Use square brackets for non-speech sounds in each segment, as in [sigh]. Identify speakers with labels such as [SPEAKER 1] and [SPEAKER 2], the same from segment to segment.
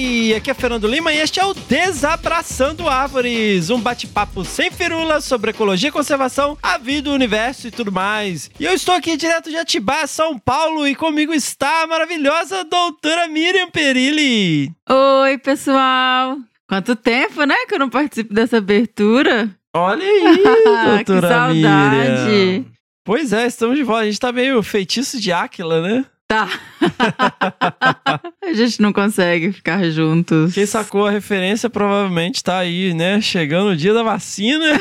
[SPEAKER 1] Aqui é Fernando Lima e este é o Desabraçando Árvores, um bate-papo sem firula sobre ecologia, conservação, a vida, o universo e tudo mais. E eu estou aqui direto de Atibaia, São Paulo, e comigo está a maravilhosa doutora Miriam Perilli.
[SPEAKER 2] Oi, pessoal! Quanto tempo, né, que eu não participo dessa abertura?
[SPEAKER 1] Olha [laughs] aí,
[SPEAKER 2] que
[SPEAKER 1] doutora
[SPEAKER 2] saudade!
[SPEAKER 1] Miriam. Pois é, estamos de volta. A gente tá meio feitiço de Áquila, né?
[SPEAKER 2] Tá. [laughs] a gente não consegue ficar juntos.
[SPEAKER 1] Quem sacou a referência provavelmente tá aí, né? Chegando o dia da vacina.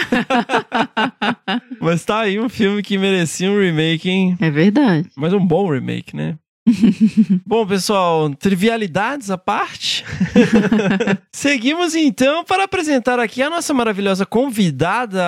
[SPEAKER 1] [laughs] Mas tá aí um filme que merecia um remake, hein?
[SPEAKER 2] É verdade.
[SPEAKER 1] Mas um bom remake, né? [laughs] Bom, pessoal, trivialidades à parte. [laughs] Seguimos então para apresentar aqui a nossa maravilhosa convidada,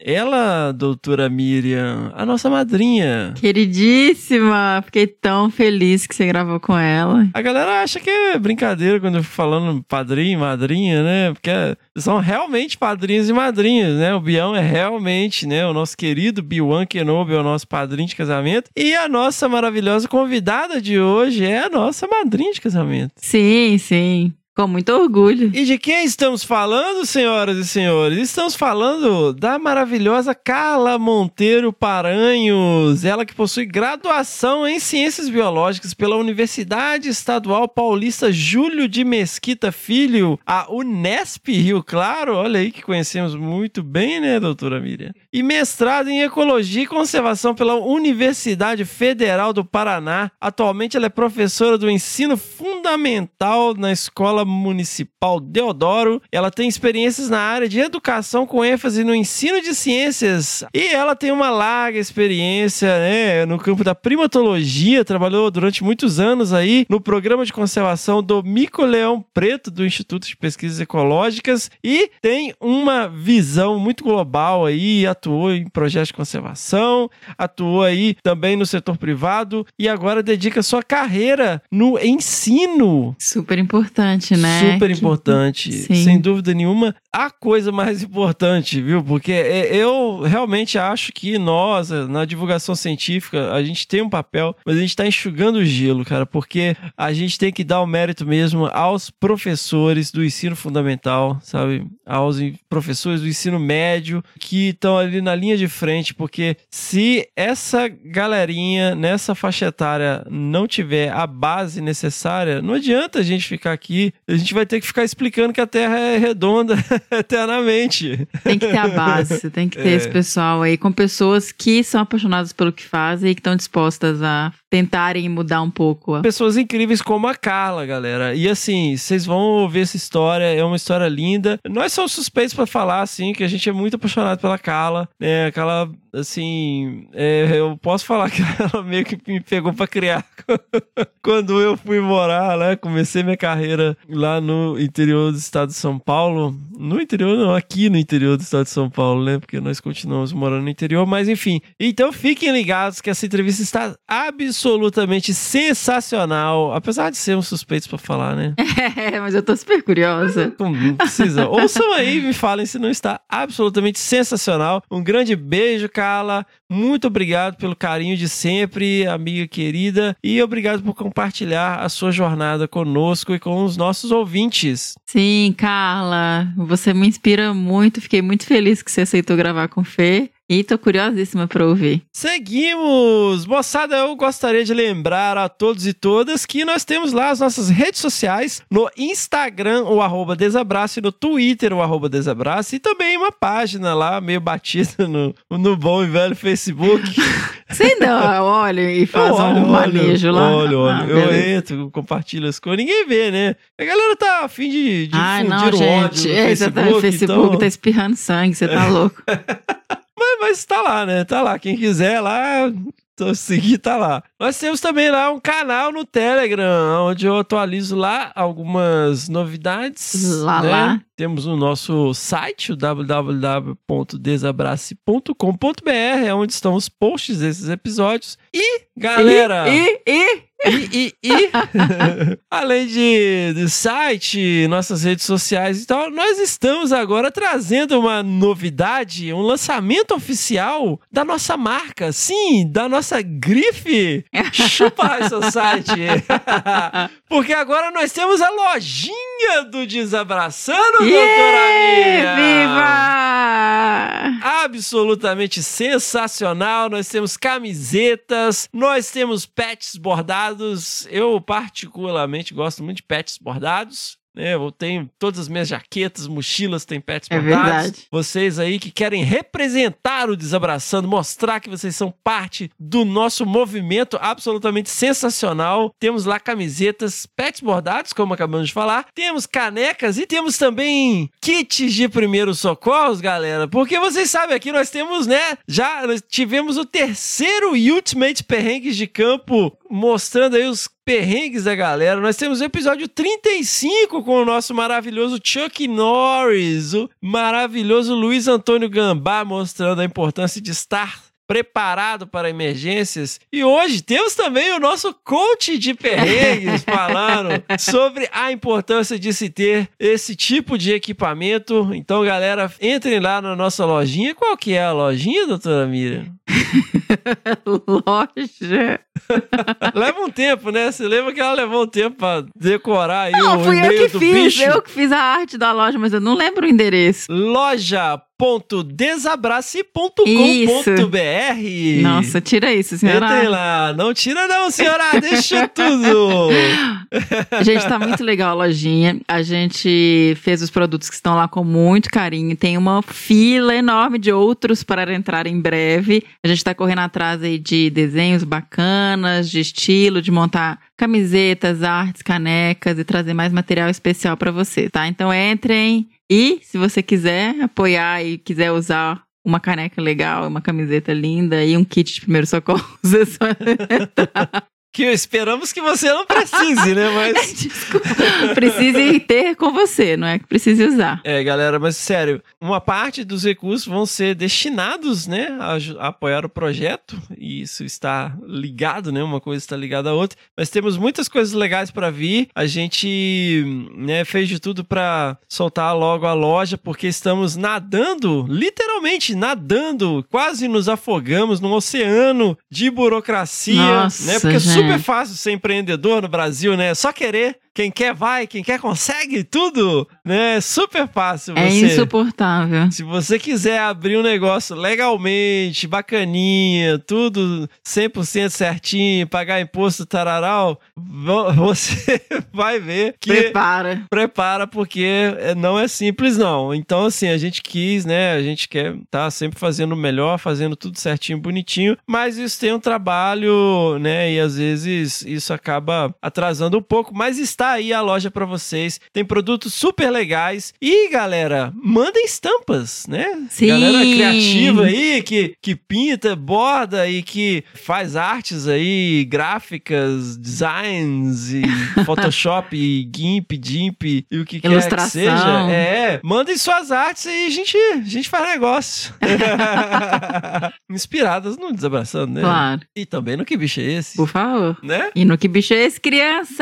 [SPEAKER 1] ela, doutora Miriam, a nossa madrinha.
[SPEAKER 2] Queridíssima, fiquei tão feliz que você gravou com ela.
[SPEAKER 1] A galera acha que é brincadeira quando eu fico falando padrinho, madrinha, né? Porque são realmente padrinhos e madrinhas, né? O Bião é realmente, né? O nosso querido Biwan Kenobi é o nosso padrinho de casamento. E a nossa maravilhosa convidada de hoje é a nossa madrinha de casamento.
[SPEAKER 2] Sim, sim. Com muito orgulho.
[SPEAKER 1] E de quem estamos falando, senhoras e senhores? Estamos falando da maravilhosa Carla Monteiro Paranhos, ela que possui graduação em Ciências Biológicas pela Universidade Estadual Paulista Júlio de Mesquita Filho, a Unesp Rio Claro, olha aí que conhecemos muito bem, né, doutora Miriam? E mestrado em Ecologia e Conservação pela Universidade Federal do Paraná. Atualmente ela é professora do ensino fundamental na Escola Municipal Deodoro. Ela tem experiências na área de educação com ênfase no ensino de ciências. E ela tem uma larga experiência né, no campo da primatologia. Trabalhou durante muitos anos aí no programa de conservação do Mico-Leão Preto do Instituto de Pesquisas Ecológicas e tem uma visão muito global aí. Atuou em projetos de conservação, atuou aí também no setor privado e agora dedica sua carreira no ensino
[SPEAKER 2] Super importante, né?
[SPEAKER 1] Super importante,
[SPEAKER 2] Sim.
[SPEAKER 1] sem dúvida nenhuma. A coisa mais importante, viu? Porque é- eu realmente acho que nós, na divulgação científica, a gente tem um papel, mas a gente está enxugando o gelo, cara, porque a gente tem que dar o mérito mesmo aos professores do ensino fundamental, sabe? Aos professores do ensino médio que estão ali na linha de frente, porque se essa galerinha nessa faixa etária não tiver a base necessária, não adianta a gente ficar aqui, a gente vai ter que ficar explicando que a Terra é redonda [laughs] [laughs] eternamente.
[SPEAKER 2] Tem que ter a base, você tem que ter
[SPEAKER 1] É.
[SPEAKER 2] esse pessoal aí com pessoas que são apaixonadas pelo que fazem e que estão dispostas a tentarem mudar um pouco.
[SPEAKER 1] Pessoas incríveis como a Carla, galera. E assim, vocês vão ouvir essa história, é uma história linda. Nós somos suspeitos pra falar, assim, que a gente é muito apaixonado pela Carla. né? Aquela, assim, é, eu posso falar que [laughs] ela meio que me pegou pra criar. [laughs] Quando eu fui morar, né? Comecei minha carreira lá no interior do estado de São Paulo. No interior, não, aqui no interior do estado de São Paulo, né? Porque nós continuamos morando no interior, mas enfim. Então fiquem ligados que essa entrevista está absolutamente sensacional. Apesar de sermos suspeitos pra falar, né? [laughs]
[SPEAKER 2] É, mas eu tô super curiosa.
[SPEAKER 1] Não, não precisa. Ouçam aí e me falem se não está absolutamente sensacional. Um grande beijo, Carla. Muito obrigado pelo carinho de sempre, amiga querida. E obrigado por compartilhar a sua jornada conosco e com os nossos ouvintes.
[SPEAKER 2] Sim, Carla, você me inspira muito. Fiquei muito feliz que você aceitou gravar com o Fê. E tô curiosíssima pra ouvir.
[SPEAKER 1] Seguimos! Moçada, eu gostaria de lembrar a todos e todas que nós temos lá as nossas redes sociais, no Instagram, o arroba Desabraço, e no Twitter, o arroba Desabraço, e também uma página lá, meio batida no, no bom e velho Facebook.
[SPEAKER 2] Você ainda olha e faz
[SPEAKER 1] olho,
[SPEAKER 2] um manejo
[SPEAKER 1] olho,
[SPEAKER 2] lá?
[SPEAKER 1] Olho, olho.
[SPEAKER 2] Ah,
[SPEAKER 1] eu entro, compartilho as coisas. Ninguém vê, né? A galera tá afim de, de
[SPEAKER 2] Ai,
[SPEAKER 1] fundir
[SPEAKER 2] não,
[SPEAKER 1] o ódio
[SPEAKER 2] gente.
[SPEAKER 1] no
[SPEAKER 2] É, você tá
[SPEAKER 1] Facebook.
[SPEAKER 2] no Facebook,
[SPEAKER 1] então...
[SPEAKER 2] tá espirrando sangue, você tá [laughs] louco.
[SPEAKER 1] Mas, tá lá, né? Tá lá. Quem quiser lá, tô seguir, tá lá. Nós temos também lá um canal no Telegram, onde eu atualizo lá algumas novidades.
[SPEAKER 2] Lá,
[SPEAKER 1] né?
[SPEAKER 2] lá.
[SPEAKER 1] Temos o nosso site, o www.desabrace.com.br, é onde estão os posts desses episódios. E, galera...
[SPEAKER 2] E, e,
[SPEAKER 1] E, e, e [laughs] além de, do site, nossas redes sociais e tal, nós estamos agora trazendo uma novidade, um lançamento oficial da nossa marca, sim, da nossa grife. Chupa High [laughs] Society. Porque agora nós temos a lojinha do Desabraçando, doutora Miriam.
[SPEAKER 2] viva!
[SPEAKER 1] Absolutamente sensacional. Nós temos camisetas, nós temos patches bordados. Eu, particularmente, gosto muito de patches bordados. Né? Eu tenho todas as minhas jaquetas, mochilas têm patches
[SPEAKER 2] É
[SPEAKER 1] bordados.
[SPEAKER 2] verdade.
[SPEAKER 1] Vocês aí que querem representar o Desabraçando, mostrar que vocês são parte do nosso movimento absolutamente sensacional. Temos lá camisetas, pets bordados, como acabamos de falar. Temos canecas e temos também kits de primeiros socorros, galera. Porque vocês sabem, aqui nós temos, né? Já tivemos o terceiro Ultimate Perrengues de Campo, mostrando aí os perrengues da galera. Nós temos o episódio 35 com o nosso maravilhoso Chuck Norris, o maravilhoso Luiz Antônio Gambá, mostrando a importância de estar preparado para emergências. E hoje temos também o nosso coach de perrengues [laughs] falando sobre a importância de se ter esse tipo de equipamento. Então, galera, entrem lá na nossa lojinha. Qual que é a lojinha, doutora Miriam? [laughs]
[SPEAKER 2] Loja. [laughs]
[SPEAKER 1] Leva um tempo, né? Você lembra que ela levou um tempo pra decorar aí
[SPEAKER 2] Não,
[SPEAKER 1] o
[SPEAKER 2] fui eu que fiz.
[SPEAKER 1] bicho?
[SPEAKER 2] Eu que fiz a arte da loja, mas eu não lembro o endereço.
[SPEAKER 1] loja.desabrace.com.br
[SPEAKER 2] Nossa, tira isso, senhora.
[SPEAKER 1] Entrem lá. Não tira não, senhora. Deixa [laughs] tudo.
[SPEAKER 2] Gente, tá muito legal a lojinha. A gente fez os produtos que estão lá com muito carinho. Tem uma fila enorme de outros para entrar em breve. A gente tá correndo atrás aí de desenhos bacanas, de estilo, de montar camisetas, artes, canecas e trazer mais material especial para você, tá? Então entrem e se você quiser apoiar e quiser usar uma caneca legal, uma camiseta linda e um kit de primeiro socorro, [laughs] é só
[SPEAKER 1] Que esperamos que você não precise, né? [laughs] Mas...
[SPEAKER 2] Desculpa. Precise ter com você, não é que precise usar.
[SPEAKER 1] É, galera, mas sério, uma parte dos recursos vão ser destinados, né, a, apoiar o projeto, e isso está ligado, né, uma coisa está ligada à outra, mas temos muitas coisas legais para vir, a gente, né, fez de tudo para soltar logo a loja, porque estamos nadando, literalmente nadando, quase nos afogamos num oceano de burocracia,
[SPEAKER 2] Nossa,
[SPEAKER 1] né, porque é super fácil ser empreendedor no Brasil, né, só querer, quem quer vai, quem quer consegue, tudo, né? É super fácil
[SPEAKER 2] É
[SPEAKER 1] você.
[SPEAKER 2] insuportável.
[SPEAKER 1] Se você quiser abrir um negócio legalmente, bacaninha, tudo 100% certinho, pagar imposto tararau, vo- [laughs] você vai ver que
[SPEAKER 2] Prepara.
[SPEAKER 1] prepara porque é, não é simples não. Então assim, a gente quis, né? A gente quer estar sempre fazendo o melhor, fazendo tudo certinho, bonitinho, mas isso tem um trabalho, né? E às vezes isso acaba atrasando um pouco, mas está aí a loja para vocês. Tem produtos super legais e galera, mandem estampas, né?
[SPEAKER 2] Sim.
[SPEAKER 1] Galera criativa aí que que pinta, borda e que faz artes aí, gráficas, designs e [laughs] Photoshop e GIMP, GIMP e o que quer que
[SPEAKER 2] Ilustração.
[SPEAKER 1] seja. É, mandem suas artes e a gente, a gente faz negócio. [laughs] Inspiradas no Desabraçando, né?
[SPEAKER 2] Claro.
[SPEAKER 1] E também no Que Bicho é Esse?
[SPEAKER 2] Por favor.
[SPEAKER 1] Né?
[SPEAKER 2] E no que bicho é esse, crianças?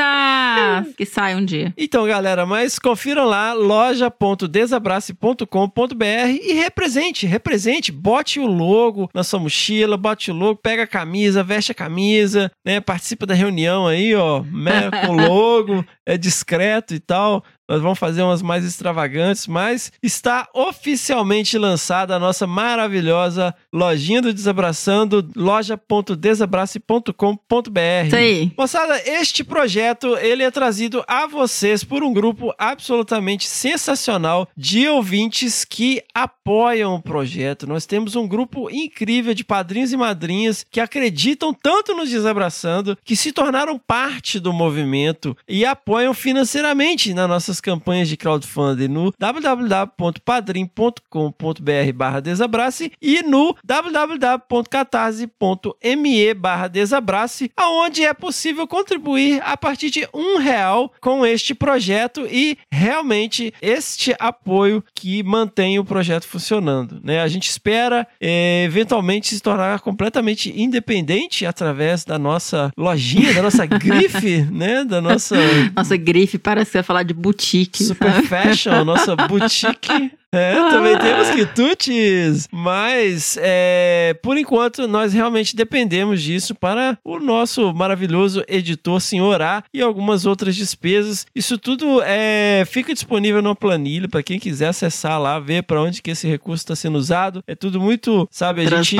[SPEAKER 2] Que sai um dia.
[SPEAKER 1] Então, galera, mas confiram lá, loja.desabrace.com.br e represente, represente, bote o logo na sua mochila, bote o logo, pega a camisa, veste a camisa, né? Participa da reunião aí, ó, né, com o [laughs] logo, é discreto e tal. Nós vamos fazer umas mais extravagantes, mas está oficialmente lançada a nossa maravilhosa lojinha do Desabraçando, loja.desabrace.com.br.
[SPEAKER 2] Isso aí.
[SPEAKER 1] Moçada, este projeto ele é trazido a vocês por um grupo absolutamente sensacional de ouvintes que apoiam o projeto. Nós temos um grupo incrível de padrinhos e madrinhas que acreditam tanto nos Desabraçando que se tornaram parte do movimento e apoiam financeiramente nas nossas nossas campanhas de crowdfunding no www.padrim.com.br barra desabrace e no www.catarse.me barra desabrace, aonde é possível contribuir a partir de um real com este projeto e realmente este apoio que mantém o projeto funcionando. Né? A gente espera é, eventualmente se tornar completamente independente através da nossa lojinha, da nossa [laughs] grife, né? Da nossa.
[SPEAKER 2] Nossa grife, parece falar de boutique.
[SPEAKER 1] Super
[SPEAKER 2] sabe? [laughs]
[SPEAKER 1] fashion, nossa boutique. É, também temos quitutes, mas é, por enquanto nós realmente dependemos disso para o nosso maravilhoso editor senhor A e algumas outras despesas. Isso tudo é, fica disponível numa planilha para quem quiser acessar lá, ver para onde que esse recurso está sendo usado. É tudo muito, sabe, a gente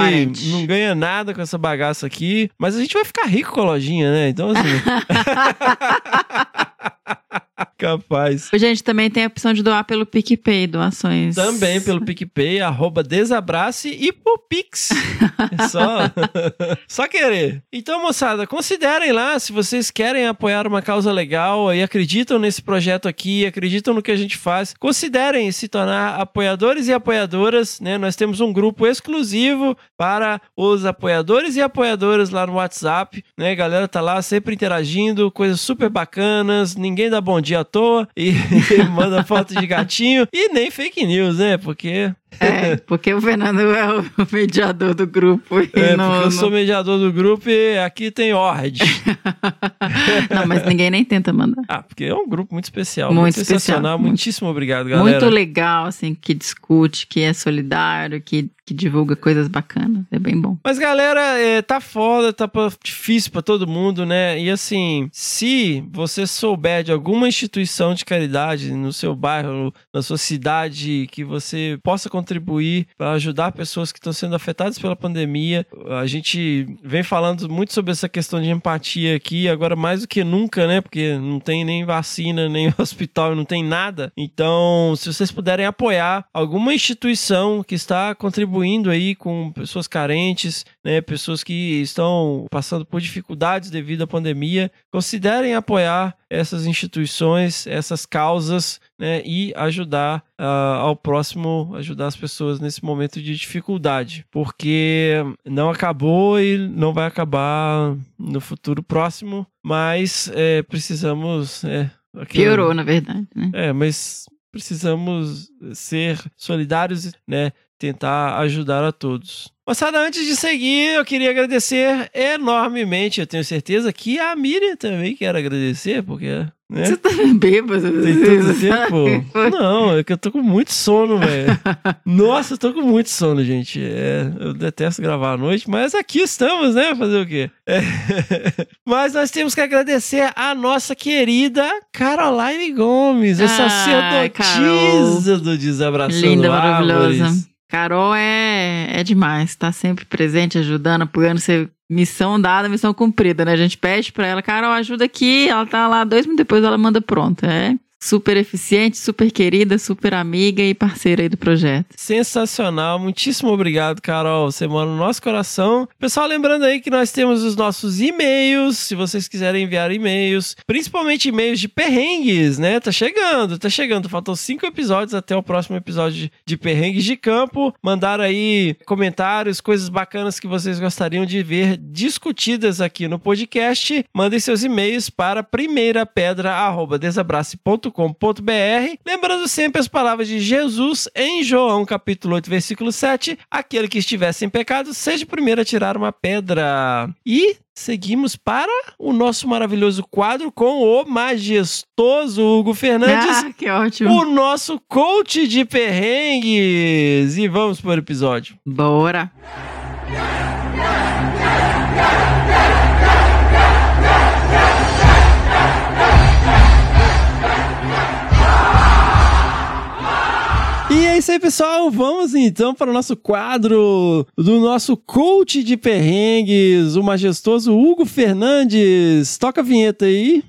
[SPEAKER 1] não ganha nada com essa bagaça aqui, mas a gente vai ficar rico com a lojinha, né? Então assim. [laughs] [laughs] Capaz.
[SPEAKER 2] Gente, também tem a opção de doar pelo PicPay, doações.
[SPEAKER 1] Também pelo [laughs] PicPay, arroba desabrace e por Pix. É só, [laughs] só querer. Então, moçada, considerem lá se vocês querem apoiar uma causa legal e acreditam nesse projeto aqui, acreditam no que a gente faz. Considerem se tornar apoiadores e apoiadoras, né? Nós temos um grupo exclusivo para os apoiadores e apoiadoras lá no WhatsApp, né? A galera tá lá sempre interagindo, coisas super bacanas, ninguém dá bom dia à toa e [laughs] manda foto de gatinho e nem fake news, né? Porque
[SPEAKER 2] É, [laughs] porque o Fernando é o [laughs] mediador do grupo.
[SPEAKER 1] É,
[SPEAKER 2] não,
[SPEAKER 1] porque eu
[SPEAKER 2] não-
[SPEAKER 1] sou mediador do grupo e aqui tem ordem. [laughs]
[SPEAKER 2] não, mas ninguém nem tenta mandar.
[SPEAKER 1] ah, porque é um grupo muito especial, muito,
[SPEAKER 2] Muito
[SPEAKER 1] sensacional.
[SPEAKER 2] especial, muito-
[SPEAKER 1] Muitíssimo obrigado, galera.
[SPEAKER 2] Muito legal, assim, que discute, que é solidário, que, que divulga coisas bacanas. É bem bom.
[SPEAKER 1] Mas, galera, é, tá foda, tá difícil pra todo mundo, né? E assim, se você souber de alguma instituição de caridade no seu bairro, na sua cidade, que você possa contribuir para ajudar pessoas que estão sendo afetadas pela pandemia, a gente vem falando muito sobre essa questão de empatia aqui, agora mais do que nunca, né? Porque não tem nem vacina, [laughs] nem hospital, não tem nada. Então, se vocês puderem apoiar alguma instituição que está contribuindo aí com pessoas carentes, né, pessoas que estão passando por dificuldades devido à pandemia, considerem apoiar essas instituições, essas causas, né, e ajudar ah, ao próximo, ajudar as pessoas nesse momento de dificuldade, porque não acabou e não vai acabar no futuro próximo, mas é, precisamos é, aquilo-
[SPEAKER 2] Piorou, na verdade, né?
[SPEAKER 1] é, mas precisamos ser solidários, né? Tentar ajudar a todos. Moçada, antes de seguir, eu queria agradecer enormemente. Eu tenho certeza que a Miriam também quer agradecer, porque. Né?
[SPEAKER 2] Você tá bêbado?
[SPEAKER 1] Tem tanto tempo. [laughs] Não, é que eu tô com muito sono, velho. Nossa, eu tô com muito sono, gente. É, eu detesto gravar à noite, mas aqui estamos, né? Fazer o quê? É. [laughs] Mas nós temos que agradecer a nossa querida Caroline Gomes, a
[SPEAKER 2] Ai,
[SPEAKER 1] sacerdotisa do Desabraçando
[SPEAKER 2] Linda,
[SPEAKER 1] Árvores.
[SPEAKER 2] maravilhosa. Carol é, é demais, tá sempre presente, ajudando, apoiando. Você, missão dada, missão cumprida, né? A gente pede pra ela, Carol, ajuda aqui. Ela tá lá, dois minutos depois ela manda pronto. É super eficiente, super querida, super amiga e parceira aí do projeto.
[SPEAKER 1] Sensacional, muitíssimo obrigado, Carol. Você mora no nosso coração. Pessoal, lembrando aí que nós temos os nossos e-mails, se vocês quiserem enviar e-mails, principalmente e-mails de perrengues, né? Tá chegando, tá chegando. Faltam cinco episódios até o próximo episódio de, perrengues de campo. Mandar aí comentários, coisas bacanas que vocês gostariam de ver discutidas aqui no podcast. Mandem seus e-mails para primeirapedra@desabrace.com. Lembrando sempre as palavras de Jesus em João capítulo 8, versículo 7. Aquele que estiver sem pecado, seja o primeiro a tirar uma pedra. E seguimos para o nosso maravilhoso quadro com o majestoso Hugo Fernandes.
[SPEAKER 2] Ah, que ótimo.
[SPEAKER 1] O nosso coach de perrengues. E vamos para o episódio.
[SPEAKER 2] Bora.
[SPEAKER 1] E é isso aí, pessoal. Vamos então para o nosso quadro do nosso coach de perrengues, o majestoso Hugo Fernandes. Toca a vinheta aí.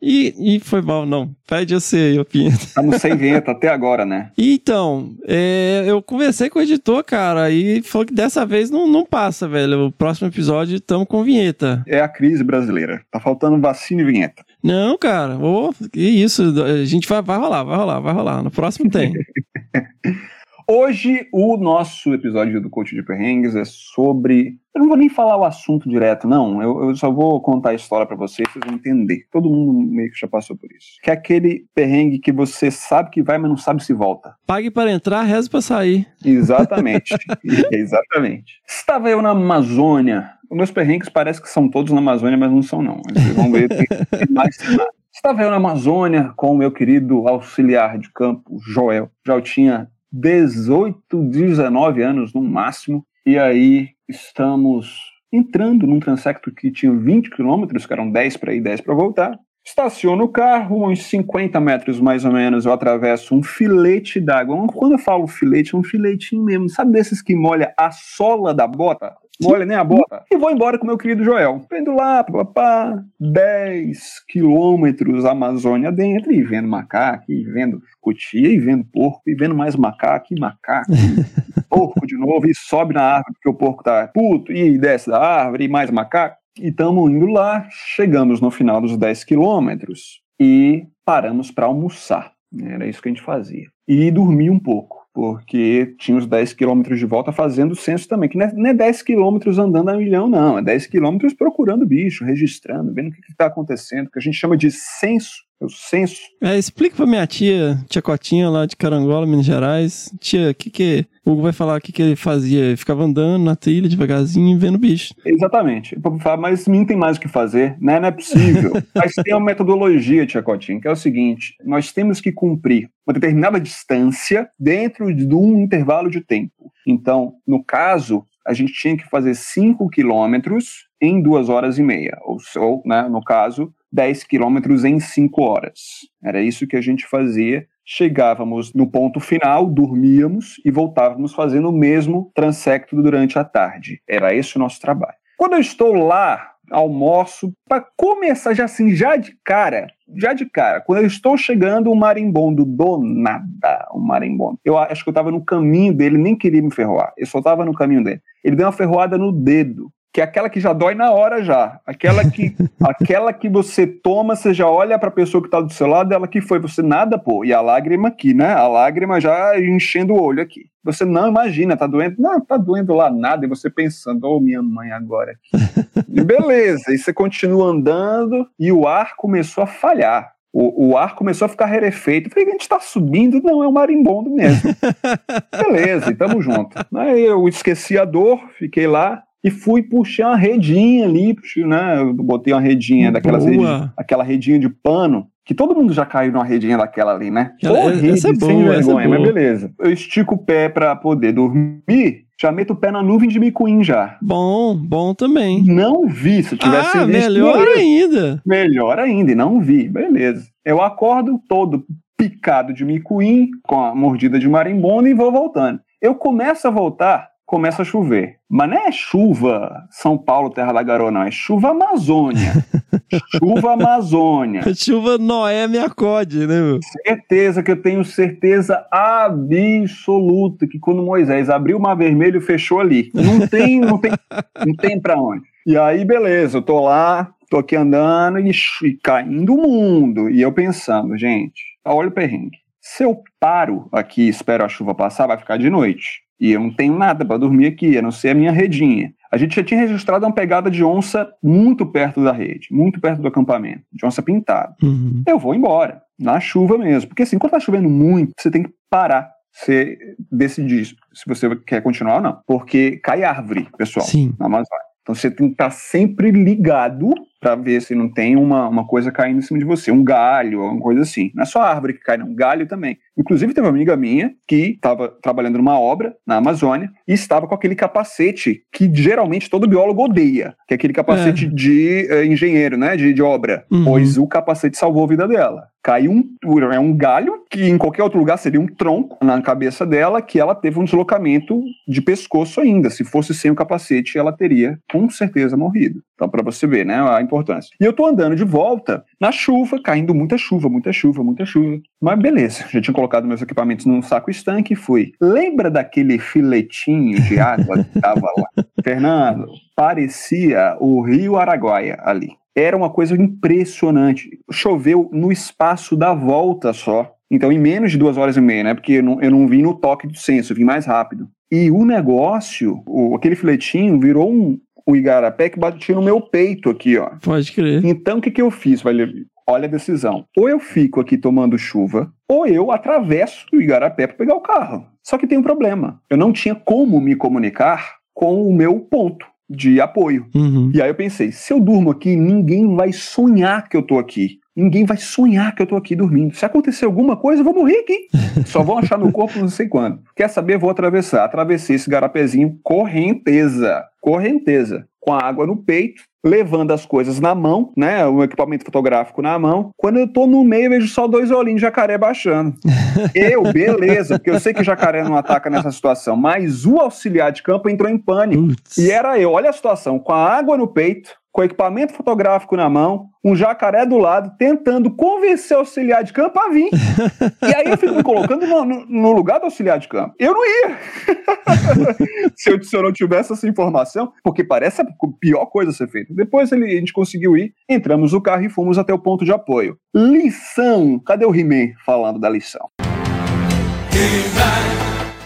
[SPEAKER 1] E, e foi mal, não. Pede você aí, ô Pinto.
[SPEAKER 3] Estamos sem vinheta até agora, né?
[SPEAKER 1] Então, é, eu conversei com o editor, cara, e falou que dessa vez não, não passa, velho. O próximo episódio estamos com vinheta.
[SPEAKER 3] É a crise brasileira. Tá faltando vacina e vinheta.
[SPEAKER 1] Não, cara, ô, que isso, a gente vai, vai rolar, vai rolar, vai rolar. No próximo tem. [laughs]
[SPEAKER 3] Hoje, o nosso episódio do Coach de Perrengues é sobre. Eu não vou nem falar o assunto direto, não. Eu, eu só vou contar a história pra vocês, vocês vão entender. Todo mundo meio que já passou por isso. Que é aquele perrengue que você sabe que vai, mas não sabe se volta.
[SPEAKER 1] Pague para entrar, reze para sair.
[SPEAKER 3] Exatamente. [laughs] [laughs] Exatamente. Estava eu na Amazônia. Os meus perrengues parece que são todos na Amazônia, mas não são, não. Vocês vão ver, tem, tem mais tem mais. Estava eu na Amazônia com o meu querido auxiliar de campo, Joel. Já eu tinha 18, 19 anos no máximo, e aí estamos entrando num transecto que tinha 20 quilômetros, que eram 10 para ir, 10 para voltar. Estaciono o carro, uns 50 metros mais ou menos, eu atravesso um filete d'água. Quando eu falo filete, é um filetinho mesmo. Sabe desses que molha a sola da bota? Molha nem a bota. [laughs] E vou embora com meu querido Joel. Vendo lá, papá, 10 quilômetros Amazônia dentro, e vendo macaco, e vendo cutia, e vendo porco, e vendo mais macaco, e macaco, e [laughs] porco de novo, e sobe na árvore porque o porco tá puto, e desce da árvore, e mais macaco. E estamos indo lá, chegamos no final dos 10 quilômetros e paramos para almoçar. Era isso que a gente fazia. E dormir um pouco, porque tinha os 10 quilômetros de volta fazendo censo também, que não é, não é 10 quilômetros andando a milhão, não. É 10 quilômetros procurando bicho, registrando, vendo o que está acontecendo, que a gente chama de censo. O censo.
[SPEAKER 1] É, explica pra minha tia, tia Cotinha, lá de Carangola, Minas Gerais. Tia, o que que... O Hugo vai falar o que que ele fazia. Ele ficava andando na trilha devagarzinho, vendo bicho.
[SPEAKER 3] Exatamente. Mas mim tem mais o que fazer, né? Não é possível. [laughs] Mas tem uma metodologia, tia Cotinha, que é o seguinte: nós temos que cumprir uma determinada distância dentro de um intervalo de tempo. Então, no caso, a gente tinha que fazer 5 quilômetros em duas horas e meia, ou, ou né, no caso, 10 quilômetros em 5 horas. Era isso que a gente fazia. Chegávamos no ponto final, dormíamos e voltávamos fazendo o mesmo transecto durante a tarde. Era esse o nosso trabalho. Quando eu estou lá, almoço, para começar já assim, já de cara, já de cara, quando eu estou chegando, o marimbondo do nada, o marimbondo. Eu acho que eu estava no caminho dele, nem queria me ferroar, eu só estava no caminho dele. Ele deu uma ferroada no dedo que é aquela que já dói na hora já. Aquela que, [laughs] aquela que você toma, você já olha para a pessoa que está do seu lado, ela que foi, você nada, pô. E a lágrima aqui, né? A lágrima já enchendo o olho aqui. Você não imagina, tá doendo? Não, tá doendo lá nada. E você pensando, ô oh, minha mãe agora aqui. Beleza, e você continua andando e o ar começou a falhar. O, o, ar começou a ficar rarefeito. Falei, a gente tá subindo, não, é um marimbondo mesmo. [laughs] Beleza, e tamo junto. Aí eu esqueci a dor, fiquei lá, e fui puxar uma redinha ali, né? Eu botei uma redinha daquelas redinha, aquela redinha de pano, que todo mundo já caiu numa redinha daquela ali, né?
[SPEAKER 1] Horrível, essa é boa, sem vergonha,
[SPEAKER 3] é mas beleza. Eu estico o pé para poder dormir, já meto o pé na nuvem de micuim já.
[SPEAKER 1] Bom, bom também.
[SPEAKER 3] Não vi, se eu tivesse
[SPEAKER 1] ah,
[SPEAKER 3] visto.
[SPEAKER 1] melhor ainda.
[SPEAKER 3] Melhor ainda, e não vi, beleza. Eu acordo todo picado de micuim, com a mordida de marimbondo e vou voltando. Eu começo a voltar, começa a chover. Mas não é chuva São Paulo, Terra da Garoa, não. É chuva Amazônia. [laughs] chuva Amazônia.
[SPEAKER 1] chuva Noé me acode, né, meu?
[SPEAKER 3] Certeza que eu tenho certeza absoluta que quando Moisés abriu o Mar Vermelho, fechou ali. Não tem, não tem, não tem pra onde. E aí, beleza, eu tô lá, tô aqui andando e, e caindo o mundo. E eu pensando, gente, olha o perrengue. Se eu paro aqui e espero a chuva passar, vai ficar de noite. E eu não tenho nada para dormir aqui, a não ser a minha redinha. A gente já tinha registrado uma pegada de onça muito perto da rede, muito perto do acampamento, de onça pintada.
[SPEAKER 1] Uhum.
[SPEAKER 3] Eu vou embora, na chuva mesmo. Porque assim, quando tá chovendo muito, você tem que parar. Você decidir se você quer continuar ou não. Porque cai árvore, pessoal,
[SPEAKER 1] Sim.
[SPEAKER 3] na Amazônia. Então você tem que estar sempre ligado para ver se não tem uma, uma coisa caindo em cima de você, um galho, alguma coisa assim. Não é só árvore que cai, não, um galho também. Inclusive, teve uma amiga minha que estava trabalhando numa obra na Amazônia e estava com aquele capacete que geralmente todo biólogo odeia, que é aquele capacete
[SPEAKER 1] É.
[SPEAKER 3] de eh, engenheiro, né, de, de obra.
[SPEAKER 1] Uhum.
[SPEAKER 3] Pois o capacete salvou a vida dela. Caiu um, é um galho, que em qualquer outro lugar seria um tronco na cabeça dela, que ela teve um deslocamento de pescoço ainda. Se fosse sem o capacete, ela teria com certeza morrido. Então, para você ver, né, a importância. E eu tô andando de volta na chuva, caindo muita chuva, muita chuva, muita chuva. Mas beleza, já tinha colocado meus equipamentos num saco estanque e fui. Lembra daquele filetinho de água que tava lá? [laughs] Fernando, parecia o rio Araguaia ali. era uma coisa impressionante. Choveu no espaço da volta só. Então, em menos de duas horas e meia, né? Porque eu não, eu não vim no toque do senso, eu vim mais rápido. E o negócio, o, aquele filetinho, virou um, um igarapé que batia no meu peito aqui, ó.
[SPEAKER 1] Pode crer.
[SPEAKER 3] Então, o que, que eu fiz, Valerio? Olha a decisão. Ou eu fico aqui tomando chuva, ou eu atravesso o igarapé para pegar o carro. Só que tem um problema. Eu não tinha como me comunicar com o meu ponto de apoio.
[SPEAKER 1] Uhum.
[SPEAKER 3] E aí eu pensei, se eu durmo aqui, ninguém vai sonhar que eu tô aqui. Ninguém vai sonhar que eu tô aqui dormindo. Se acontecer alguma coisa, eu vou morrer aqui. [laughs] Só vão achar meu corpo não sei quando. Quer saber? Vou atravessar. Atravessei esse garapézinho correnteza. Correnteza. Com a água no peito, levando as coisas na mão, né? O equipamento fotográfico na mão. Quando eu tô no meio, eu vejo só dois olhinhos de jacaré baixando. [laughs] Eu, beleza, porque eu sei que jacaré não ataca nessa situação, mas o auxiliar de campo entrou em pânico.
[SPEAKER 1] Putz.
[SPEAKER 3] E era eu, olha a situação, com a água no peito, com equipamento fotográfico na mão, um jacaré do lado, tentando convencer o auxiliar de campo a vir. e aí eu fico me colocando no, no- lugar do auxiliar de campo. Eu não ia. [laughs] se, eu, se eu não tivesse essa informação, porque parece a pior coisa a ser feita. Depois ele- a gente conseguiu ir, entramos no carro e fomos até o ponto de apoio. Lição. Cadê o He-Man falando da lição?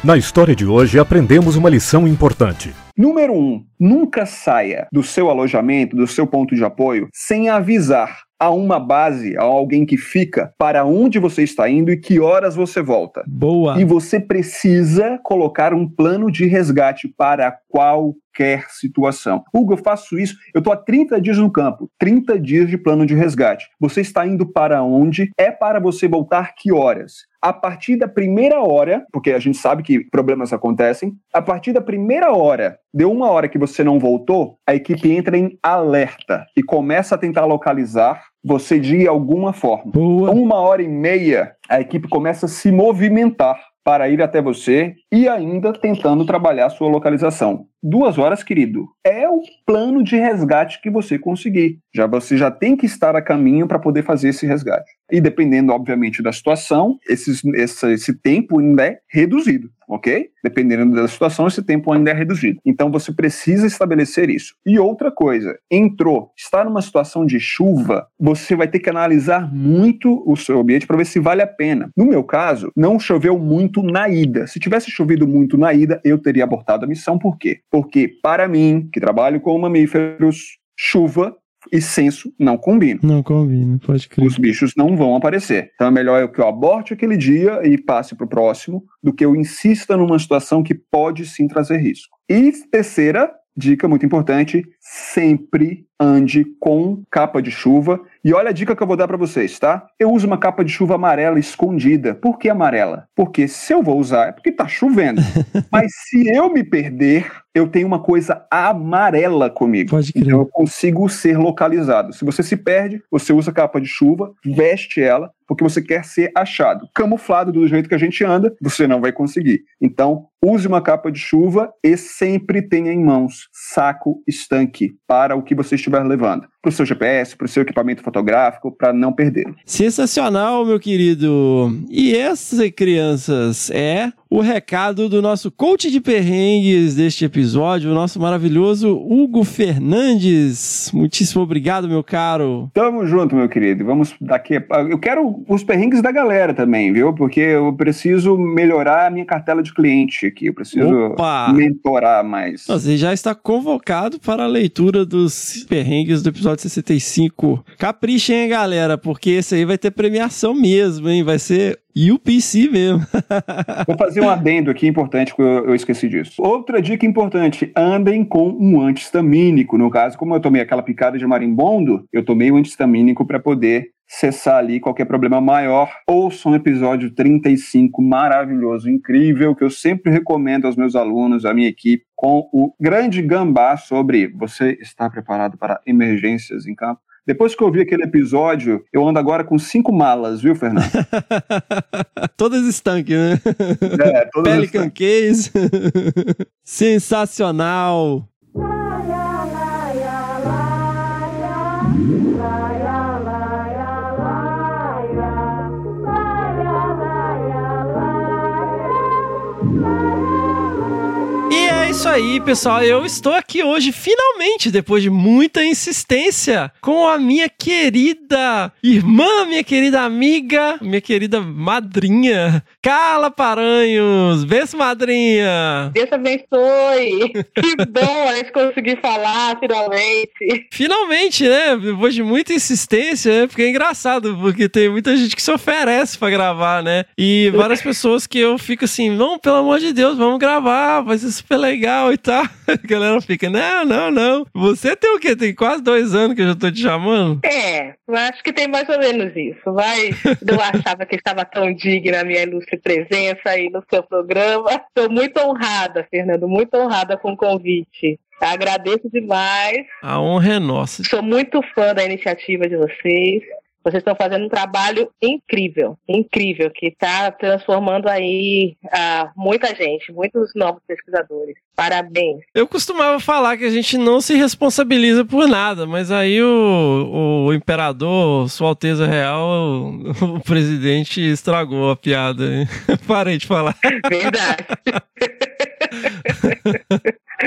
[SPEAKER 4] Na história de hoje, aprendemos uma lição importante.
[SPEAKER 3] Número um, nunca saia do seu alojamento, do seu ponto de apoio, sem avisar a uma base, a alguém que fica, para onde você está indo e que horas você volta.
[SPEAKER 1] Boa.
[SPEAKER 3] E você precisa colocar um plano de resgate para qualquer situação. Hugo, eu faço isso, eu estou há 30 dias no campo, 30 dias de plano de resgate. Você está indo para onde? É para você voltar que horas? A partir da primeira hora, porque a gente sabe que problemas acontecem, a partir da primeira hora, deu uma hora que você não voltou, a equipe entra em alerta e começa a tentar localizar você de alguma forma.
[SPEAKER 1] Boa.
[SPEAKER 3] Uma hora e meia, a equipe começa a se movimentar para ir até você e ainda tentando trabalhar a sua localização. Duas horas, querido, é o plano de resgate que você conseguir. Já você já tem que estar a caminho para poder fazer esse resgate. E dependendo, obviamente, da situação, esses, esse, esse tempo ainda é reduzido, ok? Dependendo da situação, esse tempo ainda é reduzido. Então você precisa estabelecer isso. E outra coisa, entrou, está numa situação de chuva, você vai ter que analisar muito o seu ambiente para ver se vale a pena. No meu caso, não choveu muito na ida. Se tivesse chovido muito na ida, eu teria abortado a missão. Por quê? Porque, para mim, que trabalho com mamíferos, chuva e censo não combinam.
[SPEAKER 1] Não combina, pode crer.
[SPEAKER 3] Os bichos não vão aparecer. Então é melhor eu que eu aborte aquele dia e passe para o próximo do que eu insista numa situação que pode sim trazer risco. E terceira dica muito importante: sempre ande com capa de chuva. E olha a dica que eu vou dar para vocês, tá? Eu uso uma capa de chuva amarela escondida. Por que amarela? Porque se eu vou usar é porque tá chovendo. [laughs] Mas se eu me perder, eu tenho uma coisa amarela comigo.
[SPEAKER 1] Pode crer.
[SPEAKER 3] Então eu consigo ser localizado. Se você se perde, você usa capa de chuva, veste ela, porque você quer ser achado. Camuflado do jeito que a gente anda, você não vai conseguir. Então, use uma capa de chuva e sempre tenha em mãos saco estanque para o que você estiver levando. Para o seu GPS, para o seu equipamento fotográfico, para não perdê-lo.
[SPEAKER 1] Sensacional, meu querido. E essa, crianças, é o recado do nosso coach de perrengues deste episódio, o nosso maravilhoso Hugo Fernandes. Muitíssimo obrigado, meu caro.
[SPEAKER 3] Tamo junto, meu querido. Vamos daqui. Eu quero os perrengues da galera também, viu? Porque eu preciso melhorar a minha cartela de cliente aqui. Eu preciso
[SPEAKER 1] Opa!
[SPEAKER 3] mentorar mais.
[SPEAKER 1] Você já está convocado para a leitura dos perrengues do episódio 65. Caprichem, hein, galera, porque esse aí vai ter premiação mesmo, hein? Vai ser UPC mesmo. [laughs]
[SPEAKER 3] Vou fazer um adendo aqui importante, que eu, eu esqueci disso. Outra dica importante: andem com um antihistamínico. No caso, como eu tomei aquela picada de marimbondo, eu tomei o antihistamínico para poder cessar ali qualquer problema maior. Ouçam o episódio 35, maravilhoso, incrível, que eu sempre recomendo aos meus alunos, à minha equipe, com o grande gambá sobre você está preparado para emergências em campo. Depois que eu vi aquele episódio, eu ando agora com cinco malas, viu, Fernando? [laughs]
[SPEAKER 1] Todas estanque, né?
[SPEAKER 3] É, todas as-
[SPEAKER 1] Pelican Case. [laughs] Sensacional. Isso aí, pessoal. Eu estou aqui hoje, finalmente, depois de muita insistência, com a minha querida irmã, minha querida amiga, minha querida madrinha, Carla Paranhos. Beijo, madrinha.
[SPEAKER 5] Deus abençoe. [laughs] Que bom a gente conseguir falar finalmente.
[SPEAKER 1] Finalmente, né? Depois de muita insistência, né? Porque é engraçado, porque tem muita gente que se oferece pra gravar, né? E várias pessoas que eu fico assim, não, pelo amor de Deus, vamos gravar, vai ser super legal e tal. [laughs] A galera fica, não, não, não. Você tem o quê? Tem quase dois anos que eu já tô te chamando?
[SPEAKER 5] É, eu acho que tem mais ou menos isso. Mas [laughs] não achava que estava tão digna a minha ilustre presença aí no seu programa. Estou muito honrada, Fernando, muito honrada com o convite. Agradeço demais.
[SPEAKER 1] A honra é nossa.
[SPEAKER 5] Sou muito fã da iniciativa de vocês. Vocês estão fazendo um trabalho incrível, incrível, que está transformando aí ah, muita gente, muitos novos pesquisadores. Parabéns.
[SPEAKER 1] Eu costumava falar que a gente não se responsabiliza por nada, mas aí o, o imperador, Sua Alteza Real, o, [laughs] o presidente estragou a piada. [laughs] Parei de falar.
[SPEAKER 5] Verdade.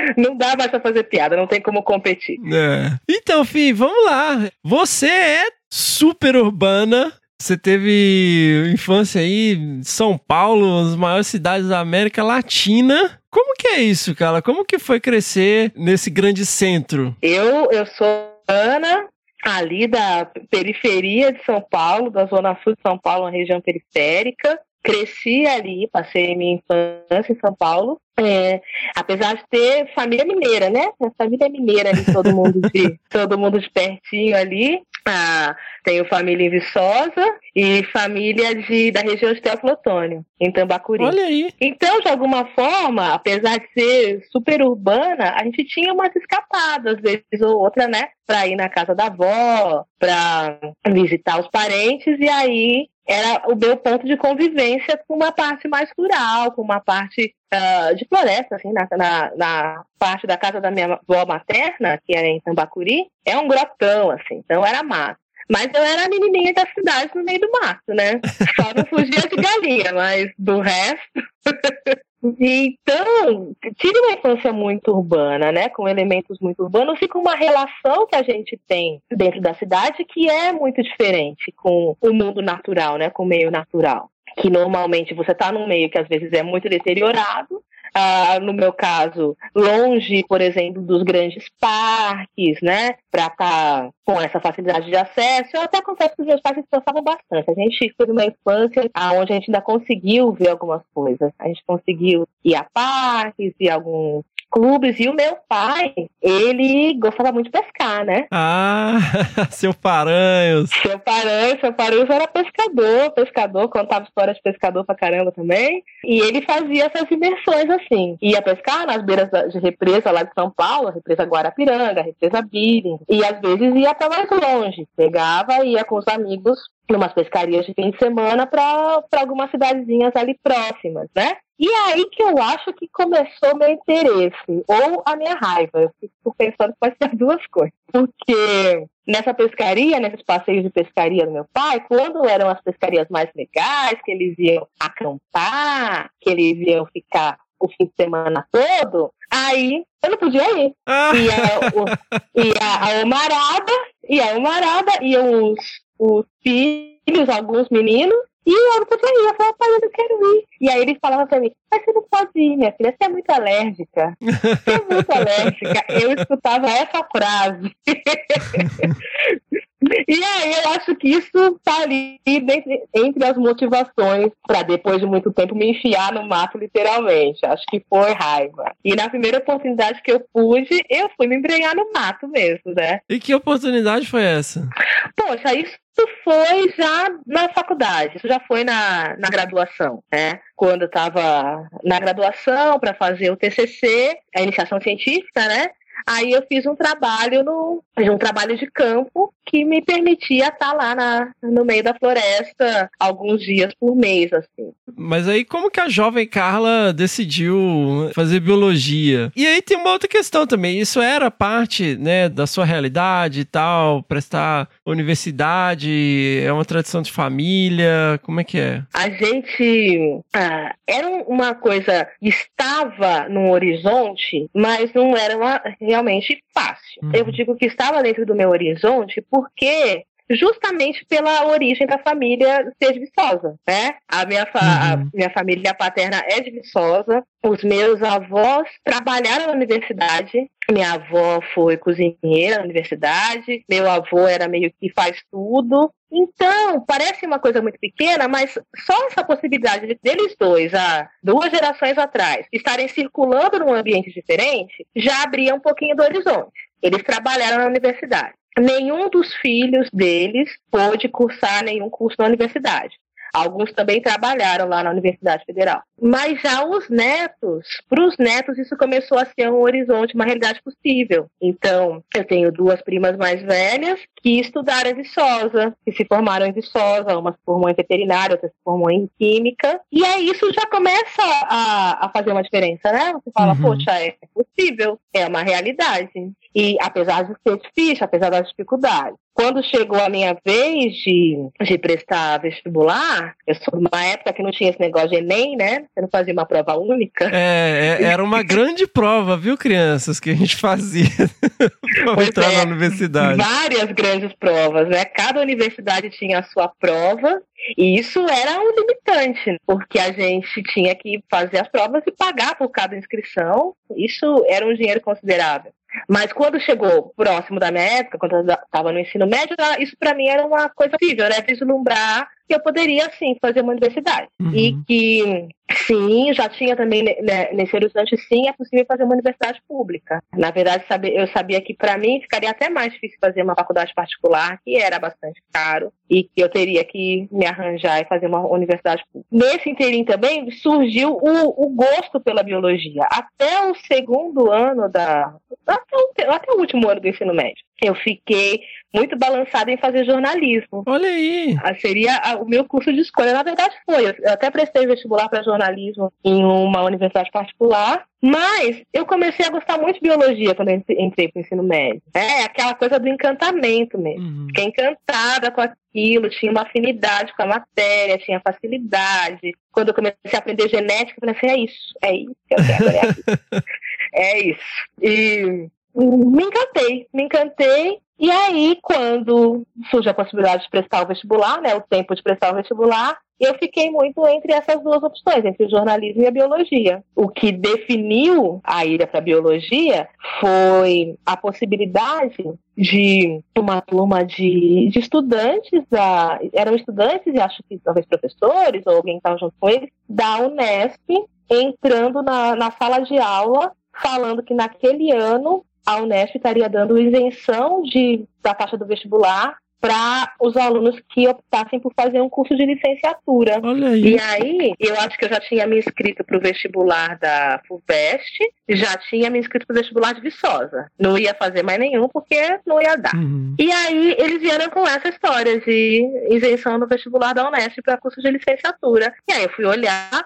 [SPEAKER 5] [laughs] não dá mais pra fazer piada, não tem como competir.
[SPEAKER 1] É. Então, Fih, vamos lá. Você é super urbana. Você teve infância aí em São Paulo, as maiores cidades da América Latina. Como que é isso, cara? Como que foi crescer nesse grande centro?
[SPEAKER 5] Eu, eu sou Ana, ali da periferia de São Paulo, da zona sul de São Paulo, uma região periférica. Cresci ali, passei minha infância em São Paulo. É, apesar de ter família mineira, né? A família mineira ali, todo mundo de, [laughs] todo mundo de pertinho ali. Ah, tenho família em Viçosa e família de, da região de Teófilo Otônio, em Tambacuri.
[SPEAKER 1] Olha aí.
[SPEAKER 5] Então, de alguma forma, apesar de ser super urbana, a gente tinha umas escapadas, às vezes ou outra, né? Pra ir na casa da avó, pra visitar os parentes, e aí era o meu ponto de convivência com uma parte mais rural, com uma parte uh, de floresta, assim, na, na, na, parte da casa da minha avó materna, que era em Tambacuri, é um grotão, assim, então era mato. Mas eu era a menininha da cidade no meio do mato, né? Só não fugia de galinha, mas do resto. [laughs] Então, tive uma infância muito urbana, né, com elementos muito urbanos e com uma relação que a gente tem dentro da cidade que é muito diferente com o mundo natural, né, com o meio natural. Que normalmente você está num meio que às vezes é muito deteriorado, ah, no meu caso, longe, por exemplo, dos grandes parques, né? Para estar tá com essa facilidade de acesso. Eu até confesso que os meus pais se esforçavam bastante. A gente foi numa infância onde a gente ainda conseguiu ver algumas coisas. A gente conseguiu ir a parques, a alguns clubes. E o meu pai, ele gostava muito de pescar, né?
[SPEAKER 1] Ah, [laughs] seu Paranhos.
[SPEAKER 5] Seu Paranhos, seu Paranhos era pescador, pescador, contava história de pescador pra caramba também. E ele fazia essas imersões assim. Ia pescar nas beiras de represa lá de São Paulo, a represa Guarapiranga, a represa Billings. E às vezes ia pra mais longe. Pegava e ia com os amigos numas pescarias de fim de semana para algumas cidadezinhas ali próximas, né? E é aí que eu acho que começou meu interesse, ou a minha raiva. Eu fico pensando que pode ser duas coisas. Porque nessa pescaria, nesses passeios de pescaria do meu pai, quando eram as pescarias mais legais, que eles iam acampar, que eles iam ficar o fim de semana todo, aí eu não podia ir.
[SPEAKER 1] Ah.
[SPEAKER 5] E a, e a, a Omarada, e a Omarada, e os, os filhos, alguns meninos, e eu não podia ir. Eu falava, pai, eu não quero ir. E aí ele falava pra mim, mas você não pode ir, minha filha, você é muito alérgica. [laughs] Você é muito alérgica. Eu escutava essa frase. [laughs] E aí eu acho que isso tá ali entre, entre as motivações para depois de muito tempo me enfiar no mato literalmente. Acho que foi raiva. E na primeira oportunidade que eu pude, eu fui me embrenhar no mato mesmo, né?
[SPEAKER 1] E que oportunidade foi essa?
[SPEAKER 5] Poxa, isso foi já na faculdade, isso já foi na, na graduação, né? Quando eu estava na graduação para fazer o TCC, a iniciação científica, né? Aí eu fiz um trabalho no um trabalho de campo que me permitia estar lá na, no meio da floresta alguns dias por mês, assim.
[SPEAKER 1] Mas aí como que a jovem Carla decidiu fazer biologia? E aí tem uma outra questão também, isso era parte, né, da sua realidade e tal, prestar universidade, é uma tradição de família, como é que é?
[SPEAKER 5] A gente ah, era uma coisa estava no horizonte, mas não era uma, realmente fácil.
[SPEAKER 1] Uhum.
[SPEAKER 5] Eu digo que estava dentro do meu horizonte porque justamente pela origem da família ser de Viçosa, né? A minha, fa a
[SPEAKER 1] Uhum.
[SPEAKER 5] minha família paterna é de Viçosa, os meus avós trabalharam na universidade, minha avó foi cozinheira na universidade, meu avô era meio que faz tudo. Então, parece uma coisa muito pequena, mas só essa possibilidade de- deles dois, há duas gerações atrás, estarem circulando num ambiente diferente, já abria um pouquinho do horizonte. Eles trabalharam na universidade. Nenhum dos filhos deles pôde cursar nenhum curso na universidade. Alguns também trabalharam lá na Universidade Federal. Mas já os netos, para os netos, isso começou a ser um horizonte, uma realidade possível. Então, eu tenho duas primas mais velhas que estudaram em Viçosa, que se formaram em Viçosa, uma se formou em veterinária, outra se formou em química. E aí isso já começa a, a fazer uma diferença, né? Você fala,
[SPEAKER 1] Uhum.
[SPEAKER 5] poxa, é possível, é uma realidade. E apesar de ser difícil, apesar das dificuldades. Quando chegou a minha vez de, de prestar vestibular, eu sou de uma época que não tinha esse negócio de Enem, né? Você não fazia uma prova única.
[SPEAKER 1] É, é- era uma grande prova, viu, crianças, que a gente fazia [laughs]
[SPEAKER 5] Pois
[SPEAKER 1] entrar
[SPEAKER 5] é.
[SPEAKER 1] na universidade.
[SPEAKER 5] Várias grandes provas, né? Cada universidade tinha a sua prova. E isso era um limitante, porque a gente tinha que fazer as provas e pagar por cada inscrição. Isso era um dinheiro considerável. Mas quando chegou próximo da minha época, quando eu estava no ensino médio, isso para mim era uma coisa possível, né? Vislumbrar que eu poderia, sim, fazer uma universidade.
[SPEAKER 1] Uhum.
[SPEAKER 5] E que, sim, já tinha também né, nesse horizonte, sim, é possível fazer uma universidade pública. Na verdade, eu sabia que para mim ficaria até mais difícil fazer uma faculdade particular, que era bastante caro, e que eu teria que me arranjar e fazer uma universidade pública. Nesse inteirinho também surgiu o, o gosto pela biologia. Até o segundo ano da. Até o, até o último ano do ensino médio. Eu fiquei muito balançada em fazer jornalismo.
[SPEAKER 1] Olha aí.
[SPEAKER 5] Ah, Seria ah, o meu curso de escolha. Na verdade, foi. Eu até prestei vestibular para jornalismo em uma universidade particular. Mas eu comecei a gostar muito de biologia quando entrei para o ensino médio. É aquela coisa do encantamento mesmo.
[SPEAKER 1] Uhum.
[SPEAKER 5] Fiquei encantada com aquilo, tinha uma afinidade com a matéria, tinha facilidade. Quando eu comecei a aprender genética, eu falei assim: é isso, é isso eu quero. É, isso. [laughs] é isso. E me encantei, me encantei. E aí, quando surge a possibilidade de prestar o vestibular, né, o tempo de prestar o vestibular, eu fiquei muito entre essas duas opções, entre o jornalismo e a biologia. O que definiu a ida para a biologia foi a possibilidade de uma turma de, de estudantes, da, eram estudantes e acho que talvez professores ou alguém que estava junto com eles, da Unesp, entrando na, na sala de aula, falando que naquele ano a Unesp estaria dando isenção de, da taxa do vestibular para os alunos que optassem por fazer um curso de licenciatura.
[SPEAKER 1] Olha aí.
[SPEAKER 5] E aí, eu acho que eu já tinha me inscrito para o vestibular da FUVEST, já tinha me inscrito para o vestibular de Viçosa. Não ia fazer mais nenhum, porque não ia dar.
[SPEAKER 1] Uhum.
[SPEAKER 5] E aí, eles vieram com essa história de isenção no vestibular da Unesp para curso de licenciatura. E aí, eu fui olhar,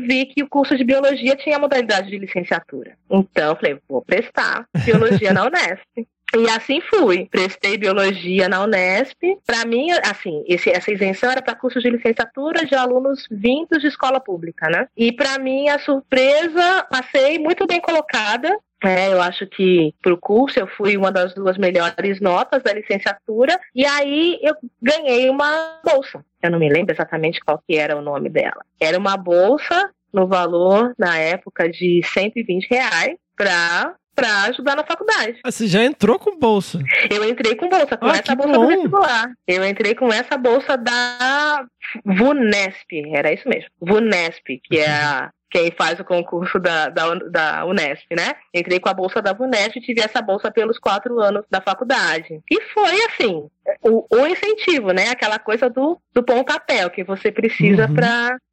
[SPEAKER 5] vi que o curso de biologia tinha modalidade de licenciatura. Então, eu falei, vou prestar biologia na Unesp. E assim fui. Prestei biologia na Unesp. Para mim, assim, esse- essa isenção era para cursos de licenciatura de alunos vindos de escola pública, né? E para mim, a surpresa, passei muito bem colocada. É, eu acho que pro curso eu fui uma das duas melhores notas da licenciatura e aí eu ganhei uma bolsa. Eu não me lembro exatamente qual que era o nome dela. Era uma bolsa no valor, na época, de 120 reais para para ajudar na faculdade.
[SPEAKER 1] Ah, você já entrou com bolsa.
[SPEAKER 5] Eu entrei com bolsa, com
[SPEAKER 1] Ah,
[SPEAKER 5] essa bolsa
[SPEAKER 1] bom.
[SPEAKER 5] do vestibular. Eu entrei com essa bolsa da VUNESP, era isso mesmo. VUNESP, que é a quem faz o concurso da, da, da Unesp, né? Entrei com a bolsa da Unesp e tive essa bolsa pelos quatro anos da faculdade. E foi assim, o, o incentivo, né? Aquela coisa do, do pontapé, o que você precisa
[SPEAKER 1] Uhum.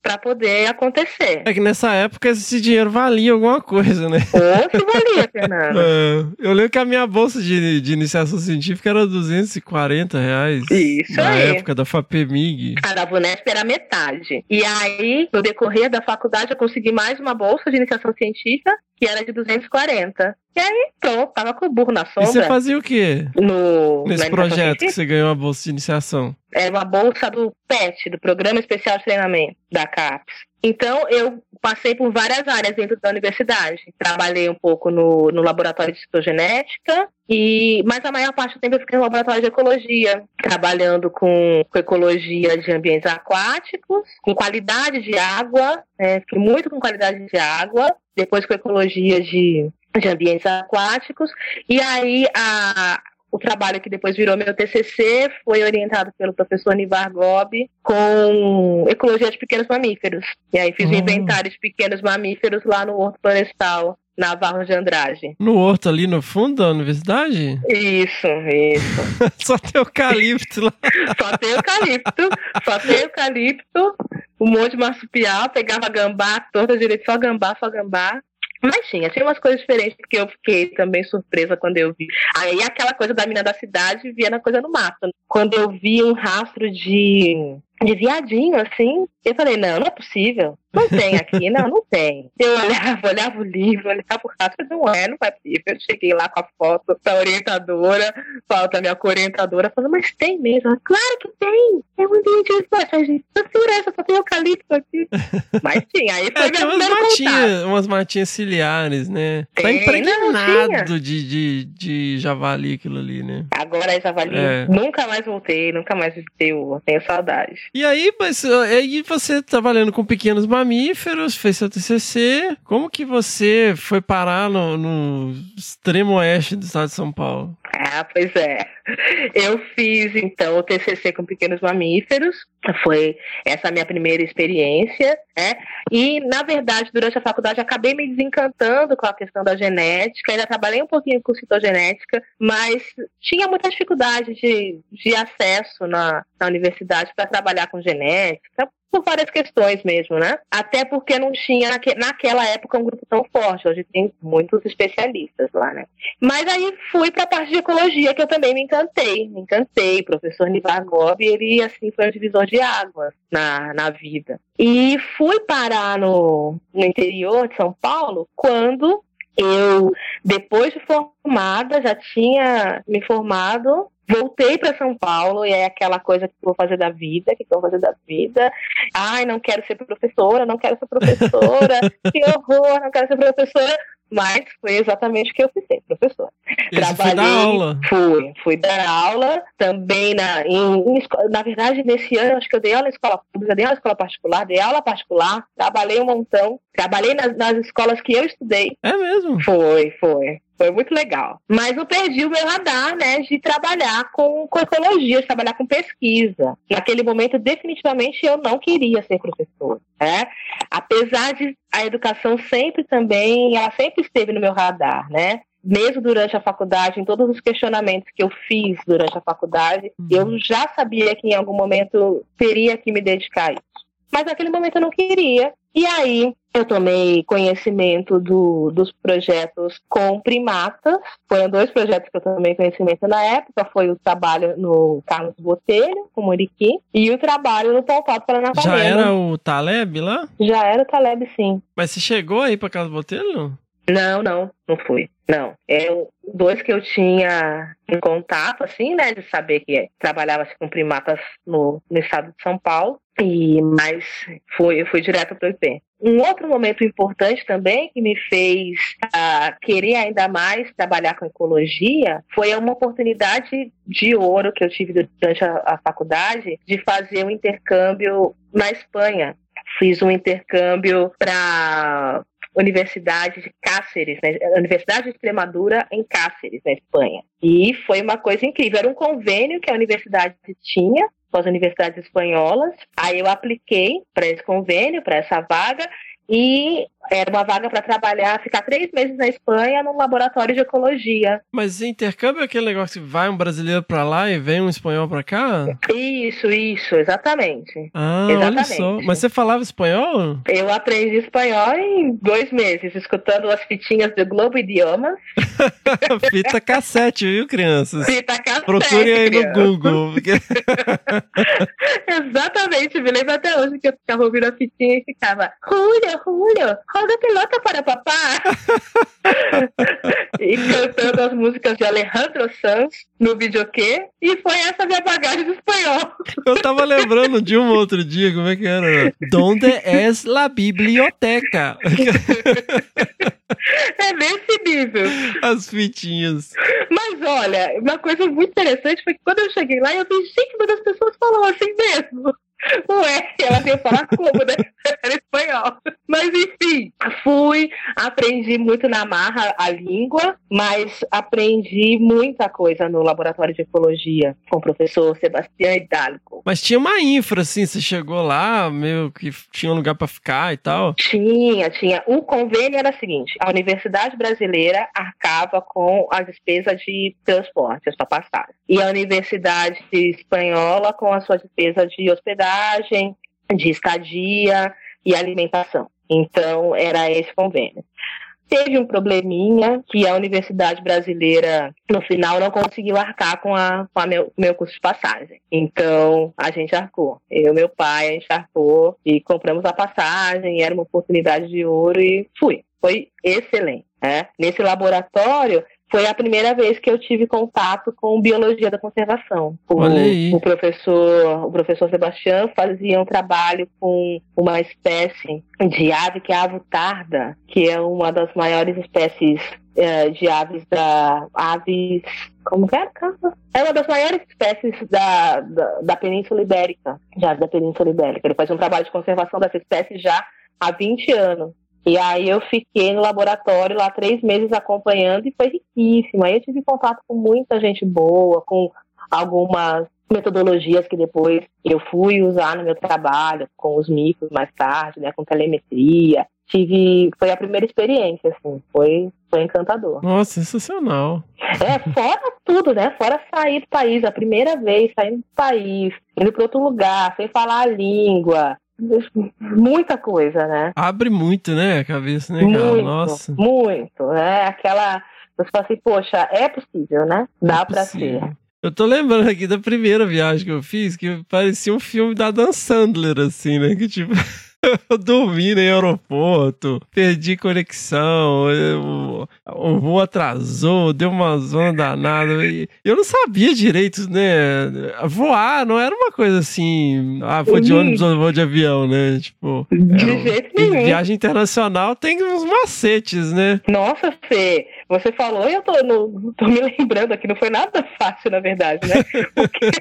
[SPEAKER 5] para poder acontecer.
[SPEAKER 1] É que nessa época esse dinheiro valia alguma coisa, né?
[SPEAKER 5] Ou se valia, [laughs] Fernando.
[SPEAKER 1] É, eu lembro que a minha bolsa de, de iniciação científica era 240 reais.
[SPEAKER 5] Isso
[SPEAKER 1] na
[SPEAKER 5] aí.
[SPEAKER 1] época da FAPEMIG.
[SPEAKER 5] A da Vunesp era metade. E aí, no decorrer da faculdade, eu consegui mais uma bolsa de iniciação científica, que era de 240. E aí, pronto, tava com o burro na
[SPEAKER 1] E você
[SPEAKER 5] sombra.
[SPEAKER 1] fazia o quê?
[SPEAKER 5] No,
[SPEAKER 1] Nesse projeto que você ganhou a bolsa de iniciação?
[SPEAKER 5] Era uma bolsa do PET, do Programa Especial de Treinamento, da CAPES. Então, eu passei por várias áreas dentro da universidade. Trabalhei um pouco no, no laboratório de citogenética, e, mas a maior parte do tempo eu fiquei no laboratório de ecologia, trabalhando com, com ecologia de ambientes aquáticos, com qualidade de água, né, fiquei muito com qualidade de água, depois com ecologia de, de ambientes aquáticos, e aí a, o trabalho que depois virou meu TCC foi orientado pelo professor Nivar Gobi com ecologia de pequenos mamíferos. E aí fiz um
[SPEAKER 1] Hum.
[SPEAKER 5] inventário de pequenos mamíferos lá no Horto Florestal, na Barros de Andrade.
[SPEAKER 1] No horto ali no fundo da universidade?
[SPEAKER 5] Isso, isso. [laughs]
[SPEAKER 1] Só tem eucalipto lá.
[SPEAKER 5] Só tem eucalipto, só tem eucalipto, um monte de marsupial, pegava gambá, torta direito, só gambá, só gambá. Mas tinha, tinha umas coisas diferentes que eu fiquei também surpresa quando eu vi. Aí aquela coisa da mina da cidade via na coisa no mato. Quando eu vi um rastro de, de viadinho, assim, eu falei, não, não é possível. Não tem aqui, não, não tem. [laughs] Eu olhava, olhava o livro, olhava o rastro, não é, não é possível. Eu cheguei lá com a foto da orientadora, falta a minha orientadora, falando, mas tem mesmo. Ela, claro que tem, é um ambiente de Eu gente, segurança, só tem eucalipto aqui. [laughs] Mas tinha, aí foi
[SPEAKER 1] É, tem umas matinhas, umas matinhas ciliares, né? Tá
[SPEAKER 5] Tem, não,
[SPEAKER 1] impregnado de, de, de javali aquilo ali, né?
[SPEAKER 5] Agora é javali.
[SPEAKER 1] É.
[SPEAKER 5] Nunca mais voltei, nunca mais visitei o. Tenho saudade.
[SPEAKER 1] E aí, mas ó, aí você trabalhando com pequenos mamíferos, fez seu TCC. Como que você foi parar no, no extremo oeste do estado de São Paulo?
[SPEAKER 5] Ah, pois é. Eu fiz então o TCC com pequenos mamíferos. Foi essa a minha primeira experiência, né? E na verdade, durante a faculdade, acabei me desencantando com a questão da genética. Ainda trabalhei um pouquinho com citogenética, mas tinha muita dificuldade de, de acesso na, na universidade para trabalhar com genética. Por várias questões mesmo, né? Até porque não tinha naque- naquela época um grupo tão forte. Hoje tem muitos especialistas lá, né? Mas aí fui para a parte de ecologia, que eu também me encantei. Me encantei. O professor Nivar Gobi, ele, assim, foi um divisor de águas na, na vida. E fui parar no, no interior de São Paulo quando eu, depois de formada, já tinha me formado, voltei para São Paulo e é aquela coisa que vou fazer da vida, que vou fazer da vida. Ai, não quero ser professora, não quero ser professora, [laughs] que horror, não quero ser professora. Mas foi exatamente o que eu fiz, ser professora.
[SPEAKER 1] Esse foi da aula.
[SPEAKER 5] Fui, fui dar aula também na, em, em na verdade, nesse ano, acho que eu dei aula em escola pública, dei aula em escola particular, dei aula particular, trabalhei um montão, trabalhei nas, nas escolas que eu estudei.
[SPEAKER 1] É mesmo?
[SPEAKER 5] Foi, foi. Foi muito legal. Mas eu perdi o meu radar, né, de trabalhar com, com ecologia, de trabalhar com pesquisa. Naquele momento, definitivamente, eu não queria ser professora, né? Apesar de a educação sempre também, ela sempre esteve no meu radar, né? Mesmo durante a faculdade, em todos os questionamentos que eu fiz durante a faculdade, eu já sabia que em algum momento teria que me dedicar a isso. Mas naquele momento eu não queria. E aí eu tomei conhecimento do- dos projetos com primatas. Foram dois projetos que eu tomei conhecimento na época. Foi o trabalho no Carlos Botelho, com Muriqui, e o trabalho no Pompado Paranapanema.
[SPEAKER 1] Já era o Taleb lá?
[SPEAKER 5] Já era o Taleb, sim.
[SPEAKER 1] Mas você chegou aí pra Casa Botelho?
[SPEAKER 5] Não, não, não fui. Não. É o- dois que eu tinha em contato, assim, né? De saber que trabalhava-se com primatas no, no estado de São Paulo. E, mas fui, eu fui direto para o IP. Um outro momento importante também que me fez ah, querer ainda mais trabalhar com ecologia foi uma oportunidade de ouro que eu tive durante a, a faculdade de fazer um intercâmbio na Espanha. Fiz um intercâmbio para Universidade de Cáceres, né? Universidade de Extremadura em Cáceres, na Espanha. E foi uma coisa incrível. Era um convênio que a universidade tinha com as universidades espanholas. Aí eu apliquei para esse convênio, para essa vaga. E era uma vaga para trabalhar, ficar três meses na Espanha num laboratório de ecologia.
[SPEAKER 1] Mas intercâmbio é aquele negócio que vai um brasileiro pra lá e vem um espanhol pra cá?
[SPEAKER 5] Isso, isso, exatamente.
[SPEAKER 1] Ah, olha
[SPEAKER 5] Exatamente.
[SPEAKER 1] só. Mas você falava espanhol?
[SPEAKER 5] Eu aprendi espanhol em dois meses, escutando as fitinhas do Globo Idiomas. [laughs]
[SPEAKER 1] Fita cassete, viu, crianças?
[SPEAKER 5] Fita cassete,
[SPEAKER 1] Procure aí no. Google. porque- [laughs]
[SPEAKER 5] Exatamente, me lembro até hoje que eu ficava ouvindo a fitinha e ficava Julio, Julio, roda a pelota para papá. [laughs] e cantando as músicas de Alejandro Sanz no videokê. E foi essa minha bagagem de espanhol.
[SPEAKER 1] Eu tava lembrando de um outro dia, como é que era? Donde es la biblioteca? [laughs]
[SPEAKER 5] É nesse nível.
[SPEAKER 1] As fitinhas.
[SPEAKER 5] Mas olha, uma coisa muito interessante foi que quando eu cheguei lá, eu vi, gente, mas as pessoas falam assim mesmo. Não é, ela veio falar como, né? [laughs] Era espanhol. Mas enfim, fui, aprendi muito na marra a língua, mas aprendi muita coisa no laboratório de ecologia com o professor Sebastião Hidalgo.
[SPEAKER 1] Mas tinha uma infra, assim, você chegou lá, meio que tinha um lugar pra ficar e tal.
[SPEAKER 5] Tinha, tinha. O convênio era o seguinte: a Universidade Brasileira arcava com as despesas de transporte, as passagem. E a Universidade Espanhola com as suas despesas de hospedagem, de estadia e alimentação. Então, era esse convênio. Teve um probleminha que a Universidade Brasileira, no final, não conseguiu arcar com a, com a meu, meu custo de passagem. Então, a gente arcou. Eu meu pai, a gente arcou e compramos a passagem, era uma oportunidade de ouro e fui. Foi excelente. Né? Nesse laboratório, foi a primeira vez que eu tive contato com biologia da conservação. O, o professor, o professor Sebastião fazia um trabalho com uma espécie de ave que é a ave tarda, que é uma das maiores espécies eh, de aves da aves como que é? É uma das maiores espécies da, da, da Península Ibérica, aves da Península Ibérica. Ele faz um trabalho de conservação dessa espécie já há 20 anos. E aí eu fiquei no laboratório lá três meses acompanhando e foi riquíssimo. Aí eu tive contato com muita gente boa, com algumas metodologias que depois eu fui usar no meu trabalho, com os micros mais tarde, né, com telemetria. Tive, foi a primeira experiência, assim, foi, foi encantador.
[SPEAKER 1] Nossa, sensacional.
[SPEAKER 5] É, fora tudo, né? Fora sair do país, a primeira vez saindo do país, indo para outro lugar, sem falar a língua. Muita coisa, né?
[SPEAKER 1] Abre muito, né, a cabeça, né, cara?
[SPEAKER 5] Muito,
[SPEAKER 1] Nossa.
[SPEAKER 5] muito, né? Aquela. Você fala assim, poxa, é possível, né? Dá pra
[SPEAKER 1] Possível.
[SPEAKER 5] ser.
[SPEAKER 1] Eu tô lembrando aqui da primeira viagem que eu fiz, que parecia um filme da Dan Sandler, assim, né? Que tipo, [laughs] [laughs] eu dormi no aeroporto, perdi conexão, eu- o voo atrasou, deu uma zona danada. E eu não sabia direito, né? Voar não era uma coisa assim, ah, vou de ônibus ou vou de avião, né? Tipo,
[SPEAKER 5] De
[SPEAKER 1] é,
[SPEAKER 5] jeito
[SPEAKER 1] em
[SPEAKER 5] nenhum.
[SPEAKER 1] viagem internacional tem uns macetes, né?
[SPEAKER 5] Nossa, Fê, você falou e eu tô, no- tô me lembrando aqui, não foi nada fácil, na verdade, né? [laughs] Porque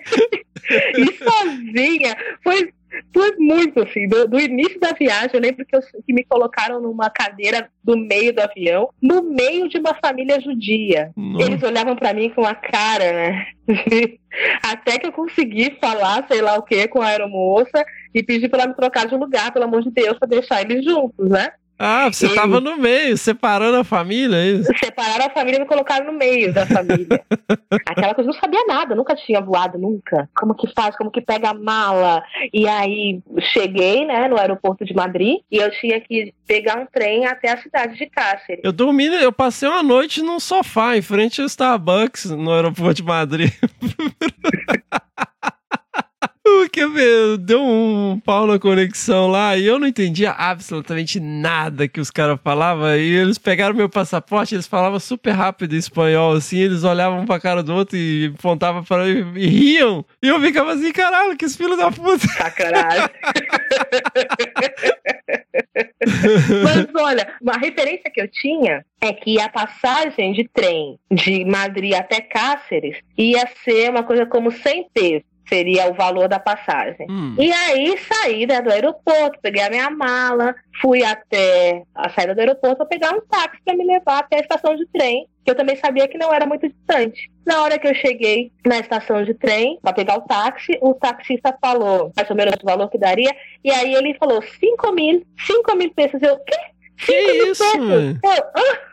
[SPEAKER 5] ir [laughs] sozinha foi, foi muito assim. Do, do início da viagem, eu lembro que, eu- que me colocaram numa cadeira do meio do avião, no meio de uma família judia.
[SPEAKER 1] Nossa.
[SPEAKER 5] Eles olhavam pra mim com a cara, né? [laughs] Até que eu consegui falar, sei lá o que, com a aeromoça e pedir pra ela me trocar de lugar, pelo amor de Deus, pra deixar eles juntos, né?
[SPEAKER 1] Ah, você
[SPEAKER 5] E-
[SPEAKER 1] tava no meio, separando a família, é isso?
[SPEAKER 5] separaram a família e me colocaram no meio da família. [laughs] Aquela coisa, eu não sabia nada, nunca tinha voado, nunca. Como que faz, como que pega a mala. E aí cheguei, né, no aeroporto de Madrid e eu tinha que pegar um trem até a cidade de Cáceres.
[SPEAKER 1] Eu dormi, eu passei uma noite num sofá em frente ao Starbucks no aeroporto de Madrid. [laughs] [laughs] Porque deu um pau na conexão lá e eu não entendia absolutamente nada que os caras falavam. E eles pegaram meu passaporte, eles falavam super rápido em espanhol, assim, eles olhavam pra cara do outro e apontavam para mim e riam. E eu ficava assim, caralho, que filho da puta.
[SPEAKER 5] Sacanagem. [laughs] Mas olha, uma referência que eu tinha é que a passagem de trem de Madrid até Cáceres ia ser uma coisa como 100 pesos. Seria o valor da passagem.
[SPEAKER 1] Hum.
[SPEAKER 5] E aí saí né, do aeroporto, peguei a minha mala, fui até a saída do aeroporto para pegar um táxi para me levar até a estação de trem, que eu também sabia que não era muito distante. Na hora que eu cheguei na estação de trem para pegar o táxi, o taxista falou mais ou menos o valor que daria, e aí ele falou 5 mil, 5 mil pesos. Eu, quê?
[SPEAKER 1] Que
[SPEAKER 5] 5 mil
[SPEAKER 1] isso,
[SPEAKER 5] pesos? Eu, "Ah."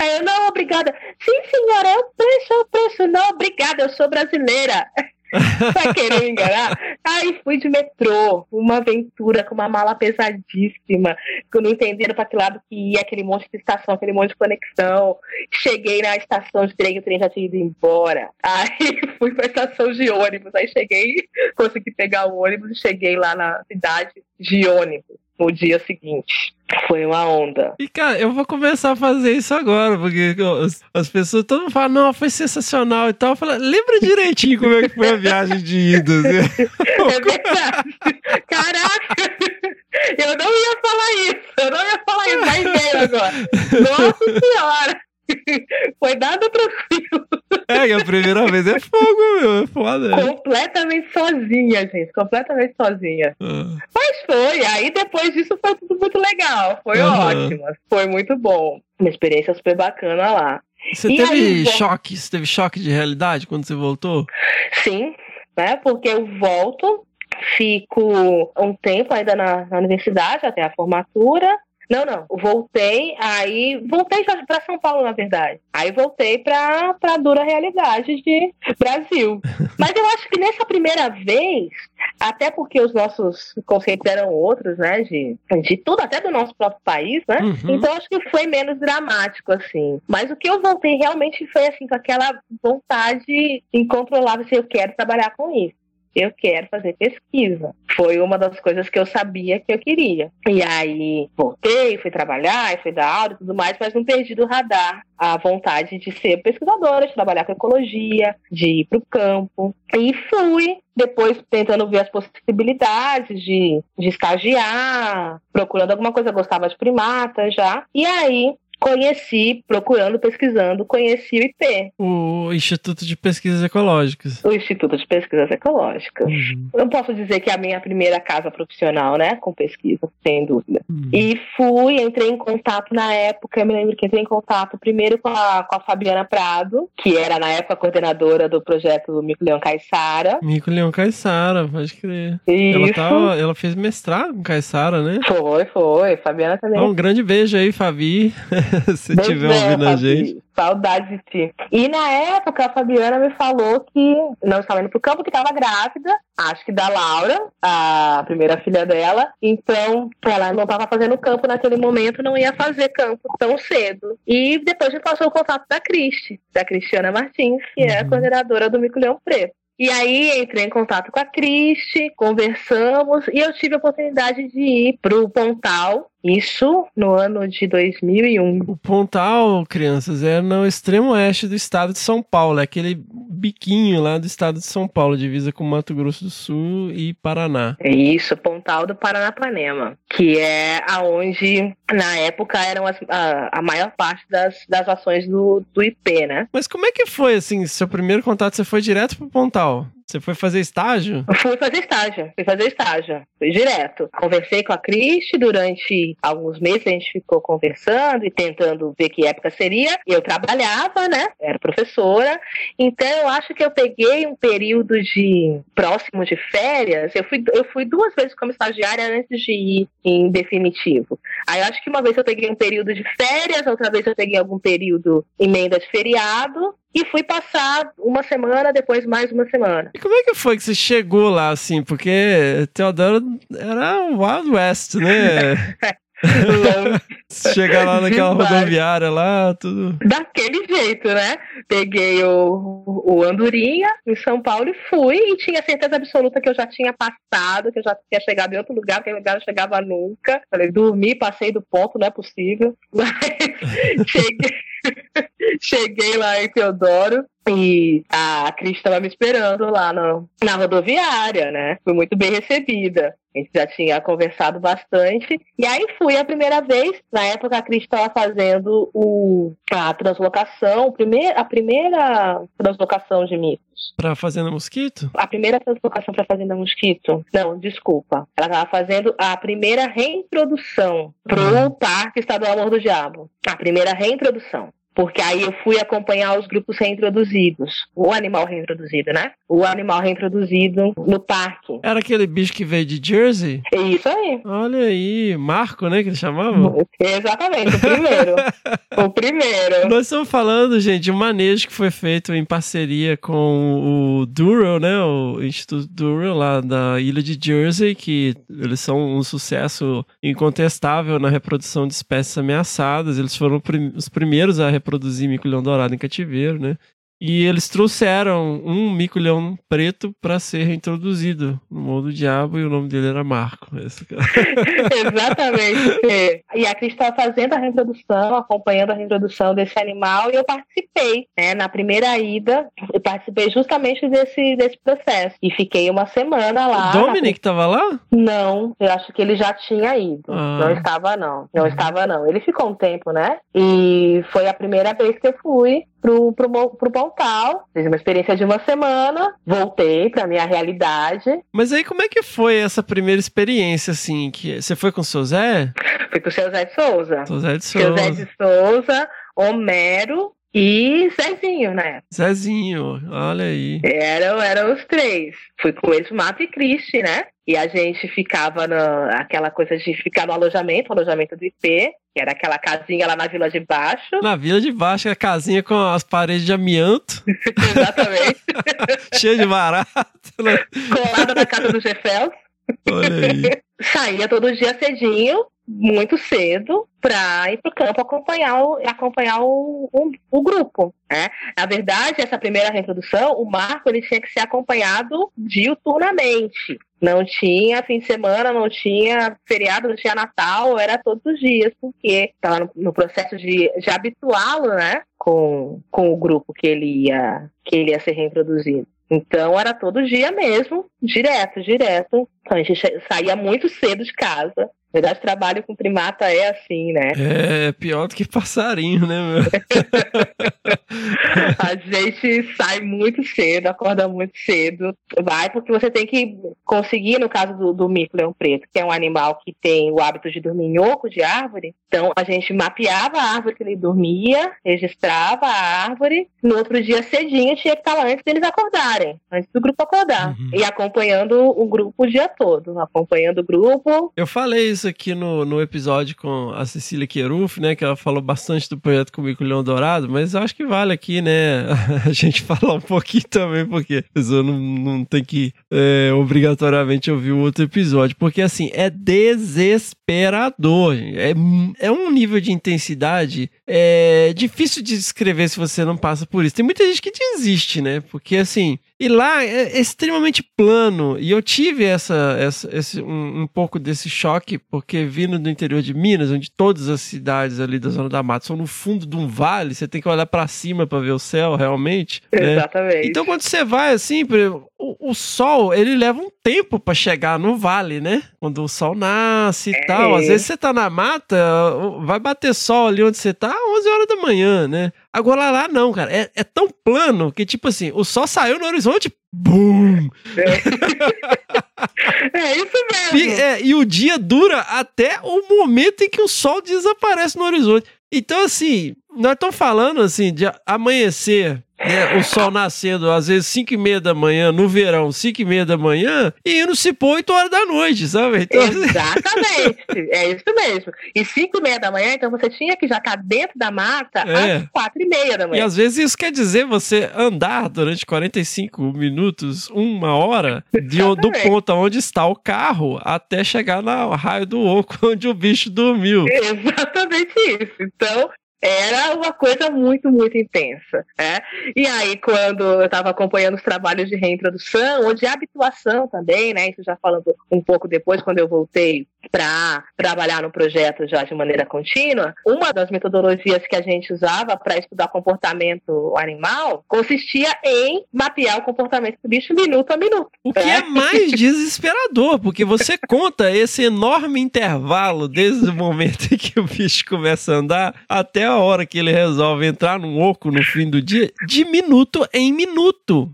[SPEAKER 5] Aí eu, não, obrigada. Sim, senhora, é o preço, é o preço. Não, obrigada, eu sou brasileira. Vai querer me enganar? Aí fui de metrô, uma aventura com uma mala pesadíssima, que não entendendo para que lado que ia, aquele monte de estação, aquele monte de conexão. Cheguei na estação de trem, o trem já tinha ido embora. Aí [laughs] fui pra estação de ônibus, aí cheguei, consegui pegar o ônibus e cheguei lá na cidade de ônibus no dia seguinte. Foi uma onda.
[SPEAKER 1] E, cara, eu vou começar a fazer isso agora, porque as, as pessoas, todo mundo fala, não, foi sensacional e tal. Eu falo, lembra direitinho como é que foi a viagem de ida. assim. [laughs]
[SPEAKER 5] É verdade. Caraca! Eu não ia falar isso. Eu não ia falar isso. Ver agora. [laughs] Nossa Senhora! [laughs] Foi nada tranquilo.
[SPEAKER 1] É, que a primeira vez é fogo, meu, é foda.
[SPEAKER 5] Completamente sozinha, gente. Completamente sozinha.
[SPEAKER 1] Ah.
[SPEAKER 5] Mas foi. Aí depois disso foi tudo muito legal. Foi ótimo. Foi muito bom. Uma experiência super bacana lá.
[SPEAKER 1] Você
[SPEAKER 5] E
[SPEAKER 1] teve
[SPEAKER 5] aí,
[SPEAKER 1] choque? Você teve choque de realidade quando você voltou?
[SPEAKER 5] Sim, né? Porque eu volto, fico um tempo ainda na, na universidade até a formatura. Não, não. Voltei, aí voltei para São Paulo, na verdade. Aí voltei para a dura realidade de Brasil. [laughs] Mas eu acho que nessa primeira vez, até porque os nossos conceitos eram outros, né? De, de tudo, até do nosso próprio país, né?
[SPEAKER 1] Uhum.
[SPEAKER 5] Então acho que foi menos dramático, assim. Mas o que eu voltei realmente foi assim, com aquela vontade incontrolável, assim, eu quero trabalhar com isso. Eu quero fazer pesquisa. Foi uma das coisas que eu sabia que eu queria. E aí voltei, fui trabalhar, fui dar aula e tudo mais, mas não perdi do radar a vontade de ser pesquisadora, de trabalhar com ecologia, de ir para o campo. E fui, depois tentando ver as possibilidades de, de estagiar, procurando alguma coisa, eu gostava de primata já. E aí conheci, procurando, pesquisando, conheci o IP,
[SPEAKER 1] O Instituto de Pesquisas Ecológicas.
[SPEAKER 5] o Instituto de Pesquisas Ecológicas.
[SPEAKER 1] Uhum.
[SPEAKER 5] Eu posso dizer que é a minha primeira casa profissional, né, com pesquisa, sem dúvida.
[SPEAKER 1] Uhum.
[SPEAKER 5] E fui, entrei em contato na época, eu me lembro que entrei em contato primeiro com a, com a Fabiana Prado, que era na época coordenadora do projeto Mico Leão Caiçara.
[SPEAKER 1] Mico Leão Caissara, pode crer. Ela,
[SPEAKER 5] Isso.
[SPEAKER 1] tava, ela fez mestrado com Caissara, né?
[SPEAKER 5] Foi, foi. Fabiana também.
[SPEAKER 1] Então, um grande beijo aí, Fabi. [laughs] Se estiver
[SPEAKER 5] é,
[SPEAKER 1] ouvindo a gente.
[SPEAKER 5] Saudade de ti. E na época, a Fabiana me falou que não estava indo pro campo, que estava grávida, acho que da Laura, a primeira filha dela. Então, ela não estava fazendo campo naquele momento, não ia fazer campo tão cedo. E depois me passou o contato da Cristi, da Cristiana Martins, que é a
[SPEAKER 1] Uhum.
[SPEAKER 5] coordenadora do Mico Leão Preto. E aí entrei em contato com a Cristi, conversamos e eu tive a oportunidade de ir pro Pontal, isso no ano de 2001.
[SPEAKER 1] O Pontal, crianças, é no extremo oeste do estado de São Paulo. É aquele biquinho lá do estado de São Paulo, divisa com Mato Grosso do Sul e Paraná.
[SPEAKER 5] É Isso, Pontal do Paranapanema, que é aonde na época eram as- a, a maior parte das, das ações do, do IP, né?
[SPEAKER 1] Mas como é que foi, assim, seu primeiro contato? Você foi direto pro Pontal? Você foi fazer estágio?
[SPEAKER 5] Eu Fui fazer estágio, fui fazer estágio, fui direto. Conversei com a Cristi durante alguns meses, a gente ficou conversando e tentando ver que época seria. Eu trabalhava, né? Era professora, então eu acho que eu peguei um período de próximo de férias. Eu fui, eu fui duas vezes como estagiária antes de ir em definitivo. Aí eu acho que uma vez eu peguei um período de férias, outra vez eu peguei algum período emenda de feriado. E fui passar uma semana, depois mais uma semana.
[SPEAKER 1] E como é que foi que você chegou lá, assim? Porque Teodoro era um Wild West, né? [laughs] [laughs] Chegar lá naquela rodoviária lá, tudo.
[SPEAKER 5] Daquele jeito, né? Peguei o, o Andorinha em São Paulo e fui, e tinha certeza absoluta que eu já tinha passado, que eu já tinha chegado em outro lugar, que lugar eu não chegava nunca. Falei, dormi, passei do ponto, não é possível. [laughs] Mas cheguei, [laughs] cheguei lá em Teodoro E a Cris estava me esperando lá no, na rodoviária, né? Fui muito bem recebida. A gente já tinha conversado bastante. E aí fui a primeira vez. Na época, a Cris estava fazendo o, a translocação, primeir, a primeira translocação de micos.
[SPEAKER 1] Pra Fazenda Mosquito?
[SPEAKER 5] A primeira translocação para Fazenda Mosquito? Não, desculpa. Ela estava fazendo a primeira reintrodução pro Parque Estadual Amor do Diabo. A primeira reintrodução. Porque aí eu fui acompanhar os grupos reintroduzidos. O animal reintroduzido, né? O animal reintroduzido no parque.
[SPEAKER 1] Era aquele bicho que veio de Jersey?
[SPEAKER 5] É isso aí.
[SPEAKER 1] Olha aí, Marco, né, que ele chamava?
[SPEAKER 5] Exatamente, o primeiro. [laughs] o primeiro.
[SPEAKER 1] Nós estamos falando, gente, de um manejo que foi feito em parceria com o Durrell, né? O Instituto Durrell lá da ilha de Jersey, que eles são um sucesso incontestável na reprodução de espécies ameaçadas. Eles foram os primeiros a reproduzir mico-leão dourado em cativeiro, né? E eles trouxeram um mico-leão preto para ser reintroduzido no mundo do diabo e o nome dele era Marco. [laughs]
[SPEAKER 5] Exatamente. E a Cris estava fazendo a reintrodução, acompanhando a reintrodução desse animal e eu participei. Né? Na primeira ida, eu participei justamente desse, desse processo. E fiquei uma semana lá.
[SPEAKER 1] O Dominic estava lá?
[SPEAKER 5] Não, eu acho que ele já tinha ido.
[SPEAKER 1] Ah.
[SPEAKER 5] Não estava, não. Não estava, não. Ele ficou um tempo, né? E foi a primeira vez que eu fui pro, pro, pro Pontal. Fiz uma experiência de uma semana, voltei pra minha realidade.
[SPEAKER 1] Mas aí como é que foi essa primeira experiência, assim? que Você foi com o seu Zé?
[SPEAKER 5] Fui com o seu Zé de Souza.
[SPEAKER 1] Seu Zé de
[SPEAKER 5] Seu Zé
[SPEAKER 1] Souza.
[SPEAKER 5] de Souza, Homero e Zezinho, né?
[SPEAKER 1] Zezinho, olha aí.
[SPEAKER 5] Eram, eram os três. Fui com eles, Mato e Cristi, né? E a gente ficava na aquela coisa de ficar no alojamento, o alojamento do IP, que era aquela casinha lá na Vila de Baixo.
[SPEAKER 1] Na Vila de Baixo, a casinha com as paredes de amianto, [laughs]
[SPEAKER 5] Exatamente. [laughs]
[SPEAKER 1] cheia de barato. Né?
[SPEAKER 5] Colada na casa do Jefels.
[SPEAKER 1] Olha aí. [laughs]
[SPEAKER 5] Saía todo dia cedinho, muito cedo, pra ir pro campo acompanhar o, acompanhar o, o, o grupo. Né? Na verdade, essa primeira reintrodução, o Marco ele tinha que ser acompanhado diuturnamente. Não tinha fim de semana, não tinha feriado, não tinha Natal, era todos os dias, porque estava no, no processo de, de habituá-lo, né, com, com o grupo que ele ia que ele ia ser reintroduzido. Então era todo dia mesmo, direto, direto. Então a gente saía muito cedo de casa. Na verdade, trabalho com primata é assim, né?
[SPEAKER 1] É pior do que passarinho, né, meu? [laughs]
[SPEAKER 5] A gente sai muito cedo, acorda muito cedo, vai porque você tem que conseguir, no caso do, do mico-leão preto, que é um animal que tem o hábito de dormir em oco de árvore, então a gente mapeava a árvore que ele dormia, registrava a árvore, no outro dia cedinho tinha que estar lá antes deles acordarem, antes do grupo acordar,
[SPEAKER 1] Uhum.
[SPEAKER 5] e acompanhando o grupo o dia todo, acompanhando o grupo,
[SPEAKER 1] Eu falei isso aqui no, no episódio com a Cecília Queruf, né? Que ela falou bastante do projeto Comigo com o Leão Dourado, mas eu acho que vale aqui, né? [laughs] A gente falar um pouquinho também, porque a pessoa não, não tem que é, obrigatoriamente ouvir o outro episódio, porque assim, é desesperador. É, é um nível de intensidade é difícil de descrever se você não passa por isso. Tem muita gente que desiste, né? Porque assim, e lá é extremamente plano. E eu tive essa, essa esse, um, um pouco desse choque, porque vindo do interior de Minas, onde todas as cidades ali da Zona da Mata são no fundo de um vale, você tem que olhar pra cima pra ver o céu realmente. né?
[SPEAKER 5] exatamente.
[SPEAKER 1] Então quando você vai assim, o, o sol, ele leva um tempo pra chegar no vale, né? Quando o sol nasce e
[SPEAKER 5] É.
[SPEAKER 1] tal. Às vezes você tá na mata, vai bater sol ali onde você tá, 11 horas da manhã, né? Agora lá não, cara. É, é tão plano que, tipo assim, o sol saiu no horizonte, BUM!
[SPEAKER 5] É [laughs] isso
[SPEAKER 1] E,
[SPEAKER 5] mesmo.
[SPEAKER 1] é, e o dia dura até o momento em que o sol desaparece no horizonte. Então, assim, nós estamos falando assim de amanhecer, né, o sol nascendo às vezes 5 e meia da manhã, no verão, 5 e meia da manhã, e indo se pôr 8 horas da noite, sabe? Então, [laughs]
[SPEAKER 5] Exatamente, é isso mesmo. E 5 e meia da manhã, então você tinha que já estar dentro da mata
[SPEAKER 1] É.
[SPEAKER 5] às 4 e meia da
[SPEAKER 1] E
[SPEAKER 5] manhã.
[SPEAKER 1] às vezes isso quer dizer você andar durante 45 minutos, uma hora, de, do ponto onde está o carro até chegar no raio do oco [laughs] onde o bicho dormiu.
[SPEAKER 5] Exatamente isso. Então, era uma coisa muito, muito intensa. Né? E aí, quando eu estava acompanhando os trabalhos de reintrodução, ou de habituação também, né? Isso já falando um pouco depois, quando eu voltei para trabalhar no projeto já de maneira contínua, uma das metodologias que a gente usava para estudar comportamento animal consistia em mapear o comportamento do bicho minuto a minuto.
[SPEAKER 1] O que é mais [laughs] desesperador, porque você conta esse enorme intervalo desde o momento em que o bicho começa a andar até a hora que ele resolve entrar num oco no fim do dia, de minuto em minuto.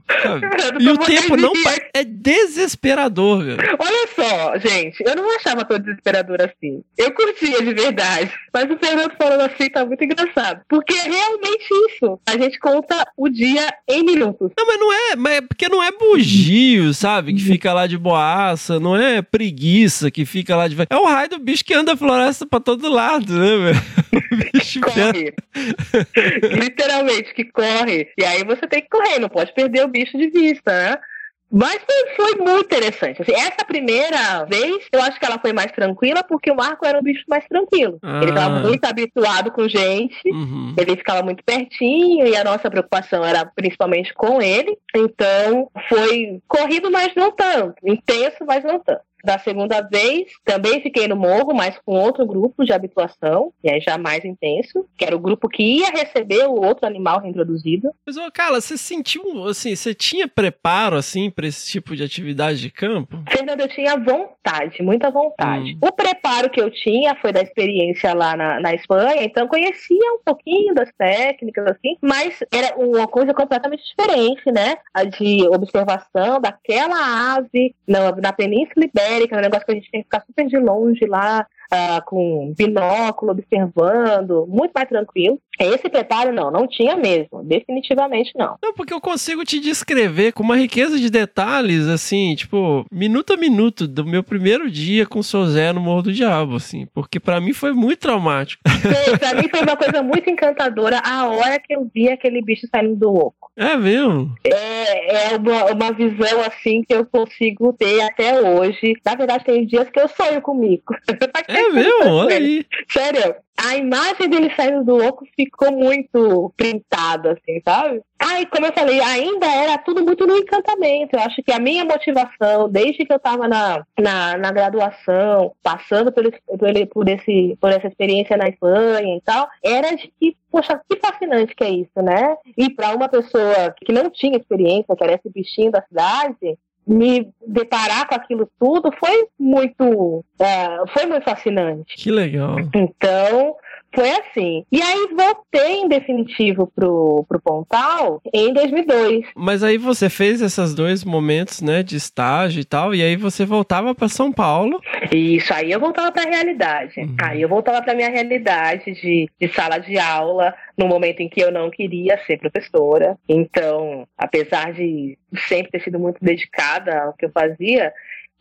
[SPEAKER 1] E o tempo não é desesperador. cara.
[SPEAKER 5] Olha só, gente, eu não achava tão desesperador assim. Eu curtia de verdade. Mas o Fernando falando assim tá muito engraçado. Porque é realmente isso. A gente conta o dia em minutos.
[SPEAKER 1] Não, mas não é, mas é porque não é bugio, sabe? Que fica lá de boaça, não é preguiça que fica lá de. É o raio do bicho que anda a floresta pra todo lado, né, velho? [laughs] Bicho
[SPEAKER 5] Corre. Literalmente, que corre. E aí você tem que correr, não pode perder o bicho de vista, né? Mas foi, muito interessante. Assim, essa primeira vez, eu acho que ela foi mais tranquila, porque o Marco era um bicho mais tranquilo.
[SPEAKER 1] Ah.
[SPEAKER 5] Ele estava muito habituado com gente.
[SPEAKER 1] Uhum.
[SPEAKER 5] Ele ficava muito pertinho e a nossa preocupação era principalmente com ele. Então, foi corrido, mas não tanto. Intenso, mas não tanto. Da segunda vez, também fiquei no morro, mas com outro grupo de habituação, e aí já mais intenso, que era o grupo que ia receber o outro animal reintroduzido.
[SPEAKER 1] Mas, ô, Carla, você sentiu, assim, você tinha preparo, assim, pra esse tipo de atividade de campo?
[SPEAKER 5] Fernando, eu tinha vontade, muita vontade. O preparo que eu tinha foi da experiência lá na, na Espanha, então conhecia um pouquinho das técnicas, assim, mas era uma coisa completamente diferente, né? A de observação daquela ave na, na Península Ibérica, um negócio que a gente tem que ficar super de longe lá, ah, com binóculo, observando, muito mais tranquilo. Esse preparo, não, não tinha mesmo, definitivamente não.
[SPEAKER 1] Não, porque eu consigo te descrever com uma riqueza de detalhes, assim, tipo, minuto a minuto do meu primeiro dia com o seu Zé no Morro do Diabo, assim, porque pra mim foi muito traumático.
[SPEAKER 5] Sei, pra mim foi uma coisa muito encantadora a hora que eu vi aquele bicho saindo do oco.
[SPEAKER 1] É mesmo?
[SPEAKER 5] É, é uma, uma visão assim que eu consigo ter até hoje. Na verdade, tem dias que eu sonho comigo. [laughs]
[SPEAKER 1] É mesmo? Olha aí.
[SPEAKER 5] Sério, a imagem dele saindo do oco ficou muito printada, assim, sabe? E como eu falei, ainda era tudo muito no encantamento. Eu acho que a minha motivação, desde que eu estava na, na, na graduação, passando por, por, por, esse, por essa experiência na Espanha e tal, era de que, poxa, que fascinante que é isso, né? E para uma pessoa que não tinha experiência, que era esse bichinho da cidade, me deparar com aquilo tudo foi muito, é, foi muito fascinante.
[SPEAKER 1] Que legal.
[SPEAKER 5] Então, foi assim. E aí voltei em definitivo pro, pro Pontal em 2002.
[SPEAKER 1] Mas aí você fez esses dois momentos, né, de estágio e tal, e aí você voltava pra São Paulo.
[SPEAKER 5] Isso, aí eu voltava pra realidade. Aí eu voltava pra minha realidade de, de sala de aula, no momento em que eu não queria ser professora. Então, apesar de sempre ter sido muito dedicada ao que eu fazia,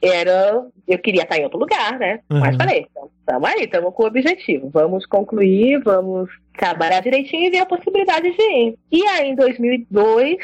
[SPEAKER 5] era eu queria estar em outro lugar, né? Mas
[SPEAKER 1] Uhum.
[SPEAKER 5] falei, então, estamos aí, estamos com o objetivo. Vamos concluir, vamos trabalhar direitinho e ver a possibilidade de ir. E aí, em 2002,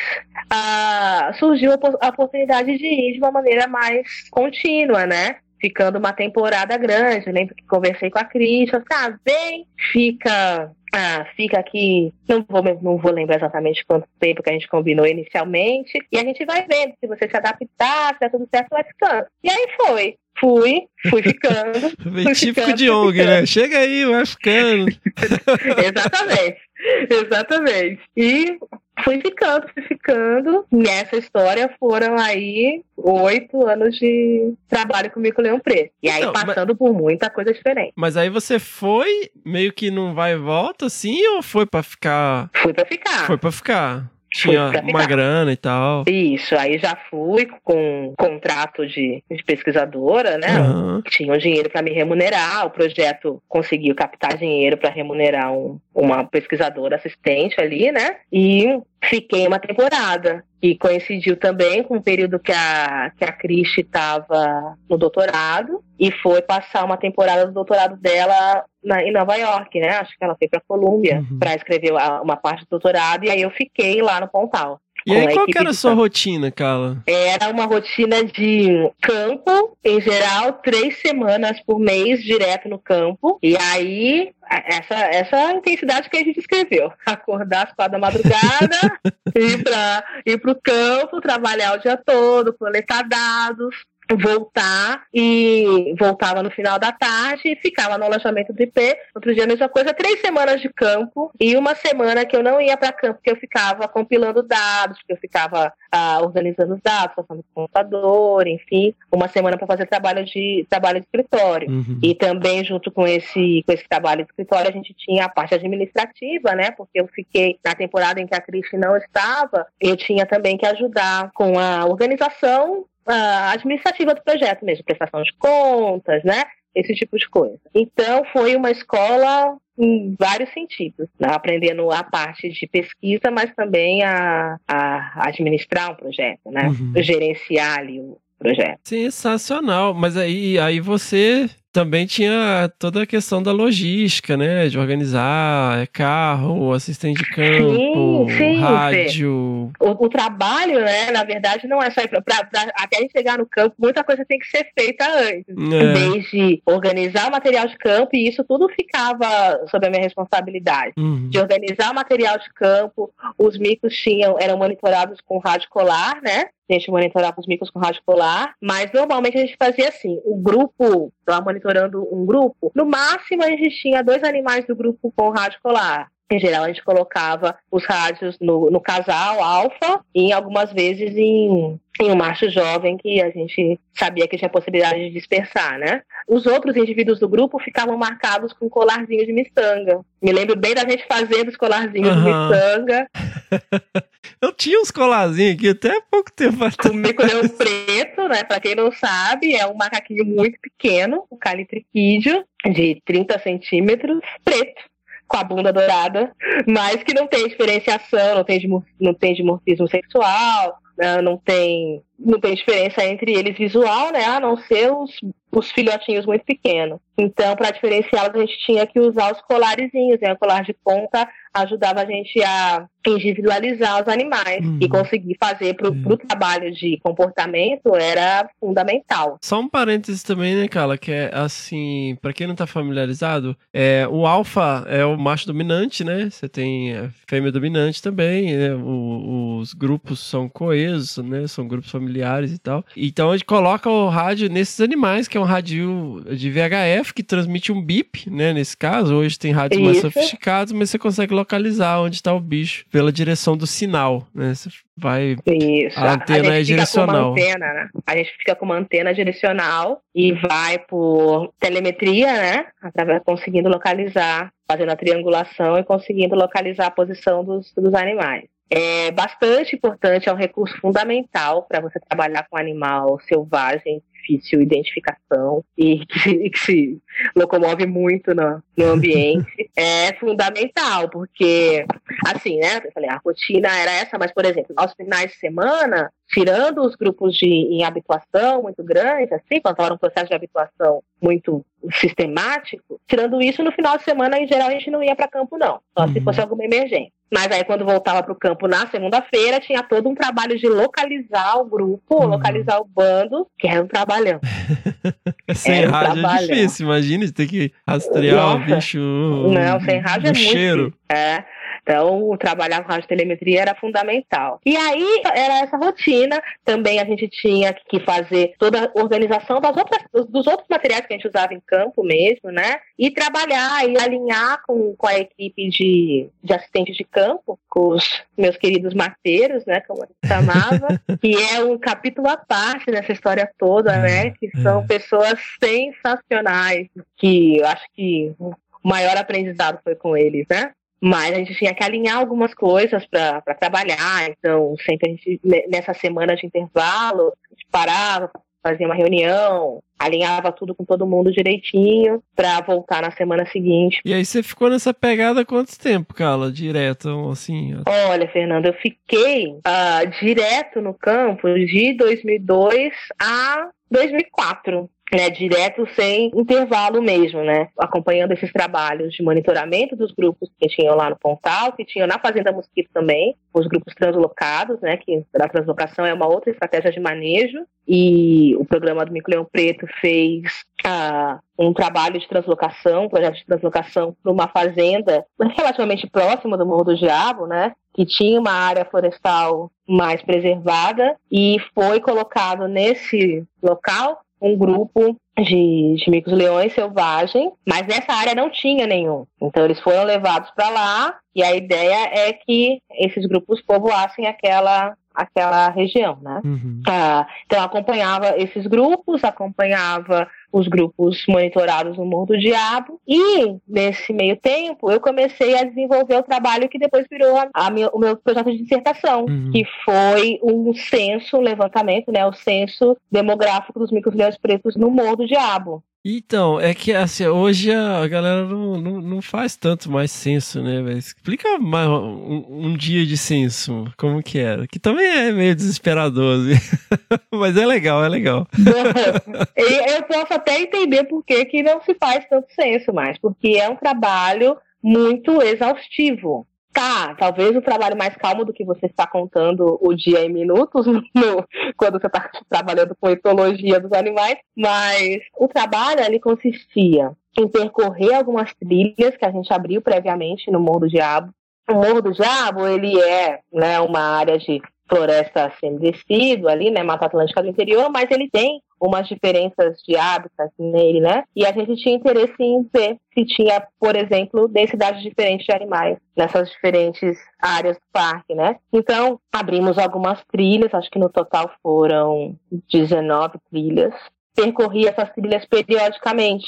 [SPEAKER 5] ah, surgiu a, a oportunidade de ir de uma maneira mais contínua, né? Ficando uma temporada grande. Eu lembro que conversei com a Cris, falei vem, fica ah, fica aqui, não vou, não vou lembrar exatamente quanto tempo que a gente combinou inicialmente, e a gente vai vendo, se você se adaptar, se der tudo certo, vai ficando. E aí foi, fui, fui ficando. [laughs]
[SPEAKER 1] Bem típico de ONG, né? Chega aí, vai ficando. [laughs]
[SPEAKER 5] exatamente, exatamente. E fui ficando, fui ficando. Nessa história foram aí oito anos de trabalho comigo com o Leão Preto. E aí
[SPEAKER 1] Então, mas-
[SPEAKER 5] passando por muita coisa diferente.
[SPEAKER 1] Mas aí você foi meio que não vai e volta, assim, ou foi pra ficar?
[SPEAKER 5] Fui pra ficar.
[SPEAKER 1] Foi pra ficar. Tinha
[SPEAKER 5] pra
[SPEAKER 1] uma grana e tal.
[SPEAKER 5] Isso, aí já fui com contrato de, de pesquisadora, né?
[SPEAKER 1] Aham.
[SPEAKER 5] Tinha um dinheiro para me remunerar, o projeto conseguiu captar dinheiro para remunerar um- uma pesquisadora assistente ali, né? E fiquei uma temporada. E coincidiu também com o período que a, que a Cristi estava no doutorado e foi passar uma temporada do doutorado dela na- em Nova York, né? Acho que ela foi para Colômbia
[SPEAKER 1] Uhum.
[SPEAKER 5] para escrever uma parte do doutorado e aí eu fiquei lá no Pontal.
[SPEAKER 1] E aí, qual era a sua
[SPEAKER 5] campo.
[SPEAKER 1] rotina, Carla?
[SPEAKER 5] Era uma rotina de campo, em geral, três semanas por mês, direto no campo. E aí, essa, essa intensidade que a gente escreveu. [laughs] Acordar às quatro da madrugada, [laughs] ir para ir pro campo, trabalhar o dia todo, coletar dados, voltar e voltava no final da tarde, ficava no alojamento do IP. Outro dia a mesma coisa, três semanas de campo e uma semana que eu não ia para campo, porque eu ficava compilando dados, porque eu ficava ah, organizando os dados, passando o computador, enfim, uma semana para fazer trabalho de trabalho de escritório.
[SPEAKER 1] Uhum.
[SPEAKER 5] E também junto com esse com esse trabalho de escritório a gente tinha a parte administrativa, né? Porque eu fiquei na temporada em que a Cristi não estava, eu tinha também que ajudar com a organização uh, administrativa do projeto mesmo, prestação de contas, né? Esse tipo de coisa. Então, foi uma escola em vários sentidos, né? aprendendo a parte de pesquisa, mas também a, a administrar um projeto, né?
[SPEAKER 1] Uhum.
[SPEAKER 5] Gerenciar ali o projeto.
[SPEAKER 1] Sensacional. Mas aí, aí você também tinha toda a questão da logística, né? De organizar é carro, assistente de campo,
[SPEAKER 5] Sim, sim,
[SPEAKER 1] rádio.
[SPEAKER 5] O, o trabalho, né, na verdade, não é só pra, pra- pra- até a gente chegar no campo, muita coisa tem que ser feita antes.
[SPEAKER 1] É.
[SPEAKER 5] Desde organizar o material de campo, e isso tudo ficava sob a minha responsabilidade.
[SPEAKER 1] Uhum.
[SPEAKER 5] De organizar o material de campo, os micos tinham, eram monitorados com rádio colar, né? A gente monitorava os micos com rádio colar, mas normalmente a gente fazia assim: o grupo, estava monitorando um grupo, no máximo a gente tinha dois animais do grupo com rádio colar. Em geral, a gente colocava os rádios no, no casal alfa e algumas vezes em, em um macho jovem que a gente sabia que tinha possibilidade de dispersar, né? Os outros indivíduos do grupo ficavam marcados com colarzinho de miçanga. Me lembro bem da gente fazendo os colarzinhos de
[SPEAKER 1] Aham.
[SPEAKER 5] miçanga, [laughs]
[SPEAKER 1] Eu tinha uns colarzinhos aqui até pouco tempo atrás.
[SPEAKER 5] mico-leão preto, né? Pra quem não sabe, é um macaquinho muito pequeno, um calitriquídeo de 30 centímetros, preto, com a bunda dourada, mas que não tem diferenciação, não tem, não tem dimorfismo sexual, né, não tem não tem diferença entre eles visual, né? A não ser os, os filhotinhos muito pequenos. Então, para diferenciá-los, a gente tinha que usar os colarezinhos, né? O colar de ponta ajudava a gente a individualizar os animais
[SPEAKER 1] Uhum.
[SPEAKER 5] e conseguir fazer para o trabalho de comportamento era fundamental.
[SPEAKER 1] Só um parênteses também, né, Carla? Que é assim, pra quem não tá familiarizado, é, o alfa é o macho dominante, né? Você tem a fêmea dominante também, né? O- os grupos são coesos, né? São grupos familiares e tal. Então a gente coloca o rádio nesses animais, que é um rádio de VHF que transmite um bip, né? Nesse caso, hoje tem rádios mais sofisticados, mas você consegue localizar onde tá o bicho pela direção do sinal, né? Você vai
[SPEAKER 5] Isso.
[SPEAKER 1] A antena é
[SPEAKER 5] fica com
[SPEAKER 1] direcional.
[SPEAKER 5] antena, né? A gente fica com uma antena direcional e vai por telemetria, né? Através, conseguindo localizar, fazendo a triangulação e conseguindo localizar a posição dos, dos animais. É bastante importante, é um recurso fundamental para você trabalhar com animal selvagem, difícil identificação e que que se locomove muito no, no ambiente. [laughs] é fundamental, porque assim, né? Eu falei, a rotina era essa, mas, por exemplo, aos finais de semana, tirando os grupos de em habituação muito grandes, assim, quando estava um processo de habituação muito sistemático, tirando isso, no final de semana, em geral, a gente não ia para campo, não. Só se
[SPEAKER 1] Uhum.
[SPEAKER 5] fosse alguma emergência. Mas aí, quando voltava para o campo na segunda-feira, tinha todo um trabalho de localizar o grupo,
[SPEAKER 1] Uhum.
[SPEAKER 5] localizar o bando, que era um trabalhão. [laughs]
[SPEAKER 1] Sem
[SPEAKER 5] Era um
[SPEAKER 1] rádio é difícil, imagina, você tem que rastrear o
[SPEAKER 5] Nossa.
[SPEAKER 1] bicho.
[SPEAKER 5] Não, sem rádio é muito
[SPEAKER 1] cheiro.
[SPEAKER 5] É. Então, o trabalhar com radiotelemetria era fundamental. E aí, era essa rotina. Também a gente tinha que fazer toda a organização das outras, dos, outros materiais que a gente usava em campo mesmo, né? E trabalhar e alinhar com, com a equipe de, de assistentes de campo, com os meus queridos mateiros, né? Como a gente chamava. [laughs] que é um capítulo à parte nessa história toda, né? Que são
[SPEAKER 1] é.
[SPEAKER 5] pessoas sensacionais. Que eu acho que o maior aprendizado foi com eles, né? Mas a gente tinha que alinhar algumas coisas para trabalhar. Então, sempre a gente, ne- nessa semana de intervalo, a gente parava, fazia uma reunião, alinhava tudo com todo mundo direitinho para voltar na semana seguinte.
[SPEAKER 1] E aí você ficou nessa pegada quanto tempo, Carla? Direto, assim.
[SPEAKER 5] Olha, Fernando, eu fiquei ah, direto no campo de 2002 a 2004. Né, direto sem intervalo mesmo, né? Acompanhando esses trabalhos de monitoramento dos grupos que tinham lá no Pontal, que tinham na Fazenda Mosquito também, os grupos translocados, né? Que a translocação é uma outra estratégia de manejo. E o programa do Mico-Leão Preto fez ah, um trabalho de translocação, um projeto de translocação para uma fazenda relativamente próxima do Morro do Diabo, né? que tinha uma área florestal mais preservada e foi colocado nesse local um grupo de, de micos-leões selvagem, mas nessa área não tinha nenhum. Então eles foram levados para lá e a ideia é que esses grupos povoassem aquela aquela região, né?
[SPEAKER 1] Uhum.
[SPEAKER 5] Ah, então acompanhava esses grupos, acompanhava os grupos monitorados no Morro do Diabo e nesse meio tempo eu comecei a desenvolver o trabalho que depois virou a, a o meu projeto de dissertação,
[SPEAKER 1] Uhum.
[SPEAKER 5] que foi um censo, um levantamento, né, o censo demográfico dos micro-leões pretos no Morro do Diabo.
[SPEAKER 1] Então, é que assim, hoje a galera não, não, não faz tanto mais censo, né, velho? Explica mais um, um dia de censo, como que era. Que também é meio desesperador, assim. [laughs] mas é legal, é legal. [laughs]
[SPEAKER 5] Eu posso até entender por que, que não se faz tanto censo mais, porque é um trabalho muito exaustivo. Tá, talvez o trabalho mais calmo do que você está contando o dia em minutos, [laughs] no- quando você está trabalhando com etologia dos animais, mas o trabalho ali consistia em percorrer algumas trilhas que a gente abriu previamente no Morro do Diabo. O Morro do Diabo, ele é né, uma área de floresta semidescido ali, né, Mata Atlântica do interior, mas ele tem umas diferenças de hábitats nele, né? E a gente tinha interesse em ver se tinha, por exemplo, densidades diferentes de animais nessas diferentes áreas do parque, né? Então, abrimos algumas trilhas, acho que no total foram 19 trilhas. Percorri essas trilhas periodicamente.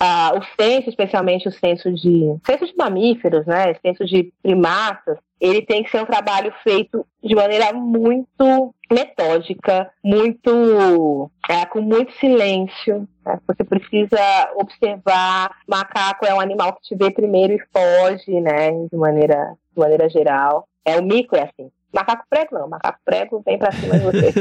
[SPEAKER 5] Ah, o censo, especialmente o censo de censo de mamíferos, né? Censo de primatas, ele tem que ser um trabalho feito de maneira muito metódica, muito é, com muito silêncio. né? Você precisa observar. Macaco é um animal que te vê primeiro e foge, né? De maneira, de maneira geral. É o mico é assim. Macaco prego não, macaco prego vem pra cima de você.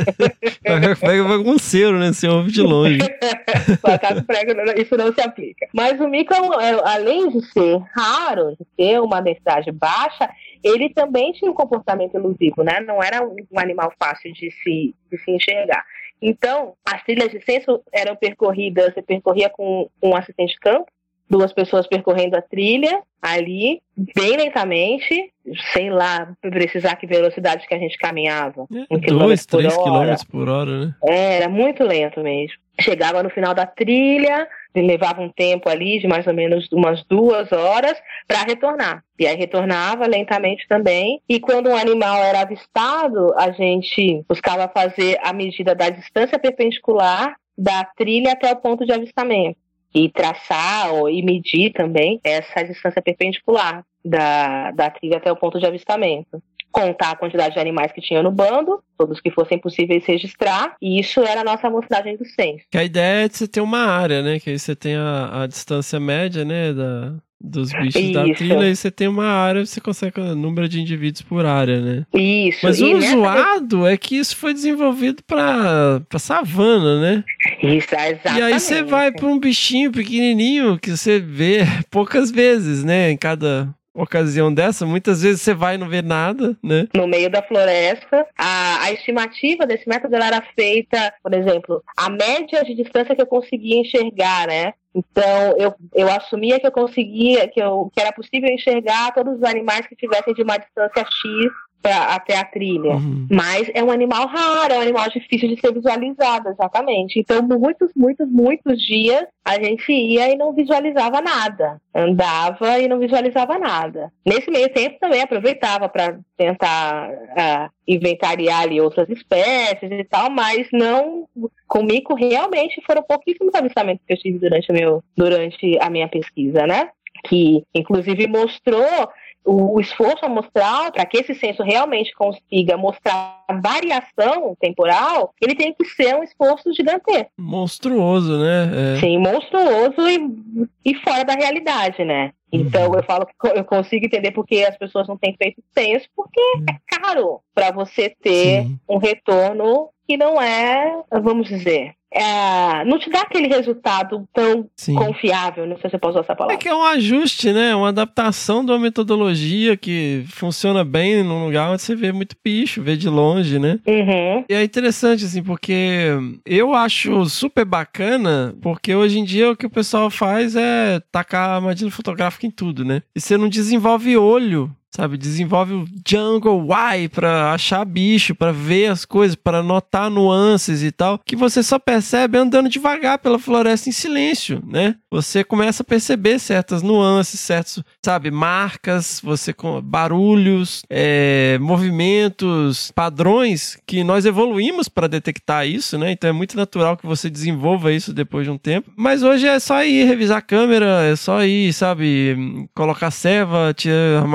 [SPEAKER 5] [laughs]
[SPEAKER 1] Pega bagunceiro, né? Você ouve de longe. [laughs]
[SPEAKER 5] macaco prego, não- isso não se aplica. Mas o mico, é é- além de ser raro, de ter uma densidade baixa, ele também tinha um comportamento elusivo, né? Não era um um animal fácil de se, de se enxergar. Então, as trilhas de censo eram percorridas, você percorria com, com um assistente de campo, duas pessoas percorrendo a trilha ali, bem lentamente, sei lá, precisar que velocidade que a gente caminhava. Um
[SPEAKER 1] Dois,
[SPEAKER 5] quilômetro por
[SPEAKER 1] três
[SPEAKER 5] hora.
[SPEAKER 1] quilômetros por hora, né?
[SPEAKER 5] É, era muito lento mesmo. Chegava no final da trilha, levava um tempo ali de mais ou menos umas duas horas para retornar. E aí retornava lentamente também. E quando um animal era avistado, a gente buscava fazer a medida da distância perpendicular da trilha até o ponto de avistamento. E traçar ou- e medir também essa distância perpendicular da, da trilha até o ponto de avistamento contar a quantidade de animais que tinha no bando, todos que fossem possíveis registrar, e isso era a nossa amostragem do censo.
[SPEAKER 1] Que a ideia é de você ter uma área, né? Que aí você tem a, a distância média, né? Da, dos bichos da
[SPEAKER 5] Isso.
[SPEAKER 1] trilha e você tem uma área, você consegue o número de indivíduos por área, né?
[SPEAKER 5] Isso.
[SPEAKER 1] Mas
[SPEAKER 5] e
[SPEAKER 1] o
[SPEAKER 5] nessa-
[SPEAKER 1] zoado é que isso foi desenvolvido pra, pra savana, né?
[SPEAKER 5] Isso, exatamente.
[SPEAKER 1] E aí você vai pra um bichinho pequenininho que você vê [laughs] poucas vezes, né? Em cada ocasião dessa, muitas vezes você vai e não vê nada, né?
[SPEAKER 5] no meio da floresta. A, a estimativa desse método era feita, por exemplo, a média de distância que eu conseguia enxergar, né? Então, eu, eu assumia que eu conseguia, que, eu, que era possível enxergar todos os animais que tivessem de uma distância X pra, até a trilha.
[SPEAKER 1] Uhum.
[SPEAKER 5] Mas é um animal raro, é um animal difícil de ser visualizado, exatamente. Então, muitos, muitos, muitos dias a gente ia e não visualizava nada. Andava e não visualizava nada. Nesse meio tempo também aproveitava para tentar ah, inventariar ali outras espécies e tal, mas não. Comigo realmente foram pouquíssimos avistamentos que eu tive durante, meu, durante a minha pesquisa, né? Que inclusive mostrou o, o esforço amostral para que esse censo realmente consiga mostrar variação temporal, ele tem que ser um esforço gigantesco.
[SPEAKER 1] Monstruoso, né? É.
[SPEAKER 5] Sim, monstruoso e, e fora da realidade, né? Então eu falo que eu consigo entender porque as pessoas não têm feito censo, porque é caro para você ter
[SPEAKER 1] Sim.
[SPEAKER 5] um retorno que não é, vamos dizer, é, não te dá aquele resultado tão
[SPEAKER 1] Sim.
[SPEAKER 5] confiável, não sei se eu posso usar essa
[SPEAKER 1] É
[SPEAKER 5] palavra.
[SPEAKER 1] que é um ajuste, né? Uma adaptação de uma metodologia que funciona bem num lugar onde você vê muito bicho, vê de longe, né?
[SPEAKER 5] Uhum.
[SPEAKER 1] E é interessante, assim, porque eu acho super bacana, porque hoje em dia o que o pessoal faz é tacar armadilha fotográfica em tudo, né? E você não desenvolve olho sabe? Desenvolve o Jungle Y pra achar bicho, pra ver as coisas, pra notar nuances e tal, que você só percebe andando devagar pela floresta em silêncio, né? Você começa a perceber certas nuances, certos, sabe, marcas, você barulhos, é, movimentos, padrões que nós evoluímos para detectar isso, né? Então é muito natural que você desenvolva isso depois de um tempo. Mas hoje é só ir revisar a câmera, é só ir, sabe, colocar serva, tirar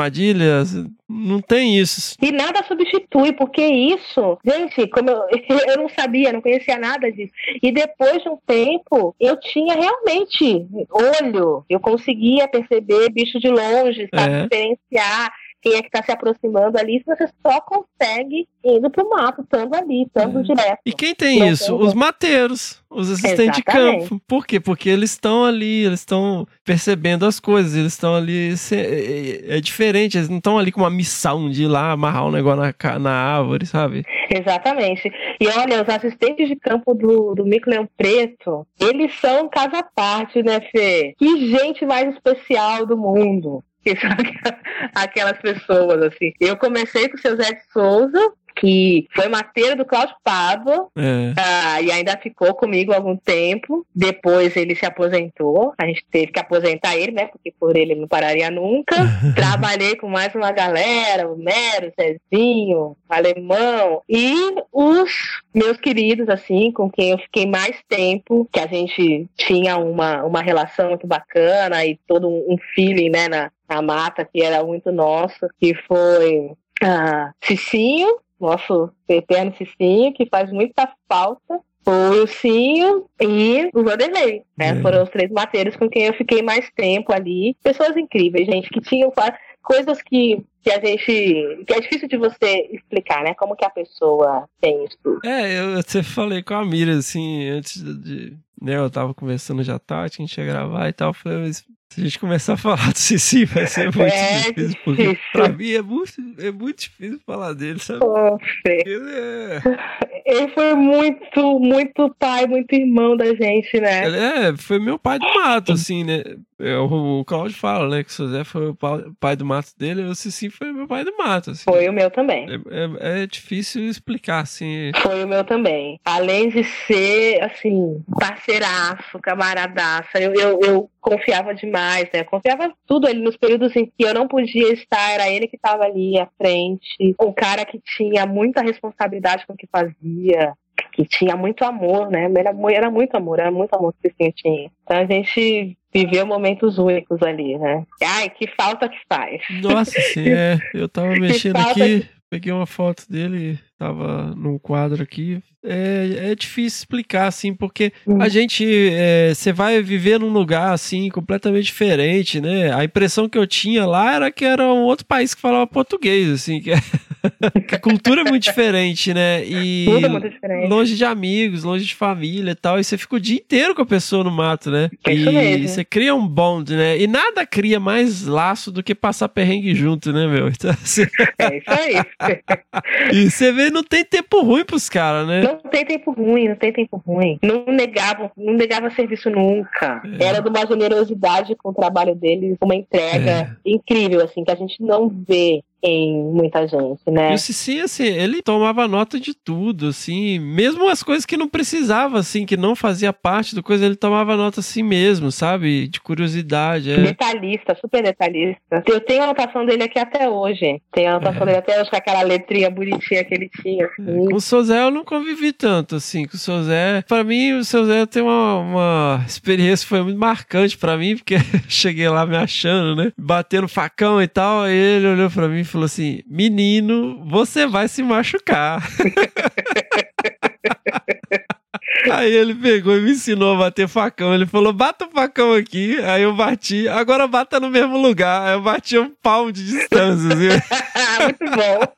[SPEAKER 1] armadilhas. Não tem isso.
[SPEAKER 5] E nada substitui, porque isso, gente, como eu, [laughs] eu não sabia, não conhecia nada disso. E depois de um tempo, eu tinha realmente olho, eu conseguia perceber bicho de longe, sabe,
[SPEAKER 1] É.
[SPEAKER 5] diferenciar quem é que está se aproximando ali. Isso você só consegue indo pro mato, estando ali, estando direto.
[SPEAKER 1] E quem tem
[SPEAKER 5] Não
[SPEAKER 1] isso?
[SPEAKER 5] tem
[SPEAKER 1] Os mateiros, os assistentes de
[SPEAKER 5] Exatamente.
[SPEAKER 1] campo. Por quê? Porque eles estão ali, eles estão percebendo as coisas, eles estão ali. se- É, é diferente, eles não estão ali com uma missão de ir lá amarrar um negócio na, na árvore, sabe?
[SPEAKER 5] Exatamente. E olha, os assistentes de campo do, do Mico Leão Preto, eles são casa à parte, né, Fê? Que gente mais especial do mundo. Que são [laughs] aquelas- pessoas, assim. Eu comecei com o seu Zé de Souza, que foi mateiro do Cláudio Pádua,
[SPEAKER 1] É.
[SPEAKER 5] ah, e ainda ficou comigo algum tempo. Depois ele se aposentou. A gente teve que aposentar ele, né? Porque por ele não pararia nunca. [laughs] Trabalhei com mais uma galera, o Mero, o Zezinho, o Alemão. E os meus queridos, assim, com quem eu fiquei mais tempo, que a gente tinha uma, uma relação muito bacana e todo um um feeling, né, na, na mata, que era muito nosso, que foi ah, Cicinho, nosso eterno Cicinho, que faz muita falta. Foi o Cinho e o Vanderlei, né?
[SPEAKER 1] É.
[SPEAKER 5] Foram os três mateiros com quem eu fiquei mais tempo ali. Pessoas incríveis, gente, que tinham coisas que, que a gente. que é difícil de você explicar, né? Como que a pessoa tem isso tudo.
[SPEAKER 1] É, eu até falei com a Mira, assim, antes de. Né, eu tava conversando já tarde, a gente ia gravar e tal. eu Falei, mas se a gente começar a falar [laughs] do Cici, vai ser muito
[SPEAKER 5] É
[SPEAKER 1] difícil. Porque
[SPEAKER 5] difícil.
[SPEAKER 1] pra mim é muito, é muito difícil falar dele, sabe? Ele é.
[SPEAKER 5] Ele foi muito, muito pai, muito irmão da gente, né?
[SPEAKER 1] Ele é, foi meu pai do mato, assim, né? É, o, o Claudio fala, né? Que o Zé foi o pa- pai do mato dele, o Cici foi meu pai do mato, assim.
[SPEAKER 5] Foi o meu também.
[SPEAKER 1] É, é- é difícil explicar, assim.
[SPEAKER 5] Foi o meu também. Além de ser, assim, parceiraço, camaradaça, eu, eu, eu confiava demais, né? Eu confiava tudo ali nos períodos em que eu não podia estar, era ele que estava ali à frente. Um cara que tinha muita responsabilidade com o que fazia. Que tinha muito amor, né? Era, era muito amor, era muito amor que o tinha. Então a gente viveu momentos únicos ali, né? Ai, que falta que faz.
[SPEAKER 1] Nossa, assim, é. Eu tava [laughs] mexendo aqui, peguei uma foto dele, tava num quadro aqui. É, é difícil explicar, assim, porque
[SPEAKER 5] Hum.
[SPEAKER 1] a gente. Você vai viver num lugar, assim, completamente diferente, né? A impressão que eu tinha lá era que era um outro país que falava português, assim, que, [laughs] que a cultura é muito diferente, né? E
[SPEAKER 5] Tudo é muito diferente.
[SPEAKER 1] longe de amigos, longe de família e tal. E você fica o dia inteiro com a pessoa no mato, né?
[SPEAKER 5] É isso
[SPEAKER 1] e
[SPEAKER 5] mesmo.
[SPEAKER 1] você cria um bond, né? E nada cria mais laço do que passar perrengue junto, né, meu? Então, assim,
[SPEAKER 5] É isso aí. [laughs]
[SPEAKER 1] e você vê, não tem tempo ruim pros caras, né?
[SPEAKER 5] Não tem tempo ruim, não tem tempo ruim. Não negava, não negava serviço nunca.
[SPEAKER 1] É.
[SPEAKER 5] Era de uma generosidade com o trabalho deles, uma entrega
[SPEAKER 1] É.
[SPEAKER 5] incrível, assim, que a gente não vê em muita gente, né?
[SPEAKER 1] E o Cici, assim, ele tomava nota de tudo, assim, mesmo as coisas que não precisava, assim, que não fazia parte do coisa, ele tomava nota assim mesmo, sabe? De curiosidade, é.
[SPEAKER 5] Detalhista, super detalhista. Eu tenho a anotação dele aqui até hoje. Tenho a anotação
[SPEAKER 1] É.
[SPEAKER 5] dele até hoje com aquela letrinha bonitinha que ele tinha. assim.
[SPEAKER 1] Com o seu Zé eu não convivi tanto, assim, com o seu Zé. Pra mim, o seu Zé tem uma, uma experiência que foi muito marcante pra mim, porque [laughs] cheguei lá me achando, né? Batendo facão e tal, aí ele olhou pra mim e falou assim, menino, você vai se machucar. [laughs] Aí ele pegou e me ensinou a bater facão. Ele falou: bata o facão aqui. Aí eu bati. Agora bata no mesmo lugar. Aí eu bati um pau de distância. Assim. [laughs]
[SPEAKER 5] Muito bom.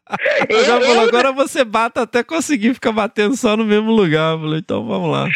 [SPEAKER 1] Eu já falou, agora você bata até conseguir ficar batendo só no mesmo lugar. Eu falei, então vamos lá.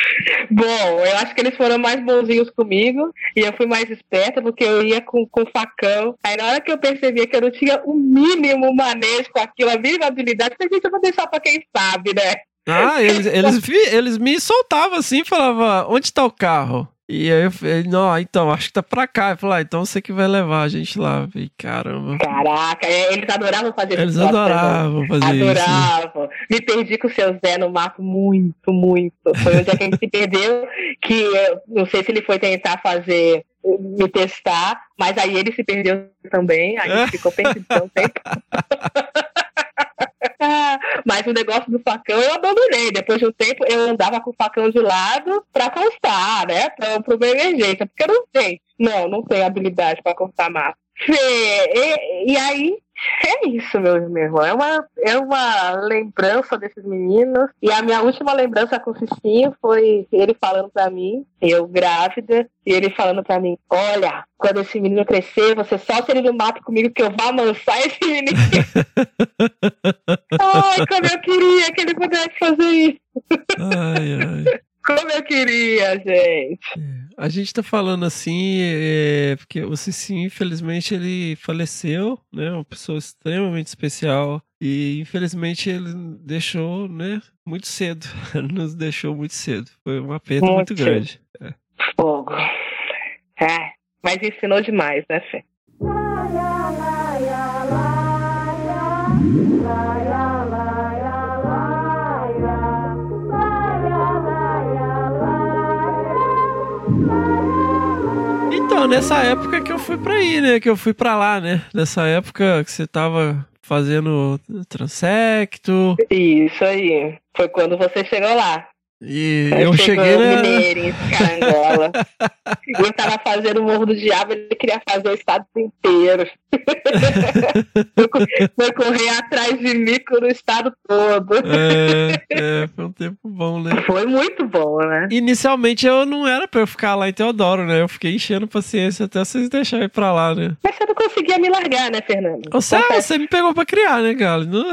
[SPEAKER 5] Bom, eu acho que eles foram mais bonzinhos comigo e eu fui mais esperta porque eu ia com, com facão. Aí na hora que eu percebia que eu não tinha o mínimo manejo com aquilo, a mínima habilidade, eu falei, gente, eu vou deixar pra quem sabe, né?
[SPEAKER 1] Ah, eles, eles, [laughs] eles me soltavam assim, falava, onde tá o carro? E aí eu falei, não, então, acho que tá pra cá. Ele falou, ah, então você que vai levar a gente lá. Eu falei, caramba.
[SPEAKER 5] Caraca, é, eles adoravam fazer
[SPEAKER 1] Eles
[SPEAKER 5] esse troço, né?
[SPEAKER 1] adoravam fazer isso.
[SPEAKER 5] Adoravam. Me perdi com o seu Zé no mato muito, muito. Foi um que a gente se perdeu, que eu não sei se ele foi tentar fazer, me testar, mas aí ele se perdeu também, aí ficou perdido um tempo. [laughs] [laughs] Mas o negócio do facão eu abandonei. Depois de um tempo eu andava com o facão de lado pra constar, né? Pra, pra uma emergência, porque eu não sei. Não, não tenho habilidade pra cortar. Fê, E, e aí, [laughs] é isso, meu, meu irmão. É uma, é uma lembrança desses meninos. E a minha última lembrança com o Cicinho foi ele falando pra mim, eu grávida, e ele falando pra mim: Olha, quando esse menino crescer, você solta ele no mato comigo que eu vou amansar esse menino. [laughs] Ai, como eu queria que ele pudesse fazer isso.
[SPEAKER 1] Ai, ai.
[SPEAKER 5] Como eu queria, gente.
[SPEAKER 1] A gente tá falando assim, é, porque o Cicinho, infelizmente, ele faleceu, né? Uma pessoa extremamente especial. E infelizmente ele deixou, né? Muito cedo. [laughs] Nos deixou muito cedo. Foi uma perda muito,
[SPEAKER 5] Muito
[SPEAKER 1] grande.
[SPEAKER 5] Fogo. É, mas ensinou demais, né, Fê?
[SPEAKER 1] Então, nessa época que eu fui pra aí, né? Que eu fui pra lá, né? Nessa época que você tava fazendo transecto.
[SPEAKER 5] Isso aí. Foi quando você chegou lá.
[SPEAKER 1] E eu
[SPEAKER 5] chegou
[SPEAKER 1] cheguei na.
[SPEAKER 5] Mineiro em Carangola. e [laughs] eu tava fazendo o Morro do Diabo, ele queria fazer o estado inteiro. Foi, co- foi correr atrás de mico no estado todo.
[SPEAKER 1] É, é, foi um tempo bom, né?
[SPEAKER 5] Foi muito bom, né?
[SPEAKER 1] Inicialmente eu não era pra eu ficar lá em Teodoro, né? Eu fiquei enchendo paciência até vocês deixarem pra lá, né?
[SPEAKER 5] Mas você não conseguia me largar, né, Fernando?
[SPEAKER 1] Você, ah, você me pegou pra criar, né, cara? Não- [laughs]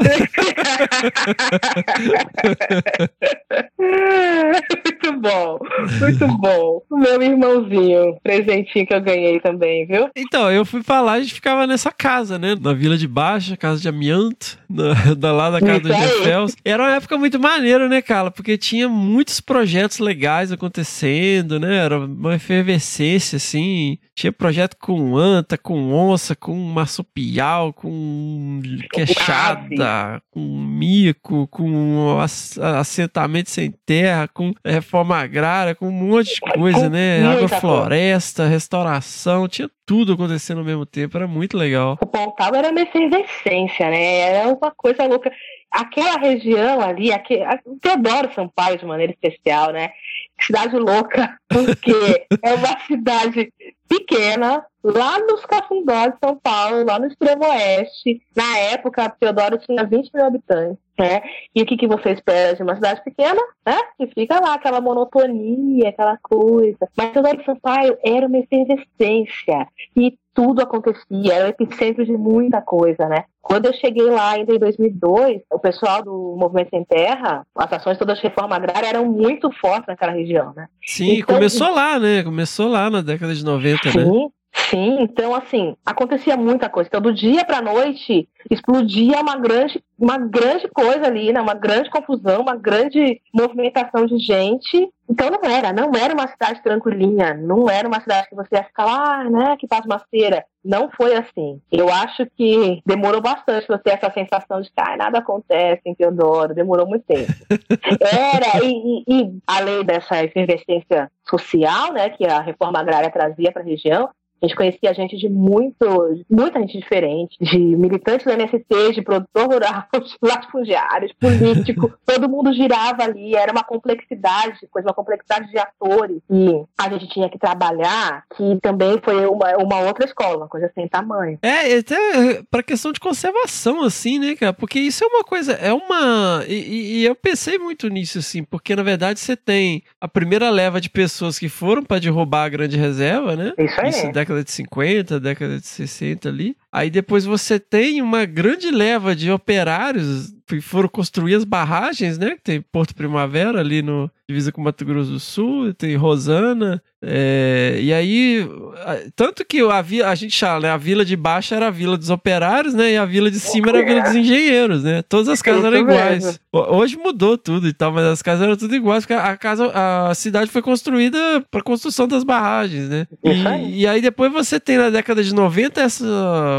[SPEAKER 5] muito bom, muito bom. O meu irmãozinho, presentinho que eu ganhei também, viu?
[SPEAKER 1] Então, eu fui pra lá e a gente ficava nessa casa, né? Na Vila de Baixa, casa de amianto, na, [laughs] da lá da casa do
[SPEAKER 5] Isso aí.
[SPEAKER 1] Jefels. Era uma época muito maneira, né, cara? Porque tinha muitos projetos legais acontecendo, né? Era uma efervescência, assim. Tinha projeto com anta, com onça, com marsupial, com queixada, com mico, com ass- assentamento sem terra, com reforma agrária, com um monte de coisa, né?
[SPEAKER 5] muita
[SPEAKER 1] Agrofloresta, restauração, tinha tudo acontecendo ao mesmo tempo, era muito legal.
[SPEAKER 5] O Pontal era uma efervescência, né? Era uma coisa louca. Aquela região ali, aque- a- eu adoro Sampaio de maneira especial, né? Cidade louca, porque [laughs] é uma cidade pequena, lá nos Cafundós de São Paulo, lá no extremo oeste. Na época, Teodoro tinha 20 mil habitantes, né? E o que, que você espera de uma cidade pequena, né? Que fica lá, aquela monotonia, aquela coisa. Mas Teodoro Sampaio era uma efervescência. E tudo acontecia, era o epicentro de muita coisa, né? Quando eu cheguei lá ainda em 2002, o pessoal do Movimento Sem Terra, as ações todas de reforma agrária eram muito fortes naquela região, né?
[SPEAKER 1] Sim,
[SPEAKER 5] Então-
[SPEAKER 1] começou lá, né? Começou lá na década de 90, né?
[SPEAKER 5] Sim. Então, assim, acontecia muita coisa. Então, do dia pra noite, explodia uma grande, uma grande coisa ali, né? Uma grande confusão, uma grande movimentação de gente. Então, não era, não era uma cidade tranquilinha, não era uma cidade que você ia ficar lá, né? Que faz uma feira. Não foi assim. Eu acho que demorou bastante pra ter essa sensação de que ah, nada acontece em Teodoro, demorou muito tempo. [laughs] Era, e, e- e além dessa efervescência social, né, que a reforma agrária trazia para a região, a gente conhecia gente de muito, muita gente diferente, de militantes do MST, de produtor rural, [laughs] de latifundiário, de político, [laughs] todo mundo girava ali, era uma complexidade, coisa, uma complexidade de atores que a gente tinha que trabalhar, que também foi uma, uma outra escola, uma coisa sem tamanho.
[SPEAKER 1] É, e até pra questão de conservação, assim, né, cara? Porque isso é uma coisa, é uma. E, e- e eu pensei muito nisso, assim, porque na verdade você tem a primeira leva de pessoas que foram pra derrubar a grande reserva, né?
[SPEAKER 5] Isso aí.
[SPEAKER 1] Isso, década de 50, década de 60 ali. Aí depois você tem uma grande leva de operários foram construir as barragens, né? Tem Porto Primavera ali no divisa com Mato Grosso do Sul, tem Rosana, é, e aí, tanto que a, a gente fala, né? A vila de baixo era a vila dos operários, né? E a vila de cima era a vila dos engenheiros, né? Todas as casas eram iguais. Hoje mudou tudo e tal, mas as casas eram tudo iguais, porque a casa, a cidade foi construída para construção das barragens, né? E, e aí depois você tem na década de 90 esse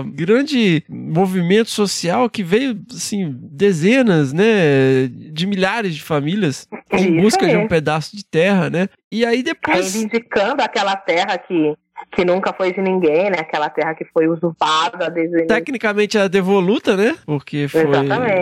[SPEAKER 1] grande movimento social que veio, assim, dezenas, né? De milhares de famílias em busca de um pedaço de terra, né? E aí depois.
[SPEAKER 5] Reivindicando aquela terra que, que nunca foi de ninguém, né? Aquela terra que foi usurpada desde
[SPEAKER 1] Tecnicamente era devoluta, né? Porque foi,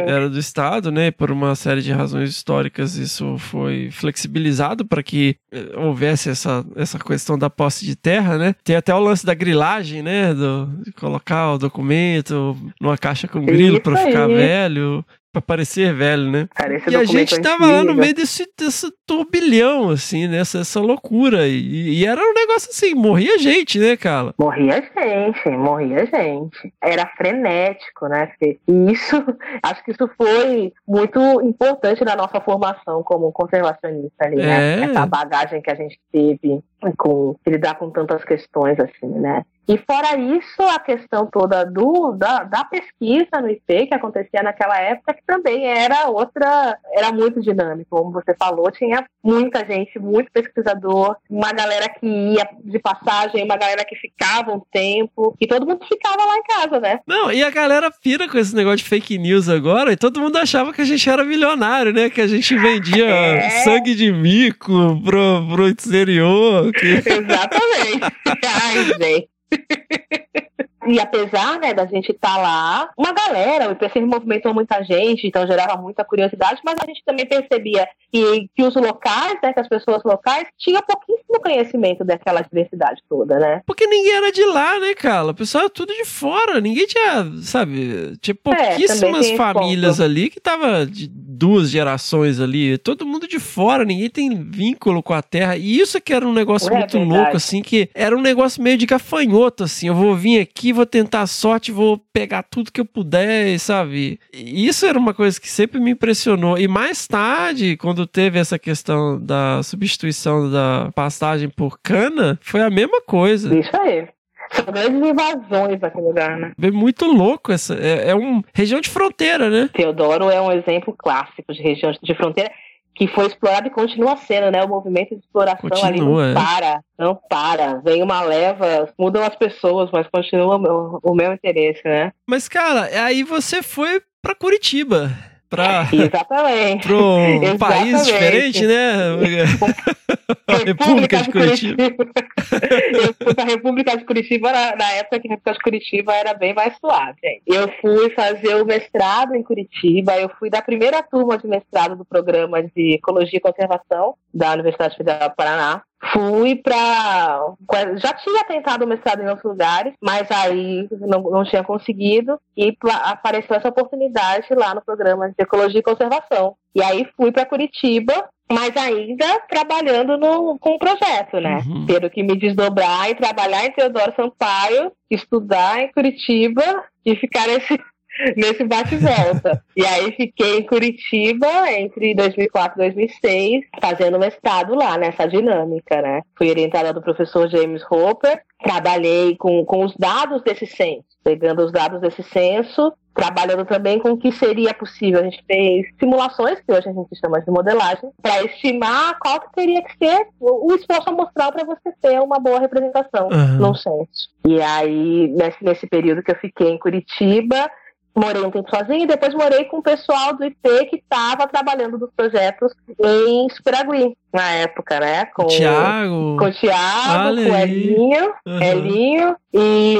[SPEAKER 1] era do Estado, né? Por uma série de razões históricas, isso foi flexibilizado para que eh, houvesse essa, essa questão da posse de terra, né? Tem até o lance da grilagem, né? Do, de colocar o documento numa caixa com grilo para ficar velho. Pra parecer velho, né?
[SPEAKER 5] Parece
[SPEAKER 1] e a gente tava lá no meio desse, desse turbilhão, assim, nessa né? essa loucura. E, e, era um negócio assim, morria gente, né, cara?
[SPEAKER 5] Morria gente, morria gente. Era frenético, né? E isso, [laughs] acho que isso foi muito importante na nossa formação como conservacionista ali, né? É. Essa bagagem que a gente teve com lidar com tantas questões, assim, né? E fora isso, a questão toda do, da, da, pesquisa no IP que acontecia naquela época, que também era outra, era muito dinâmico. Como você falou, tinha muita gente, muito pesquisador, uma galera que ia de passagem, uma galera que ficava um tempo, e todo mundo ficava lá em casa, né?
[SPEAKER 1] Não, e a galera pira com esse negócio de fake news agora, e todo mundo achava que a gente era milionário, né? Que a gente vendia [laughs] é. sangue de mico pro, pro exterior. Que... [laughs]
[SPEAKER 5] Exatamente. Ai, gente. E apesar né, da gente estar tá lá, uma galera, o IPC movimentou muita gente, então gerava muita curiosidade, mas a gente também percebia que, que os locais, né, que as pessoas locais, tinham pouquíssimo conhecimento daquela diversidade toda, né?
[SPEAKER 1] Porque ninguém era de lá, né, cara? O pessoal era tudo de fora, ninguém tinha, sabe, tinha é, pouquíssimas é, famílias ali que tava de duas gerações ali, todo mundo de fora, ninguém tem vínculo com a terra, e isso que era um negócio é, muito verdade. louco, assim, que era um negócio meio de gafanhoto, assim, eu vou vir aqui, vou tentar a sorte, vou pegar tudo que eu puder, sabe? Isso era uma coisa que sempre me impressionou. E mais tarde, quando teve essa questão da substituição da pastagem por cana, foi a mesma coisa.
[SPEAKER 5] Isso aí. São grandes invasões naquele lugar, né?
[SPEAKER 1] É muito louco essa. É, é uma região de fronteira, né?
[SPEAKER 5] Teodoro é um exemplo clássico de região de fronteira que foi explorado e continua sendo, né? O movimento de exploração continua, ali não é. para, não para. Vem uma leva, mudam as pessoas, mas continua o meu, o meu interesse, né?
[SPEAKER 1] Mas, cara, aí você foi para Curitiba para um país diferente, né?
[SPEAKER 5] República [laughs] de Curitiba. eu fui para a República de Curitiba na, na, época que a República de Curitiba era bem mais suave. Gente. Eu fui fazer o mestrado em Curitiba, eu fui da primeira turma de mestrado do programa de Ecologia e Conservação da Universidade Federal do Paraná. Fui para. Já tinha tentado mestrado em outros lugares, mas aí não, não tinha conseguido. E apareceu essa oportunidade lá no programa de Ecologia e Conservação. E aí fui para Curitiba, mas ainda trabalhando no, com o projeto, né? Uhum. Tendo que me desdobrar e trabalhar em Teodoro Sampaio, estudar em Curitiba e ficar nesse nesse bate-volta. e aí fiquei em Curitiba entre 2004 e 2006, fazendo mestrado lá nessa dinâmica, né? Fui orientada do professor James Hopper, trabalhei com, com os dados desse censo, pegando os dados desse censo, trabalhando também com o que seria possível. A gente fez simulações, que hoje a gente chama de modelagem, para estimar qual que teria que ser o, esforço amostral para você ter uma boa representação uhum. num censo. E aí, nesse, nesse período que eu fiquei em Curitiba, morei um tempo sozinha e depois morei com o pessoal do IP que estava trabalhando dos projetos em Superagui, na época, né?
[SPEAKER 1] Com o Thiago.
[SPEAKER 5] Com o Thiago, com o Elinho, uhum. Elinho e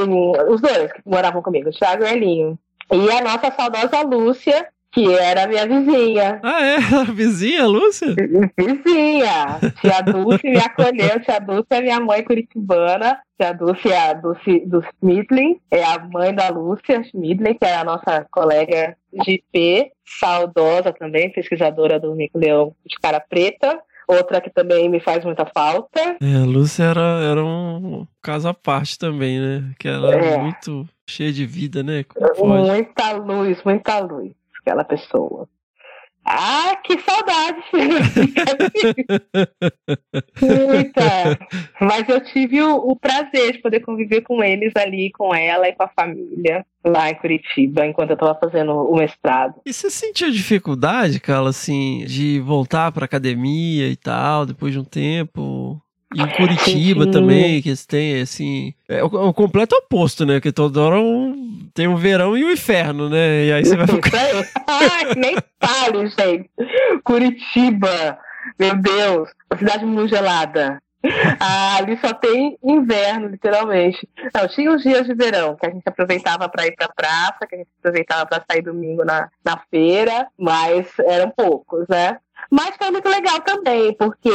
[SPEAKER 5] os dois que moravam comigo, o Thiago e o Elinho. E a nossa saudosa Lúcia, que era minha vizinha.
[SPEAKER 1] Ah, é? [laughs] A vizinha, Lúcia?
[SPEAKER 5] Vizinha. Tia Dulce me acolheu. Tia Dulce é minha mãe curitibana. Tia Dulce é a Dulce do Schmidlin, é a mãe da Lúcia Schmidlin, que é a nossa colega de IP, saudosa também, pesquisadora do Mico Leão de Cara Preta. Outra que também me faz muita falta.
[SPEAKER 1] É, a Lúcia era, era um caso à parte também, né? Que ela é. era muito cheia de vida, né?
[SPEAKER 5] Muita luz, muita luz aquela pessoa. Ah, que saudade! [laughs] Muita! Mas eu tive o, o, prazer de poder conviver com eles ali, com ela e com a família, lá em Curitiba, enquanto eu estava fazendo o mestrado.
[SPEAKER 1] E você sentiu dificuldade, Carla, assim, de voltar pra academia e tal, depois de um tempo? Em Curitiba Sim. também, que eles têm, assim. É o, o, completo oposto, né? Que toda hora um, tem um verão e um inferno, né? E aí você vai ficar. [laughs]
[SPEAKER 5] Ai, nem fale, gente. Curitiba, meu Deus, uma cidade muito gelada. Ah, ali só tem inverno, literalmente. Não, tinha os dias de verão, que a gente aproveitava para ir pra praça, que a gente aproveitava para sair domingo na, na feira, mas eram poucos, né? Mas foi muito legal também, porque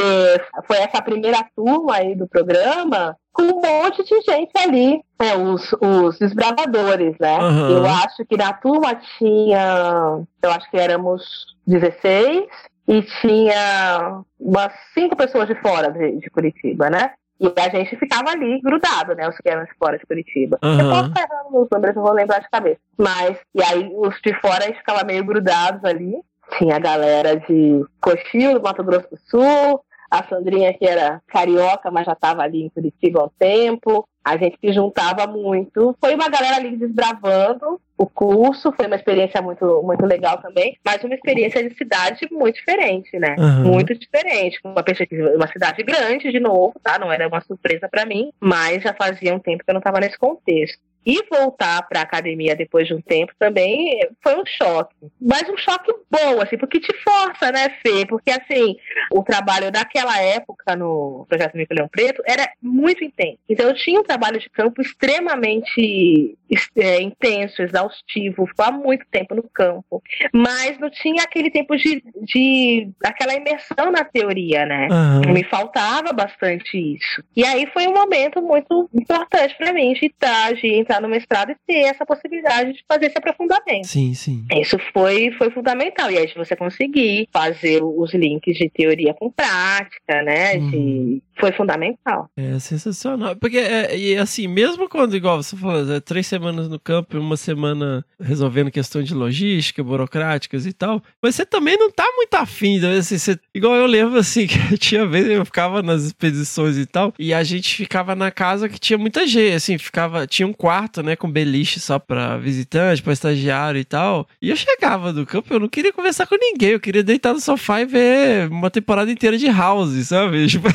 [SPEAKER 5] foi essa primeira turma aí do programa com um monte de gente ali, né, os, os desbravadores, né? Uhum. Eu acho que na turma tinha, eu acho que éramos 16 e tinha umas cinco pessoas de fora de, de Curitiba, né? E a gente ficava ali grudado, né? Os que eram de fora de Curitiba. Uhum. Eu posso estar errando nos números, não vou lembrar de cabeça. Mas, e aí os de fora a gente ficava meio grudados ali. Tinha a galera de Cochil, do Mato Grosso do Sul, a Sandrinha que era carioca, mas já estava ali em Curitiba há um tempo. A gente se juntava muito. Foi uma galera ali desbravando o curso, foi uma experiência muito, muito legal também, mas uma experiência de cidade muito diferente, né? Uhum. Muito diferente. Uma perspectiva, uma cidade grande, de novo, tá? Não era uma surpresa para mim, mas já fazia um tempo que eu não estava nesse contexto. E voltar para a academia depois de um tempo também foi um choque. Mas um choque bom, assim, porque te força, né, Fê? Porque, assim, o trabalho daquela época no Projeto Mico Leão Preto era muito intenso. Então, eu tinha um trabalho de campo extremamente é, intenso, exaustivo, ficou há muito tempo no campo. Mas não tinha aquele tempo de, de aquela imersão na teoria, né? Uhum. Me faltava bastante isso. E aí foi um momento muito importante para mim de, estar, de entrar no mestrado e ter essa possibilidade de fazer esse aprofundamento.
[SPEAKER 1] Sim, sim.
[SPEAKER 5] Isso foi, foi fundamental. E aí, de você conseguir fazer os links de teoria com prática, né? Uhum. De, foi fundamental.
[SPEAKER 1] É sensacional. Porque, é, e assim, mesmo quando, igual você falou, é, três semanas no campo e uma semana resolvendo questões de logística, burocráticas e tal, você também não tá muito afim, né? assim, você, igual eu lembro, assim, [laughs] que tinha vezes eu ficava nas expedições e tal, e a gente ficava na casa que tinha muita gente, assim, ficava, tinha um quarto, né, com beliche só pra visitante, pra estagiário e tal, e eu chegava do campo, eu não queria conversar com ninguém, eu queria deitar no sofá e ver uma temporada inteira de House, sabe? [laughs] Tipo...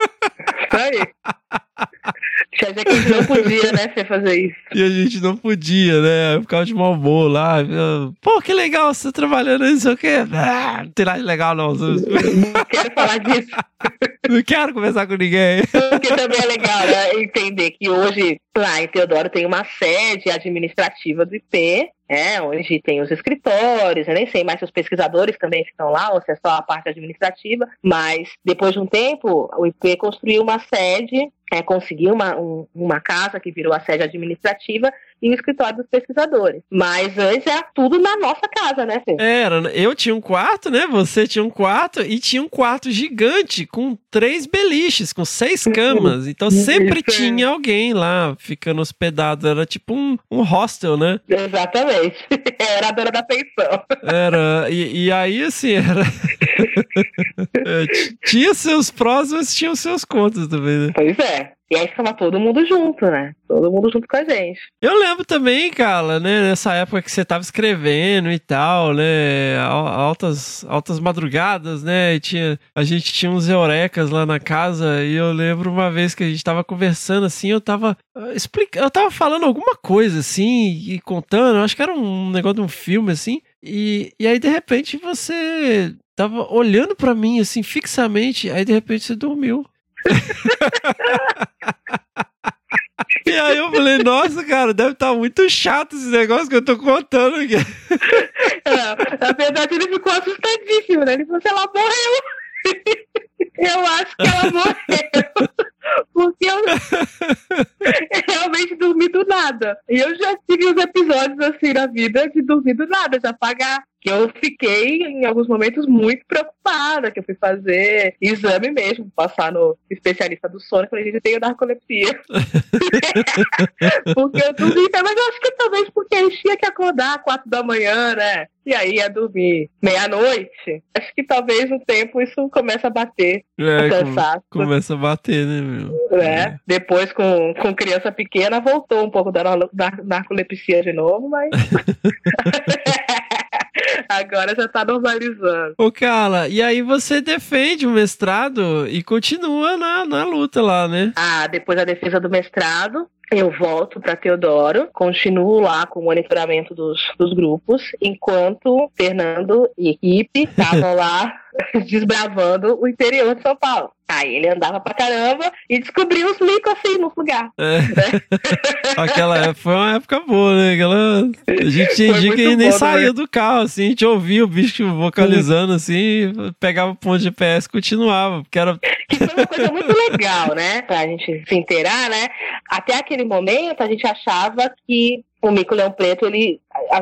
[SPEAKER 5] Isso aí. Já que a gente não podia, né, Fê, fazer isso.
[SPEAKER 1] E a gente não podia, né? Eu ficava de mau humor lá. Pô, que legal você trabalhando nisso, o quê? Ah, não tem nada de legal, não.
[SPEAKER 5] Não quero falar disso. [laughs]
[SPEAKER 1] Não quero conversar com ninguém.
[SPEAKER 5] Porque também é legal né, entender que hoje lá em Teodoro tem uma sede administrativa do IP, é, onde tem os escritórios, eu nem sei mais se os pesquisadores também ficam lá, ou se é só a parte administrativa, mas depois de um tempo, o IP construiu uma sede é, conseguir uma, um, uma casa que virou a sede administrativa e o escritório dos pesquisadores. Mas antes era tudo na nossa casa, né, Fê?
[SPEAKER 1] Era, eu tinha um quarto, né? Você tinha um quarto e tinha um quarto gigante com três beliches, com seis camas. Então sempre tinha alguém lá ficando hospedado. Era tipo um, um hostel, né?
[SPEAKER 5] Exatamente. [laughs] Era a dona da pensão.
[SPEAKER 1] Era. E, e aí, assim, era. [laughs] [laughs] É, tinha seus prós, mas tinha os seus contos também, né?
[SPEAKER 5] Pois é. E aí ficava todo mundo junto, né? Todo mundo junto com a gente.
[SPEAKER 1] Eu lembro também, cara, né? Nessa época que você tava escrevendo e tal, né? Altas, altas madrugadas, né? E tinha, a gente tinha uns eurecas lá na casa e eu lembro uma vez que a gente tava conversando assim, eu tava uh, explicando, eu tava falando alguma coisa assim e contando, acho que era um negócio de um filme assim. E, e aí de repente você tava olhando para mim assim fixamente, aí de repente você dormiu. [laughs] E aí eu falei, nossa, cara, deve estar tá muito chato esse negócio que eu tô contando aqui. [laughs]
[SPEAKER 5] É, na verdade, ele ficou assustadíssimo, né? Ele falou, ela morreu. [laughs] Eu acho que ela morreu. Porque eu, eu [laughs] realmente dormi do nada. E eu já tive uns episódios assim na vida de dormir do nada, de apagar que eu fiquei, em alguns momentos, muito preocupada, que eu fui fazer exame mesmo, passar no especialista do sono, falei, gente, eu tenho narcolepsia. [laughs] porque eu dormi, mas eu acho que talvez porque eu tinha que acordar às quatro da manhã, né? E aí ia dormir meia-noite. Acho que talvez no tempo isso começa a bater.
[SPEAKER 1] É,
[SPEAKER 5] o
[SPEAKER 1] começa a bater, né, meu?
[SPEAKER 5] né? Depois, com, com criança pequena, voltou um pouco da, da narcolepsia de novo, mas. [laughs] Agora já tá normalizando.
[SPEAKER 1] Ô, Carla, e aí você defende o mestrado e continua na, na luta lá, né?
[SPEAKER 5] Ah, depois da defesa do mestrado, eu volto para Teodoro, continuo lá com o monitoramento dos, dos grupos, enquanto Fernando e equipe estavam lá [laughs] desbravando o interior de São Paulo. Aí ele andava pra caramba e descobriu os micos assim no lugar.
[SPEAKER 1] É. [laughs] Aquela época foi uma época boa, né? Aquela... A gente tinha dia que
[SPEAKER 5] muito
[SPEAKER 1] nem
[SPEAKER 5] bom
[SPEAKER 1] saía do carro, assim, a gente ouvia o bicho vocalizando, assim, pegava o ponto de GPS e continuava, porque era...
[SPEAKER 5] que foi uma coisa muito legal, né? Pra gente se inteirar, né? Até aquele momento a gente achava que o mico-leão preto, ele, a,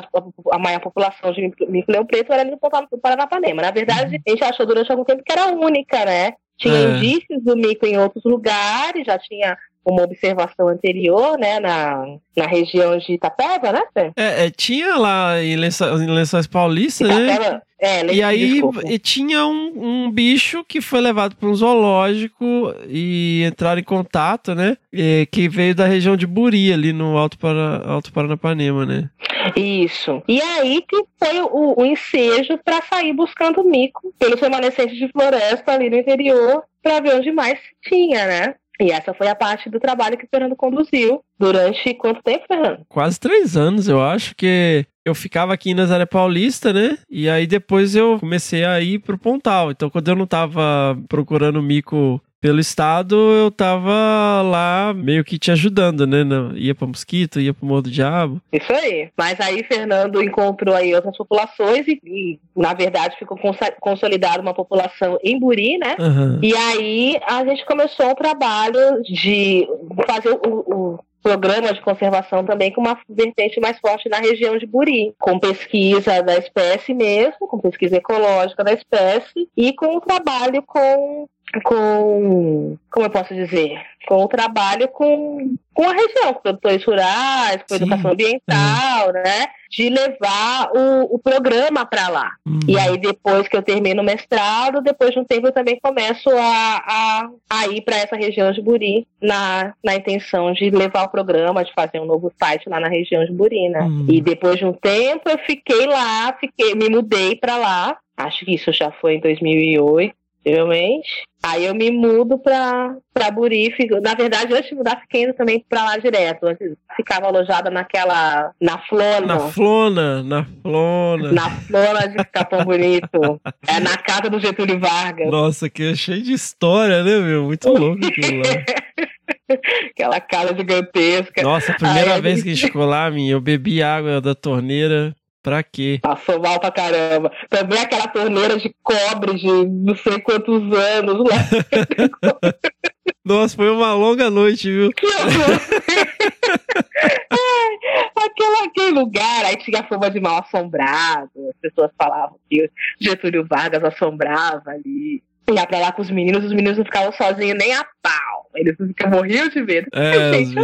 [SPEAKER 5] a- maior população de mico-leão preto era ali no Paranapanema. Na verdade, a gente achou durante algum tempo que era única, né? Tinha
[SPEAKER 1] É.
[SPEAKER 5] indícios do mico em outros lugares, já tinha uma observação anterior, né? Na, na região de Itapeva, né? Fê?
[SPEAKER 1] É, é, tinha lá em Lençóis, em Lençóis Paulista, né?
[SPEAKER 5] Itapeva, é,
[SPEAKER 1] E
[SPEAKER 5] Leite,
[SPEAKER 1] aí e tinha um, um bicho que foi levado para um zoológico e entraram em contato, né? E que veio da região de Buri, ali no Alto, para, Alto Paranapanema, né?
[SPEAKER 5] Isso. E aí que foi o, o ensejo para sair buscando mico pelos remanescentes de floresta ali no interior para ver onde mais tinha, né? E essa foi a parte do trabalho que o Fernando conduziu durante quanto tempo, Fernando?
[SPEAKER 1] Quase três anos, eu acho, que eu ficava aqui em Nazaré Paulista, né? E aí depois eu comecei a ir pro Pontal. Então, quando eu não tava procurando mico pelo estado, eu tava lá meio que te ajudando, né? Ia pra Mosquito, ia pro Morro do Diabo.
[SPEAKER 5] Isso aí. Mas aí Fernando encontrou aí outras populações e, e, na verdade ficou consolidada uma população em Buri, né?
[SPEAKER 1] Aham.
[SPEAKER 5] E aí a gente começou o trabalho de fazer o, o programa de conservação também com uma vertente mais forte na região de Buri, com pesquisa da espécie mesmo, com pesquisa ecológica da espécie e com o trabalho com com como eu posso dizer com o trabalho com, com a região, com produtores rurais, com
[SPEAKER 1] Sim.
[SPEAKER 5] educação ambiental, né? De levar o, o programa para lá.
[SPEAKER 1] Uhum.
[SPEAKER 5] E aí, depois que eu termino o mestrado, depois de um tempo eu também começo a, a, a ir para essa região de Buri, na, na intenção de levar o programa, de fazer um novo site lá na região de Buri, né?
[SPEAKER 1] Hum.
[SPEAKER 5] E depois de um tempo eu fiquei lá, fiquei, me mudei para lá. Acho que isso já foi em 2008, possivelmente. Aí eu me mudo pra, pra Buri. Fico, na verdade, antes de mudar, fiquei indo também pra lá direto. Ficava alojada naquela. na Flona.
[SPEAKER 1] Na Flona, na Flona.
[SPEAKER 5] Na Flora de Capão Bonito. [laughs] É na casa do Getúlio Vargas.
[SPEAKER 1] Nossa, que é cheio de história, né, meu? Muito [laughs] louco aquilo lá.
[SPEAKER 5] Aquela casa gigantesca.
[SPEAKER 1] Nossa, a primeira
[SPEAKER 5] Aí
[SPEAKER 1] vez que a gente ficou lá, minha, eu bebi água da torneira. Pra quê?
[SPEAKER 5] Passou mal pra caramba. Também aquela torneira de cobre de não sei quantos anos lá. [laughs]
[SPEAKER 1] Nossa, foi uma longa noite, viu?
[SPEAKER 5] Que [laughs] aquela, aquele lugar, aí tinha fama de mal assombrado. As pessoas falavam que Getúlio Vargas assombrava ali. Ia pra lá com os meninos, os meninos não ficavam sozinhos nem a pau. Eles ficam morriam de medo.
[SPEAKER 1] É, [laughs]
[SPEAKER 5] Gente,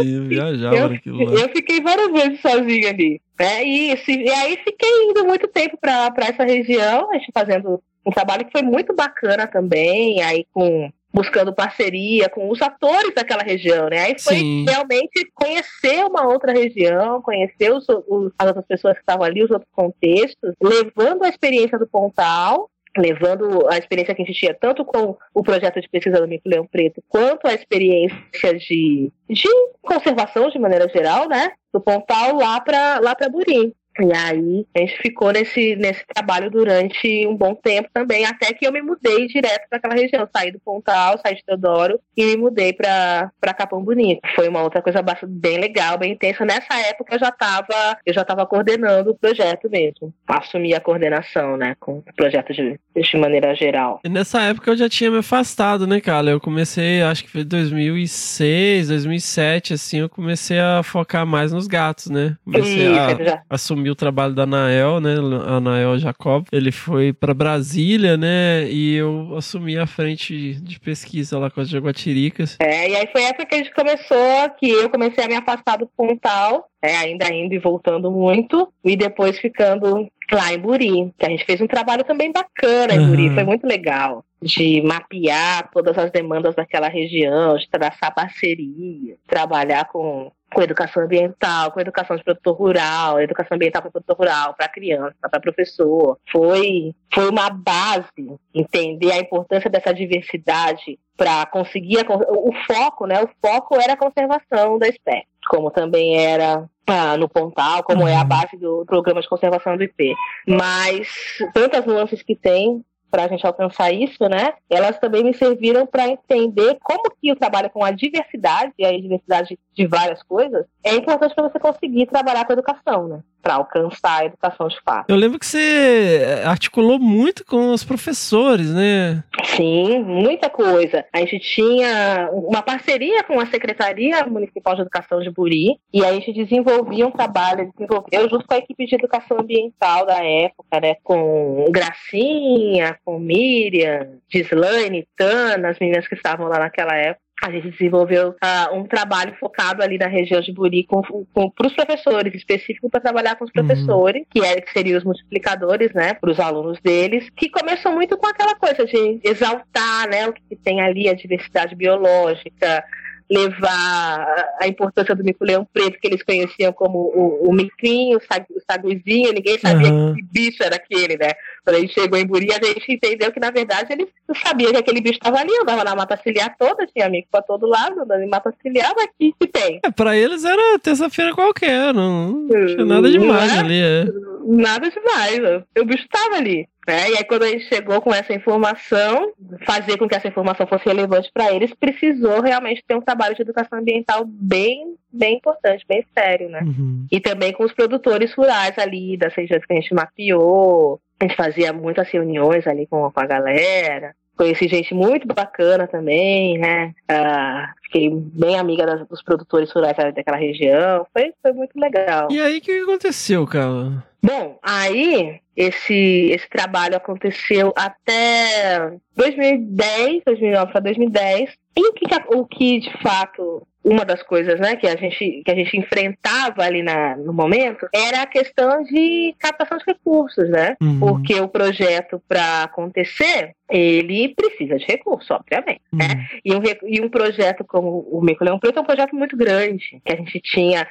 [SPEAKER 5] eu eu, eu fiquei várias vezes sozinha ali. Né? E, se- e aí fiquei indo muito tempo pra essa região, a gente fazendo um trabalho que foi muito bacana também, aí com buscando parceria com os atores daquela região, né? Aí foi
[SPEAKER 1] Sim.
[SPEAKER 5] realmente conhecer uma outra região, conhecer os, os- as outras pessoas que estavam ali, os outros contextos, levando a experiência do Pontal levando a experiência que a gente tinha tanto com o projeto de pesquisa do Mico Leão Preto, quanto a experiência de, de conservação de maneira geral, né? Do Pontal lá para lá para Burim. E aí a gente ficou nesse, nesse trabalho durante um bom tempo também, até que eu me mudei direto para aquela região. Saí do Pontal, saí de Teodoro e me mudei para Capão Bonito. Foi uma outra coisa bem legal, bem intensa. Nessa época eu já estava eu já tava coordenando o projeto mesmo. Assumi a coordenação, né, com o projeto de, de maneira geral.
[SPEAKER 1] E nessa época eu já tinha me afastado, né, cara? Eu comecei, acho que foi 2006, 2007, assim, eu comecei a focar mais nos gatos, né? Comecei
[SPEAKER 5] Isso,
[SPEAKER 1] a
[SPEAKER 5] já-
[SPEAKER 1] assumir assumi o trabalho da Anael, né? Anael Jacob. Ele foi para Brasília, né? E eu assumi a frente de pesquisa lá com as Jaguatiricas.
[SPEAKER 5] É, e aí foi a época que a gente começou, que eu comecei a me afastar do Pontal, é, ainda indo e voltando muito, e depois ficando lá em Buri, que a gente fez um trabalho também bacana em Buri,
[SPEAKER 1] Uhum.
[SPEAKER 5] foi muito legal. De mapear todas as demandas daquela região, de traçar parceria, trabalhar com, com educação ambiental, com educação de produtor rural, educação ambiental para produtor rural, para criança, para professor. Foi, foi uma base entender a importância dessa diversidade para conseguir a o foco, né? O foco era a conservação da espécie, como também era ah, no Pontal, como é a
[SPEAKER 1] Uhum.
[SPEAKER 5] base do programa de conservação do IP. Mas tantas nuances que tem para a gente alcançar isso, né? Elas também me serviram para entender como que o trabalho com a diversidade, e a diversidade de várias coisas, é importante para você conseguir trabalhar com a educação, né? Para alcançar a educação de fato.
[SPEAKER 1] Eu lembro que você articulou muito com os professores, né?
[SPEAKER 5] Sim, muita coisa. A gente tinha uma parceria com a Secretaria Municipal de Educação de Buri e a gente desenvolvia um trabalho, desenvolveu junto com a equipe de educação ambiental da época, né? Com Gracinha, com Miriam, Gislaine, Tana, as meninas que estavam lá naquela época. A gente desenvolveu ah, um trabalho focado ali na região de Buri para os professores, específico para trabalhar com os
[SPEAKER 1] Uhum.
[SPEAKER 5] professores, que, é, que seriam os multiplicadores, né, para os alunos deles, que começou muito com aquela coisa de exaltar né, o que tem ali, a diversidade biológica, levar a importância do mico-leão preto, que eles conheciam como o, o micrinho, o sag- o saguizinho, ninguém sabia
[SPEAKER 1] Aham.
[SPEAKER 5] que bicho era aquele, né? Quando a gente chegou em Buri, a gente entendeu que, na verdade, eles não sabiam que aquele bicho estava ali, andava na mata ciliar toda, tinha amigo para todo lado, andando em mata ciliar, mas que, tem?
[SPEAKER 1] É, pra eles era terça-feira qualquer, não, não tinha nada demais
[SPEAKER 5] é?
[SPEAKER 1] ali, é.
[SPEAKER 5] Nada demais, o bicho estava ali. Né? E aí, quando a gente chegou com essa informação, fazer com que essa informação fosse relevante para eles, precisou realmente ter um trabalho de educação ambiental bem, bem importante, bem sério, né?
[SPEAKER 1] Uhum.
[SPEAKER 5] E também com os produtores rurais ali, das regiões que a gente mapeou. A gente fazia muitas reuniões ali com, com a galera. Conheci gente muito bacana também, né? Ah, fiquei bem amiga das- dos produtores rurais daquela região. Foi, foi muito legal.
[SPEAKER 1] E aí, o que aconteceu, cara?
[SPEAKER 5] Bom, aí esse, esse trabalho aconteceu até 2010, 2009 para 2010. E o que- o que de fato uma das coisas, né, que a gente que a gente enfrentava ali na, no momento era a questão de captação de recursos, né?
[SPEAKER 1] Uhum.
[SPEAKER 5] Porque o projeto para acontecer ele precisa de recursos, obviamente.
[SPEAKER 1] Uhum.
[SPEAKER 5] né? E um, e um projeto como o Mico Leão Preto é um projeto muito grande, que a gente tinha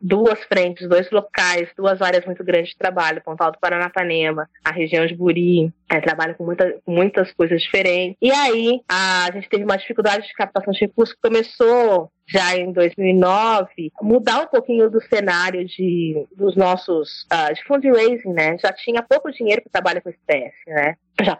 [SPEAKER 5] duas frentes, dois locais, duas áreas muito grandes de trabalho, Pontal do Paranapanema, a região de Buri, é, trabalha com, muita, muitas coisas diferentes. E aí a gente teve uma dificuldade de captação de recursos que começou já em 2009, mudar um pouquinho do cenário de, dos nossos, ah, de fundraising, né? Já tinha pouco dinheiro para trabalho com espécie, né? Já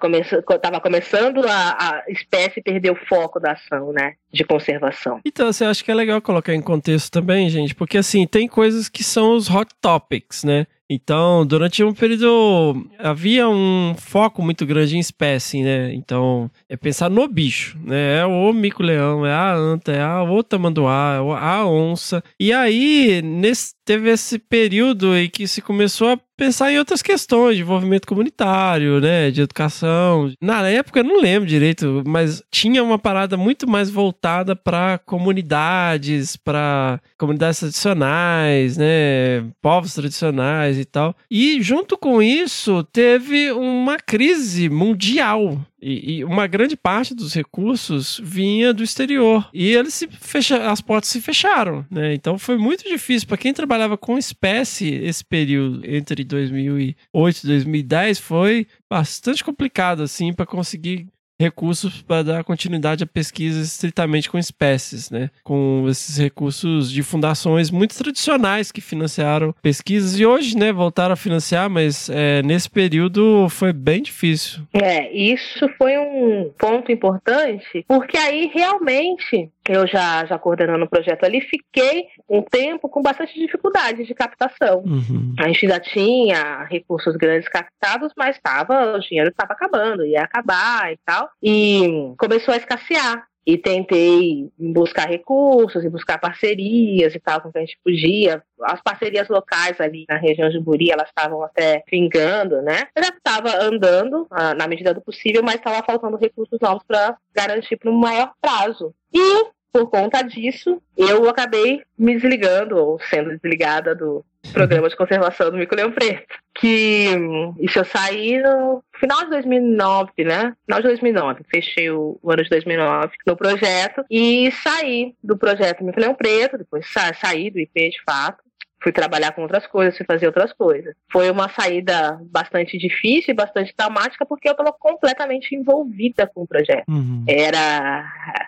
[SPEAKER 5] estava começando a, a espécie perder o foco da ação, né? De conservação.
[SPEAKER 1] Então, você acha que é legal colocar em contexto também, gente? Porque, assim, tem coisas que são os hot topics, né? Então, durante um período havia um foco muito grande em espécie, né? Então, é pensar no bicho, né? É o mico-leão, é a anta, é a outra manduá, é a onça. E aí, nesse, teve esse período em que se começou a pensar em outras questões, de envolvimento comunitário, né? De educação. Na época, eu não lembro direito, mas tinha uma parada muito mais voltada para comunidades, para comunidades tradicionais, né? Povos tradicionais e tal. E junto com isso, teve uma crise mundial. E, e uma grande parte dos recursos vinha do exterior. E eles se fecha, as portas se fecharam, né? Então foi muito difícil para quem trabalhava com espécie esse período entre 2008 e 2010 foi bastante complicado assim para conseguir recursos para dar continuidade a pesquisas estritamente com espécies, né? Com esses recursos de fundações muito tradicionais que financiaram pesquisas e hoje, né, voltaram a financiar, mas é, nesse período foi bem difícil.
[SPEAKER 5] É, isso foi um ponto importante, porque aí realmente eu já, já coordenando o projeto ali, fiquei um tempo com bastante dificuldade de captação.
[SPEAKER 1] Uhum.
[SPEAKER 5] A gente já tinha recursos grandes captados, mas tava, o dinheiro estava acabando, ia acabar e tal. E começou a escassear. e tentei buscar recursos e buscar parcerias e tal com quem a gente podia. As parcerias locais ali na região de Buri, elas estavam até vingando, né? Eu já estava andando ah, na medida do possível, mas estava faltando recursos novos para garantir para um maior prazo. E por conta disso, eu acabei me desligando, ou sendo desligada do programa de conservação do Mico-Leão Preto. Que isso eu saí no final de 2009, né? Final de 2009. Fechei o, o ano de 2009 no projeto e saí do projeto Mico-Leão Preto, depois sa saí do IP de fato fui trabalhar com outras coisas, fui fazer outras coisas. Foi uma saída bastante difícil e bastante traumática porque eu estava completamente envolvida com o projeto.
[SPEAKER 1] Uhum.
[SPEAKER 5] Era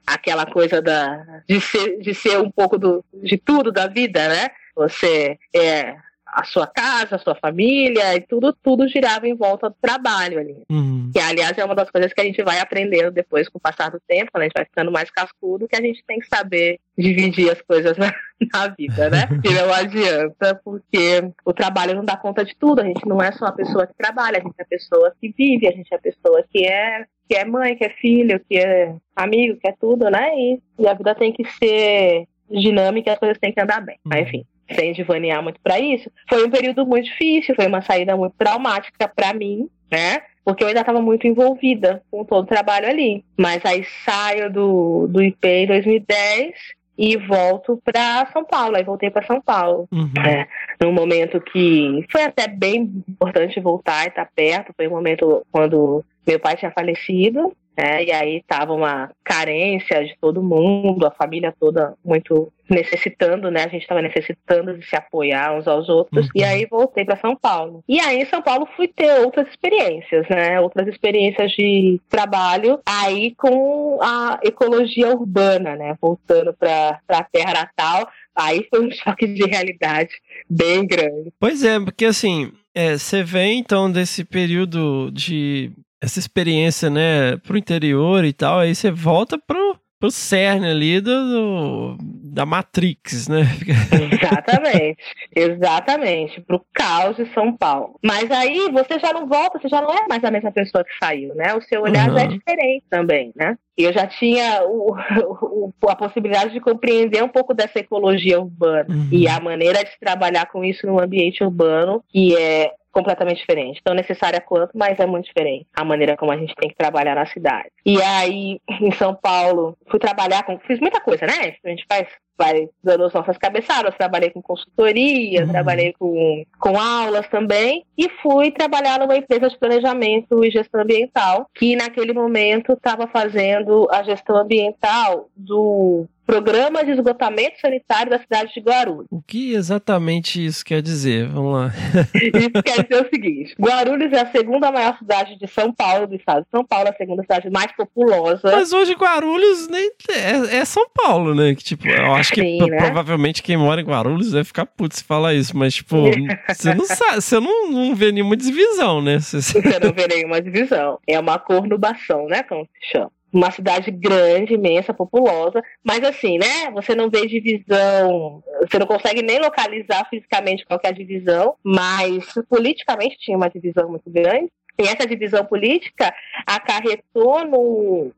[SPEAKER 5] aquela coisa da, de, ser, de ser um pouco do, de tudo da vida, né? Você é a sua casa, a sua família e tudo, tudo girava em volta do trabalho ali.
[SPEAKER 1] Uhum.
[SPEAKER 5] Que, aliás, é uma das coisas que a gente vai aprendendo depois com o passar do tempo, quando a gente vai ficando mais cascudo, que a gente tem que saber dividir as coisas [laughs] na, na vida, né? [laughs] E não adianta, porque o trabalho não dá conta de tudo. A gente não é só a pessoa que trabalha, a gente é a pessoa que vive, a gente é a pessoa que é que é mãe, que é filho, que é amigo, que é tudo, né? E, e a vida tem que ser dinâmica, as coisas têm que andar bem. Mas, enfim, sem divanear muito para isso, foi um período muito difícil, foi uma saída muito traumática para mim, né? Porque eu ainda estava muito envolvida com todo o trabalho ali. Mas aí saio do, do IP em 2010 e volto para São Paulo. Aí voltei para São Paulo.
[SPEAKER 1] Uhum.
[SPEAKER 5] É, num momento que foi até bem importante voltar e estar tá perto. Foi um momento quando meu pai tinha falecido. É, e aí estava uma carência de todo mundo, a família toda muito necessitando, né? A gente estava necessitando de se apoiar uns aos outros.
[SPEAKER 1] Uhum.
[SPEAKER 5] E aí voltei para São Paulo. E aí em São Paulo fui ter outras experiências, né? Outras experiências de trabalho aí com a ecologia urbana, né? Voltando para a terra natal. Aí foi um [laughs] choque de realidade bem grande.
[SPEAKER 1] Pois é, porque assim, é, você vem então desse período de essa experiência, né, pro interior e tal, aí você volta pro, pro cerne ali do, do da Matrix, né?
[SPEAKER 5] Exatamente, [laughs] exatamente, pro caos de São Paulo. Mas aí você já não volta, você já não é mais a mesma pessoa que saiu, né? O seu olhar já é
[SPEAKER 1] Uhum.
[SPEAKER 5] diferente também, né? E eu já tinha [laughs] o, o- a possibilidade de compreender um pouco dessa ecologia urbana
[SPEAKER 1] Uhum.
[SPEAKER 5] e a maneira de trabalhar com isso no ambiente urbano, que é completamente diferente. Tão necessária quanto, mas é muito diferente a maneira como a gente tem que trabalhar na cidade. E aí, em São Paulo, fui trabalhar com. Fiz muita coisa, né? A gente faz. Vai dando as nossas cabeçadas. Trabalhei com consultoria,
[SPEAKER 1] Uhum.
[SPEAKER 5] trabalhei com, com aulas também. E fui trabalhar numa empresa de planejamento e gestão ambiental, que naquele momento estava fazendo a gestão ambiental do programa de esgotamento sanitário da cidade de Guarulhos.
[SPEAKER 1] O que exatamente isso quer dizer? Vamos lá. [laughs]
[SPEAKER 5] Isso quer dizer o seguinte: Guarulhos é a segunda maior cidade de São Paulo, do estado de São Paulo, a segunda cidade mais populosa.
[SPEAKER 1] Mas hoje Guarulhos nem é, é São Paulo, né? Que, tipo, eu acho que
[SPEAKER 5] Sim, né?
[SPEAKER 1] provavelmente quem mora em Guarulhos vai ficar puto se falar isso, mas, tipo, [laughs] você não sabe, você não, não vê nenhuma divisão, né? Você-
[SPEAKER 5] Você não vê nenhuma divisão. É uma cornubação, né? Como se chama. Uma cidade grande, imensa, populosa, mas assim, né? Você não vê divisão, você não consegue nem localizar fisicamente qual que é a divisão, mas politicamente tinha uma divisão muito grande. E essa divisão política acarretou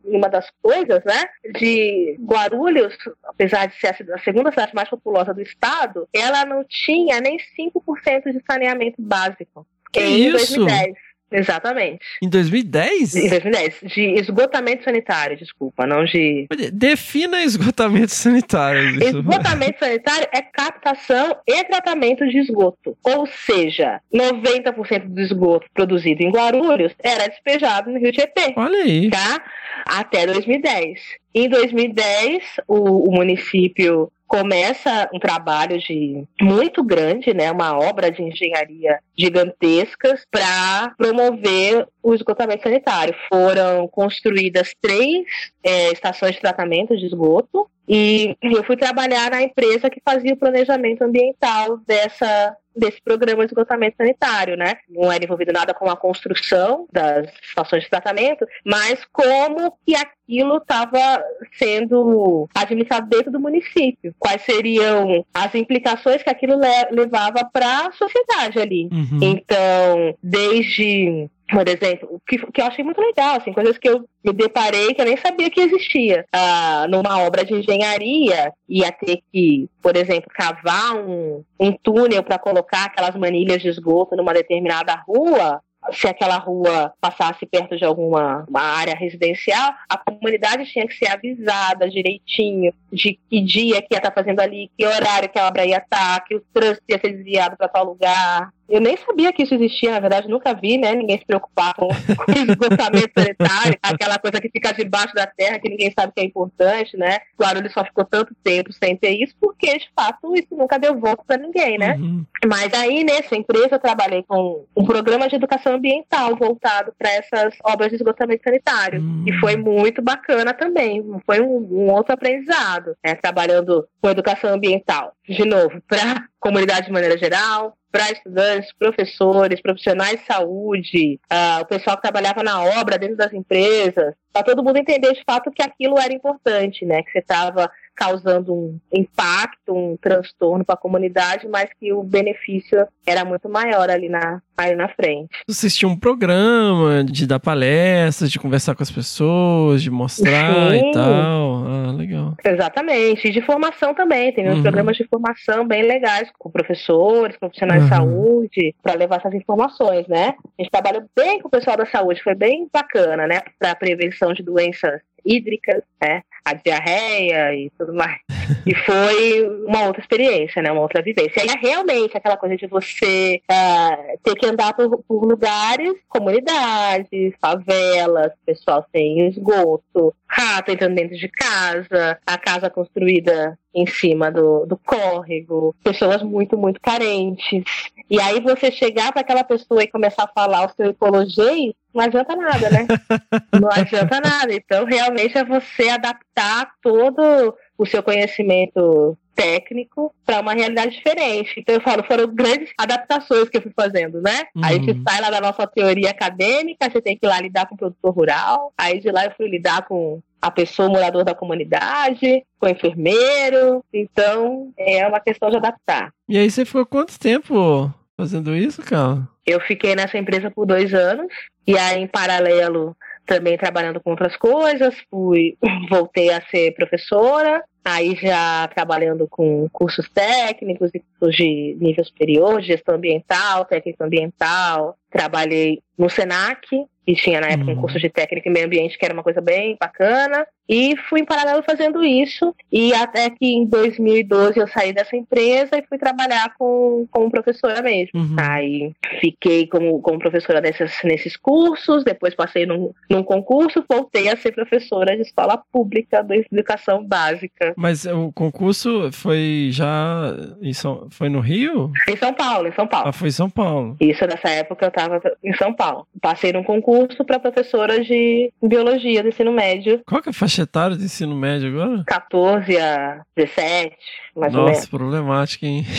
[SPEAKER 5] em uma das coisas, né? De Guarulhos, apesar de ser a segunda cidade mais populosa do estado, ela não tinha nem 5% de saneamento básico.
[SPEAKER 1] Que
[SPEAKER 5] em
[SPEAKER 1] isso?
[SPEAKER 5] 2010. Exatamente.
[SPEAKER 1] Em 2010?
[SPEAKER 5] Em 2010. De esgotamento sanitário, desculpa, não de.
[SPEAKER 1] Defina esgotamento sanitário. Isso.
[SPEAKER 5] Esgotamento sanitário é captação e tratamento de esgoto. Ou seja, 90% do esgoto produzido em Guarulhos era despejado no Rio Tietê.
[SPEAKER 1] Olha aí.
[SPEAKER 5] Tá? Até 2010. Em 2010, o, o município começa um trabalho de muito grande, né, uma obra de engenharia gigantescas para promover o esgotamento sanitário. Foram construídas três eh, estações de tratamento de esgoto e eu fui trabalhar na empresa que fazia o planejamento ambiental dessa desse programa de esgotamento sanitário, né? Não era envolvido nada com a construção das estações de tratamento, mas como que aquilo estava sendo administrado dentro do município. Quais seriam as implicações que aquilo le- levava para a sociedade ali.
[SPEAKER 1] Uhum.
[SPEAKER 5] Então, desde por exemplo, o que, que eu achei muito legal, assim, coisas que eu me deparei que eu nem sabia que existia. Ah, numa obra de engenharia, ia ter que, por exemplo, cavar um, um túnel para colocar aquelas manilhas de esgoto numa determinada rua se aquela rua passasse perto de alguma área residencial, a comunidade tinha que ser avisada direitinho de que dia que ia estar fazendo ali, que horário que a obra ia estar, que o trânsito ia ser desviado para tal lugar. Eu nem sabia que isso existia, na verdade, nunca vi, né? Ninguém se preocupar com, [laughs] com esgotamento sanitário, aquela coisa que fica debaixo da terra, que ninguém sabe que é importante, né? Claro, ele só ficou tanto tempo sem ter isso, porque, de fato, isso nunca deu volta para ninguém, né?
[SPEAKER 1] Uhum.
[SPEAKER 5] Mas aí, nessa empresa, eu trabalhei com um programa de educação ambiental voltado para essas obras de esgotamento sanitário.
[SPEAKER 1] Hum.
[SPEAKER 5] E foi muito bacana também. Foi um, um outro aprendizado, né? Trabalhando com educação ambiental. De novo, para [laughs] comunidade de maneira geral, para estudantes, professores, profissionais de saúde, ah, o pessoal que trabalhava na obra dentro das empresas, para todo mundo entender de fato que aquilo era importante, né? Que você estava causando um impacto, um transtorno para a comunidade, mas que o benefício era muito maior ali na, ali na frente.
[SPEAKER 1] Vocês tinham um programa de dar palestras, de conversar com as pessoas, de mostrar
[SPEAKER 5] Sim.
[SPEAKER 1] e tal. Ah, legal.
[SPEAKER 5] Exatamente. E de formação também. Tem uns
[SPEAKER 1] Uhum.
[SPEAKER 5] programas de formação bem legais com professores, profissionais de
[SPEAKER 1] Uhum.
[SPEAKER 5] saúde, para levar essas informações, né? A gente trabalhou bem com o pessoal da saúde, foi bem bacana, né? Para prevenção de doenças hídricas, né? A diarreia e tudo mais. E foi uma outra experiência, né? Uma outra vivência. E é realmente aquela coisa de você ah, ter que andar por, por lugares, comunidades, favelas, pessoal sem esgoto, rato entrando dentro de casa, a casa construída em cima do, do córrego, pessoas muito, muito carentes. E aí você chegar para aquela pessoa e começar a falar o seu ecologia, não adianta nada, né? [laughs] não adianta nada. Então, realmente é você adaptar todo o seu conhecimento técnico para uma realidade diferente. Então eu falo, foram grandes adaptações que eu fui fazendo, né?
[SPEAKER 1] Uhum.
[SPEAKER 5] A gente sai lá da nossa teoria acadêmica, você tem que ir lá lidar com o produtor rural, aí de lá eu fui lidar com a pessoa morador da comunidade, com o enfermeiro. Então é uma questão de adaptar.
[SPEAKER 1] E aí você ficou quanto tempo fazendo isso, cara?
[SPEAKER 5] Eu fiquei nessa empresa por dois anos e aí em paralelo também trabalhando com outras coisas, fui [clears throat] voltei a ser professora, aí já trabalhando com cursos técnicos e cursos de nível superior, gestão ambiental, técnica ambiental, trabalhei no Senac, que tinha na época um curso de técnica e meio ambiente que era uma coisa bem bacana, e fui em paralelo fazendo isso, e até que em 2012 eu saí dessa empresa e fui trabalhar com, como professora mesmo.
[SPEAKER 1] Uhum.
[SPEAKER 5] Aí fiquei como, como professora nessas, nesses cursos, depois passei num, num concurso, voltei a ser professora de escola pública de educação básica.
[SPEAKER 1] Mas o concurso foi já em São... foi no Rio?
[SPEAKER 5] Em São Paulo, em São Paulo.
[SPEAKER 1] Ah, foi em São Paulo.
[SPEAKER 5] Isso nessa época eu estava em São Paulo. Passei num concurso para professora de biologia do ensino médio,
[SPEAKER 1] Qual que é a faixa etária do ensino médio agora?
[SPEAKER 5] 14 a 17, mais ou menos.
[SPEAKER 1] Nossa, problemática, hein? [laughs]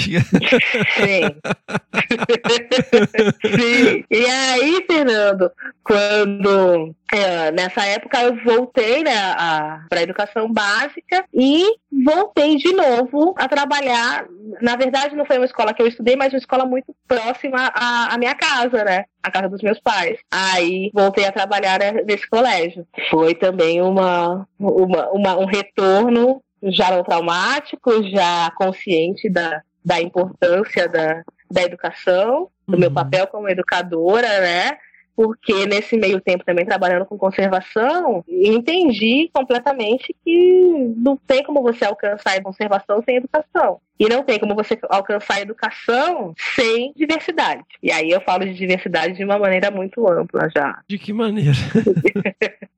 [SPEAKER 5] Sim. [laughs] Sim. E aí, Fernando, quando é, nessa época eu voltei né, para a educação básica e voltei de novo a trabalhar. Na verdade, não foi uma escola que eu estudei, mas uma escola muito próxima à, à minha casa, né? A casa dos meus pais. Aí voltei a trabalhar né, nesse colégio. Foi também uma, uma, uma- um retorno já não traumático, já consciente da, da importância da, da educação, do meu
[SPEAKER 1] Uhum.
[SPEAKER 5] papel como educadora, né? Porque nesse meio tempo também trabalhando com conservação, entendi completamente que não tem como você alcançar a conservação sem educação. E não tem como você alcançar a educação sem diversidade. E aí eu falo de diversidade de uma maneira muito ampla já.
[SPEAKER 1] De que maneira? [laughs]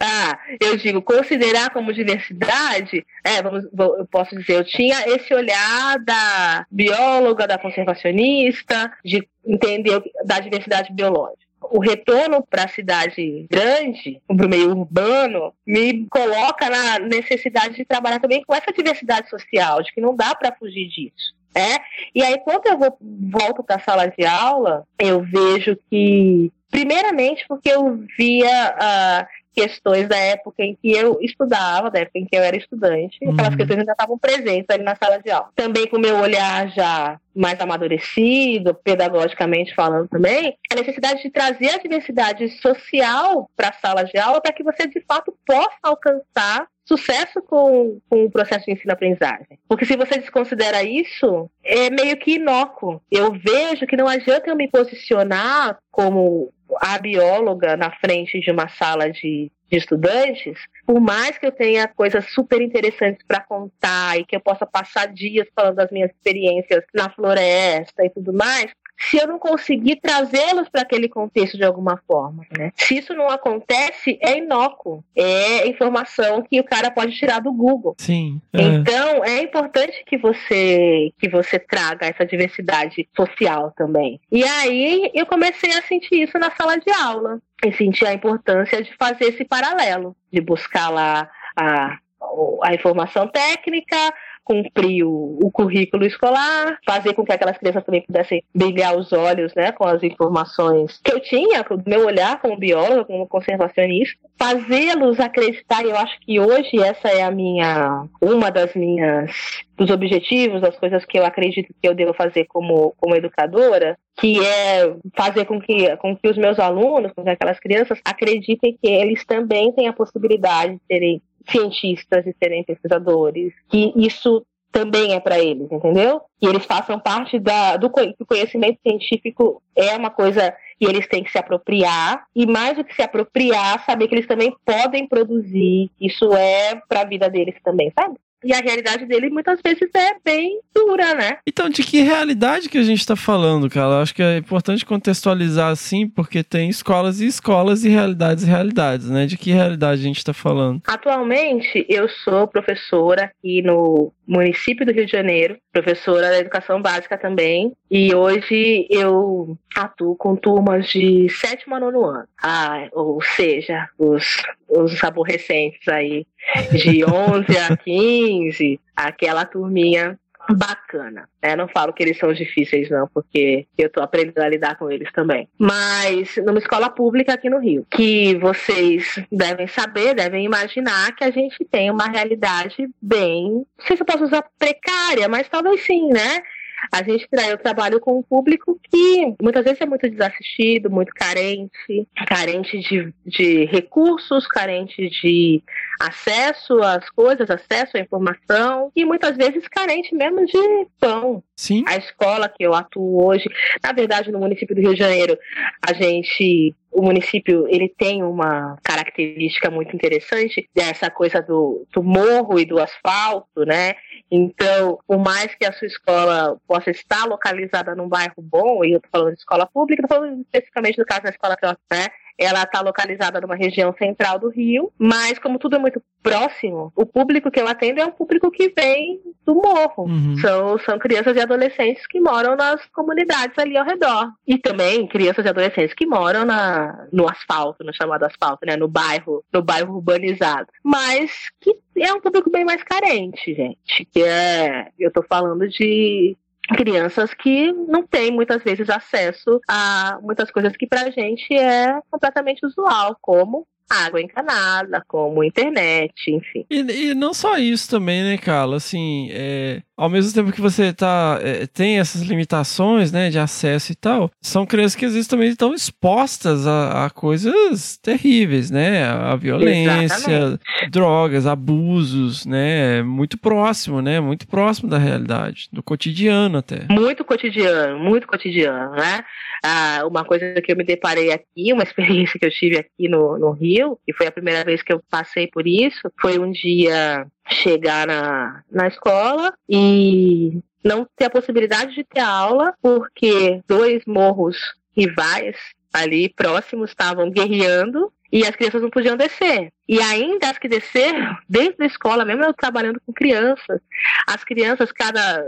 [SPEAKER 5] Ah, eu digo, considerar como diversidade, é, vamos, eu posso dizer, eu tinha esse olhar da bióloga, da conservacionista, de entender da diversidade biológica. O retorno para a cidade grande, para o meio urbano, me coloca na necessidade de trabalhar também com essa diversidade social, de que não dá para fugir disso. É? E aí, quando eu vou, volto para a sala de aula, eu vejo que, primeiramente, porque eu via ah, questões da época em que eu estudava, da época em que eu era estudante,
[SPEAKER 1] Uhum.
[SPEAKER 5] aquelas questões ainda estavam presentes ali na sala de aula. Também com o meu olhar já mais amadurecido, pedagogicamente falando também, a necessidade de trazer a diversidade social para a sala de aula para que você de fato possa alcançar sucesso com, com o processo de ensino-aprendizagem. Porque se você desconsidera isso, é meio que inócuo. Eu vejo que não adianta eu me posicionar como a bióloga na frente de uma sala de, de estudantes, por mais que eu tenha coisas super interessantes para contar e que eu possa passar dias falando das minhas experiências na floresta e tudo mais, se eu não conseguir trazê-los para aquele contexto de alguma forma, né? Se isso não acontece, é inócuo, é informação que o cara pode tirar do Google.
[SPEAKER 1] Sim. é.
[SPEAKER 5] Então, é importante que você que você traga essa diversidade social também. E aí eu comecei a sentir isso na sala de aula. E senti a importância de fazer esse paralelo, de buscar lá a, a informação técnica, cumprir o, o currículo escolar, fazer com que aquelas crianças também pudessem brilhar os olhos né, com as informações que eu tinha, com o meu olhar como bióloga, como conservacionista, fazê-los acreditar, eu acho que hoje essa é a minha, uma das minhas, dos objetivos, das coisas que eu acredito que eu devo fazer como, como educadora, que é fazer com que, com que os meus alunos, com que aquelas crianças acreditem que eles também têm a possibilidade de serem cientistas e serem pesquisadores, que isso também é para eles, entendeu? E eles façam parte da, do conhecimento científico é uma coisa que eles têm que se apropriar e mais do que se apropriar, saber que eles também podem produzir. Isso é para a vida deles também, sabe? E a realidade dele muitas vezes é bem dura, né?
[SPEAKER 1] Então, de que realidade que a gente tá falando, cara? Eu acho que é importante contextualizar assim, porque tem escolas e escolas e realidades e realidades, né? De que realidade a gente tá falando?
[SPEAKER 5] Atualmente, eu sou professora aqui no município do Rio de Janeiro, professora da educação básica também, e hoje eu atuo com turmas de sétimo a nono ano, ah, ou seja, os, os aborrecentes aí, de [laughs] 11 a 15, aquela turminha bacana. né? Não falo que eles são difíceis, não, porque eu tô aprendendo a lidar com eles também. Mas numa escola pública aqui no Rio, que vocês devem saber, devem imaginar que a gente tem uma realidade bem, não sei se eu posso usar precária, mas talvez sim, né? A gente eu trabalho com um público que muitas vezes é muito desassistido, muito carente, carente de, de recursos, carente de acesso às coisas, acesso à informação e muitas vezes carente mesmo de pão.
[SPEAKER 1] Sim.
[SPEAKER 5] A escola que eu atuo hoje, na verdade, no município do Rio de Janeiro, a gente o município ele tem uma característica muito interessante dessa coisa do, do morro e do asfalto, né? Então, por mais que a sua escola possa estar localizada num bairro bom, e eu estou falando de escola pública, estou falando especificamente do caso da escola que eu, né? Ela está localizada numa região central do Rio, mas como tudo é muito próximo, o público que eu atendo é um público que vem do morro.
[SPEAKER 1] Uhum.
[SPEAKER 5] São, são crianças e adolescentes que moram nas comunidades ali ao redor. E também crianças e adolescentes que moram na, no asfalto, no chamado asfalto, né? No bairro, no bairro urbanizado. Mas que é um público bem mais carente, gente. Que é. Eu tô falando de crianças que não têm muitas vezes acesso a muitas coisas que pra gente é completamente usual, como água encanada, como internet, enfim.
[SPEAKER 1] E, e não só isso também, né, Carla? Assim, é, ao mesmo tempo que você tá, é, tem essas limitações, né, de acesso e tal, são crianças que às vezes também estão expostas a, a coisas terríveis, né? A violência,
[SPEAKER 5] Exatamente.
[SPEAKER 1] drogas, abusos, né? Muito próximo, né? Muito próximo da realidade, do cotidiano até.
[SPEAKER 5] Muito cotidiano, muito cotidiano, né? Ah, uma coisa que eu me deparei aqui, uma [laughs] experiência que eu tive aqui no, no Rio, e foi a primeira vez que eu passei por isso, foi um dia chegar na, na escola e não ter a possibilidade de ter aula, porque dois morros rivais ali próximos estavam guerreando e as crianças não podiam descer. E ainda as que desceram, dentro da escola, mesmo eu trabalhando com crianças, as crianças, cada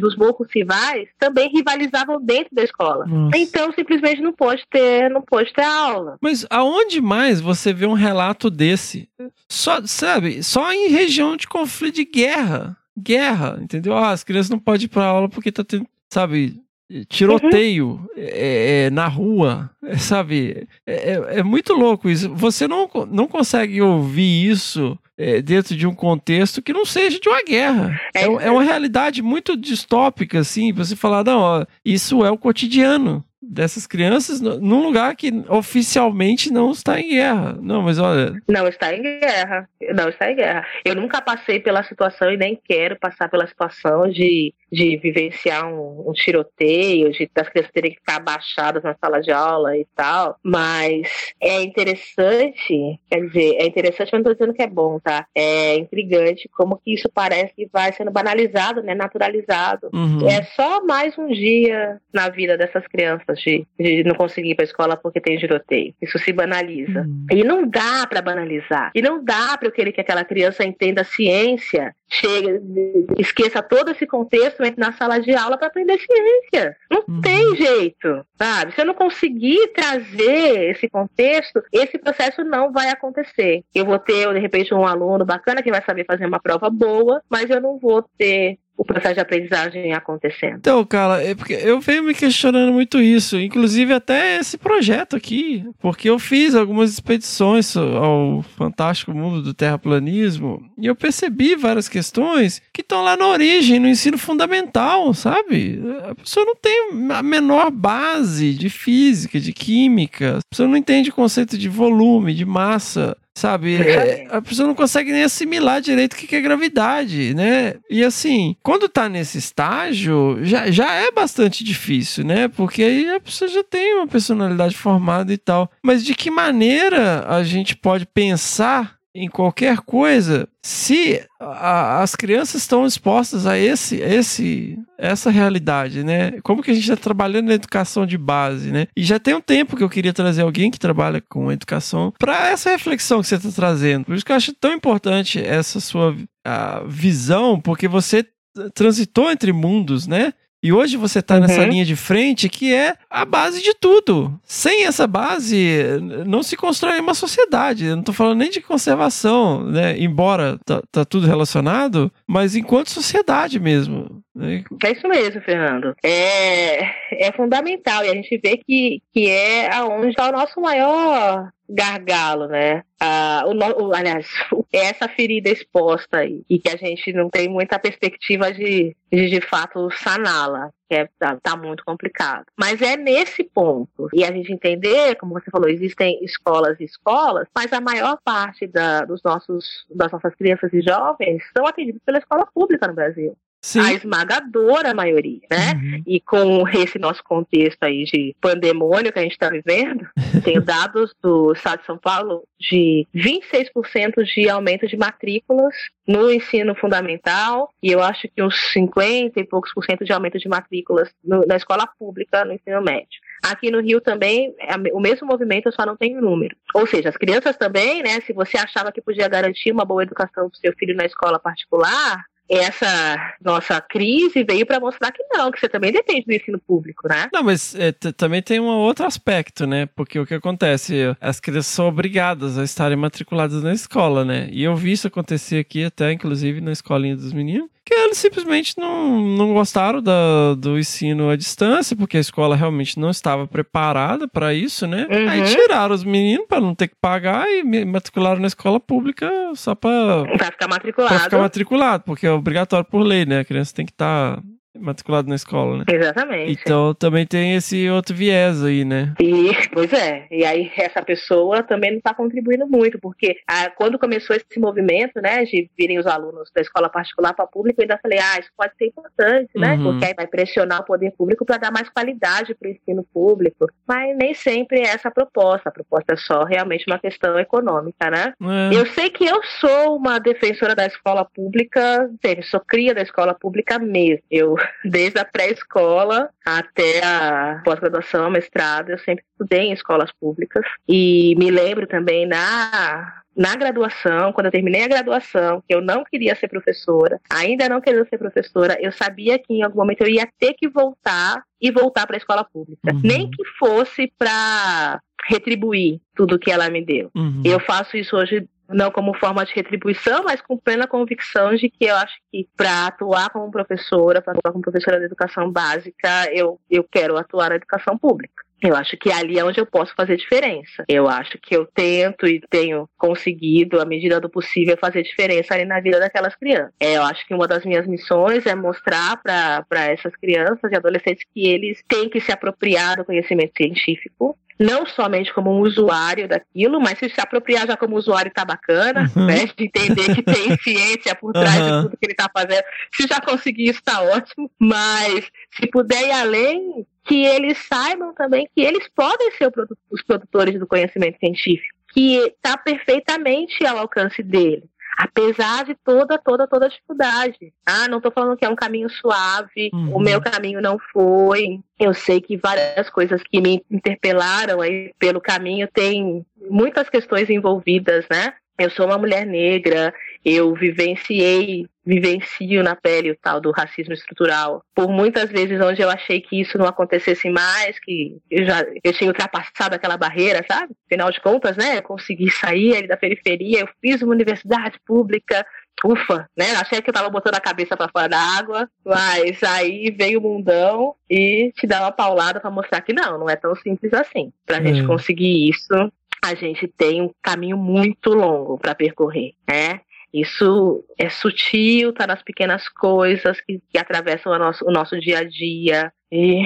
[SPEAKER 5] dos morros rivais, também rivalizavam dentro da escola.
[SPEAKER 1] Nossa.
[SPEAKER 5] Então, simplesmente não pode ter, não pode ter aula.
[SPEAKER 1] Mas aonde mais você vê um relato desse? Só, sabe, só em região de conflito de guerra. Guerra, entendeu? Ah, as crianças não podem ir pra aula porque tá tendo, sabe, tiroteio é, é, na rua, é, sabe? É, é- é muito louco isso. Você não, não consegue ouvir isso dentro de um contexto que não seja de uma guerra. É, uma realidade muito distópica, assim, você falar, não, ó, isso é o cotidiano dessas crianças num lugar que oficialmente não está em guerra. Não, mas olha,
[SPEAKER 5] Não está em guerra. Não está em guerra. Eu nunca passei pela situação e nem quero passar pela situação de, de vivenciar um, um tiroteio, de das crianças terem que ficar abaixadas na sala de aula e tal. Mas é interessante, quer dizer, é interessante, mas não estou dizendo que é bom, tá? É intrigante como que isso parece que vai sendo banalizado, né? Naturalizado.
[SPEAKER 1] uhum.
[SPEAKER 5] É só mais um dia na vida dessas crianças de, de não conseguir ir para a escola porque tem tiroteio. Isso se banaliza.
[SPEAKER 1] Uhum.
[SPEAKER 5] E não dá para banalizar. E não dá para eu querer que aquela criança entenda a ciência, chegue, esqueça todo esse contexto, entre na sala de aula para aprender ciência. Não
[SPEAKER 1] Uhum.
[SPEAKER 5] tem jeito, sabe? Se eu não conseguir trazer esse contexto, esse processo não vai acontecer. Eu vou ter, de repente, um aluno bacana que vai saber fazer uma prova boa, mas eu não vou ter o processo de aprendizagem acontecendo.
[SPEAKER 1] Então, cara, é eu venho me questionando muito isso, inclusive até esse projeto aqui, porque eu fiz algumas expedições ao fantástico mundo do terraplanismo e eu percebi várias questões que estão lá na origem, no ensino fundamental, sabe? A pessoa não tem a menor base de física, de química, a pessoa não entende o conceito de volume, de massa. Sabe, É, a pessoa não consegue nem assimilar direito o que que é gravidade, né? E assim, quando tá nesse estágio, já, já é bastante difícil, né? Porque aí a pessoa já tem uma personalidade formada e tal. Mas de que maneira a gente pode pensar em qualquer coisa se a- as crianças estão expostas a esse, esse, essa realidade, né? Como que a gente está trabalhando na educação de base, né? E já tem um tempo que eu queria trazer alguém que trabalha com educação para essa reflexão que você está trazendo. Por isso que eu acho tão importante essa sua visão, porque você transitou entre mundos, né? E hoje você está nessa
[SPEAKER 5] Uhum.
[SPEAKER 1] linha de frente que é a base de tudo. Sem essa base, não se constrói uma sociedade. Eu não estou falando nem de conservação, né? Embora tá, tá tudo relacionado, mas enquanto sociedade mesmo. né?
[SPEAKER 5] É isso mesmo, Fernando. É, é fundamental e a gente vê que, que é aonde está o nosso maior gargalo, né? Ah, o, aliás, [laughs] essa ferida exposta aí e que a gente não tem muita perspectiva de, de, de fato, saná-la. Que é, tá, tá muito complicado. Mas é nesse ponto. E a gente entender, como você falou, existem escolas e escolas, mas a maior parte da, dos nossos, das nossas crianças e jovens são atendidos pela escola pública no Brasil
[SPEAKER 1] Sim.
[SPEAKER 5] a esmagadora maioria, né?
[SPEAKER 1] Uhum.
[SPEAKER 5] E com esse nosso contexto aí de pandemônio que a gente está vivendo, [laughs] tenho dados do Estado de São Paulo de 26% de aumento de matrículas no ensino fundamental e eu acho que uns 50 e poucos por cento de aumento de matrículas no- na escola pública no ensino médio. Aqui no Rio também é o mesmo movimento, eu só não tenho número. Ou seja, as crianças também, né? Se você achava que podia garantir uma boa educação para o seu filho na escola particular, essa nossa crise veio para mostrar que não, que você também depende do ensino público, né?
[SPEAKER 1] Não, mas é, também tem um outro aspecto, né? Porque o que acontece? As crianças são obrigadas a estarem matriculadas na escola, né? E eu vi isso acontecer aqui, até inclusive na escolinha dos meninos, que eles simplesmente não, não gostaram da, do ensino à distância, porque a escola realmente não estava preparada para isso, né?
[SPEAKER 5] Uhum.
[SPEAKER 1] Aí tiraram os meninos para não ter que pagar e matricularam na escola pública só para
[SPEAKER 5] Vai ficar matriculado.
[SPEAKER 1] ficar matriculado, porque é obrigatório por lei, né? A criança tem que estar matriculada na escola, né?
[SPEAKER 5] Exatamente.
[SPEAKER 1] Então também tem esse outro viés aí, né?
[SPEAKER 5] E, pois é, e aí essa pessoa também não está contribuindo muito, porque ah, quando começou esse movimento, né, de virem os alunos da escola particular para a pública, eu ainda falei, ah, isso pode ser importante, né,
[SPEAKER 1] Uhum.
[SPEAKER 5] porque aí vai pressionar o poder público para dar mais qualidade para o ensino público, mas nem sempre é essa a proposta, a proposta é só realmente uma questão econômica, né?
[SPEAKER 1] É.
[SPEAKER 5] Eu sei que eu sou uma defensora da escola pública, sei, sou cria da escola pública mesmo. Eu, desde a pré-escola até a pós-graduação, mestrado, eu sempre estudei em escolas públicas. E me lembro também na na graduação, quando eu terminei a graduação, que eu não queria ser professora, ainda não queria ser professora, eu sabia que em algum momento eu ia ter que voltar e voltar para a escola pública.
[SPEAKER 1] Uhum.
[SPEAKER 5] Nem que fosse para retribuir tudo que ela me deu.
[SPEAKER 1] Uhum.
[SPEAKER 5] Eu faço isso hoje não como forma de retribuição, mas com plena convicção de que eu acho que para atuar como professora, para atuar como professora de educação básica, eu, eu quero atuar na educação pública. Eu acho que ali é onde eu posso fazer diferença. Eu acho que eu tento e tenho conseguido, à medida do possível, fazer diferença ali na vida daquelas crianças. É, eu acho que uma das minhas missões é mostrar para essas crianças e adolescentes que eles têm que se apropriar do conhecimento científico, não somente como um usuário daquilo, mas se se apropriar já como usuário tá bacana,
[SPEAKER 1] Uhum.
[SPEAKER 5] né? De entender que tem [laughs] ciência por trás
[SPEAKER 1] Uhum.
[SPEAKER 5] de tudo que ele tá fazendo. Se já conseguir isso, tá ótimo. Mas se puder ir além, que eles saibam também que eles podem ser produ- os produtores do conhecimento científico, que está perfeitamente ao alcance deles. Apesar de toda, toda, toda a dificuldade. Ah, não estou falando que é um caminho suave,
[SPEAKER 1] Uhum.
[SPEAKER 5] o meu caminho não foi. Eu sei que várias coisas que me interpelaram aí pelo caminho tem muitas questões envolvidas, né? Eu sou uma mulher negra, eu vivenciei, vivencio na pele o tal do racismo estrutural. Por muitas vezes onde eu achei que isso não acontecesse mais, que eu já eu tinha ultrapassado aquela barreira, sabe? Afinal de contas, né? Eu consegui sair ali da periferia, eu fiz uma universidade pública, ufa, né? Achei que eu tava botando a cabeça para fora da água, mas aí veio o mundão e te dá uma paulada para mostrar que não, não é tão simples assim. Pra
[SPEAKER 1] É.
[SPEAKER 5] gente conseguir isso, a gente tem um caminho muito longo para percorrer, né? Isso é sutil, tá nas pequenas coisas que, que atravessam o nosso, o nosso dia a dia. E,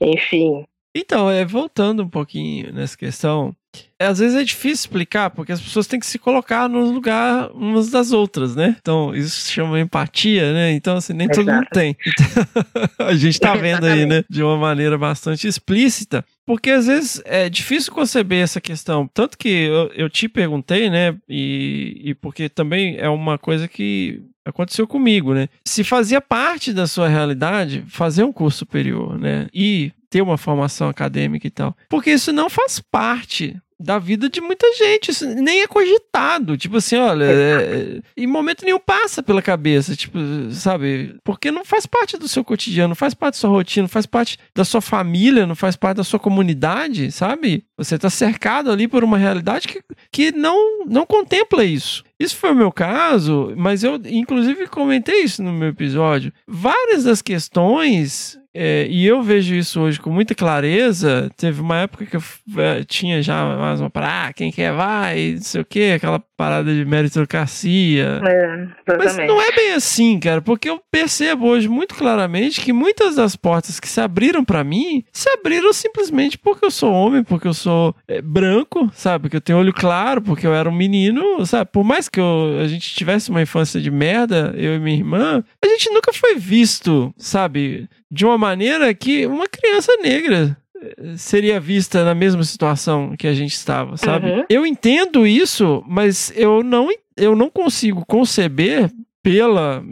[SPEAKER 5] enfim,
[SPEAKER 1] Então, é, voltando um pouquinho nessa questão, às vezes é difícil explicar, porque as pessoas têm que se colocar no lugar umas das outras, né? Então, isso se chama empatia, né? Então, assim, nem todo
[SPEAKER 5] Exato.
[SPEAKER 1] mundo tem. Então, [laughs] a gente tá vendo aí, né? De uma maneira bastante explícita. Porque às vezes é difícil conceber essa questão. Tanto que eu, eu te perguntei, né? E, e porque também é uma coisa que aconteceu comigo, né? Se fazia parte da sua realidade fazer um curso superior, né? E ter uma formação acadêmica e tal. Porque isso não faz parte da vida de muita gente. Isso nem é cogitado. Tipo assim, olha, é, em momento nenhum passa pela cabeça, tipo, sabe? Porque não faz parte do seu cotidiano, não faz parte da sua rotina, não faz parte da sua família, não faz parte da sua comunidade, sabe? Você tá cercado ali por uma realidade que, que não, não contempla isso. Isso foi o meu caso, mas eu, inclusive, comentei isso no meu episódio. Várias das questões, é, e eu vejo isso hoje com muita clareza. Teve uma época que eu é, tinha já mais uma para ah, quem quer vai, não sei o que, aquela parada de meritocracia.
[SPEAKER 5] é,
[SPEAKER 1] Mas não é bem assim, cara, porque eu percebo hoje muito claramente que muitas das portas que se abriram pra mim se abriram simplesmente porque eu sou homem, porque eu sou é, branco, sabe? Porque eu tenho olho claro, porque eu era um menino, sabe? Por mais que eu- a gente tivesse uma infância de merda, eu e minha irmã, a gente nunca foi visto, sabe? De uma maneira que uma criança negra eh, seria vista na mesma situação que a gente estava, sabe?
[SPEAKER 5] Uhum.
[SPEAKER 1] Eu entendo isso, mas eu não, eu não consigo conceber pela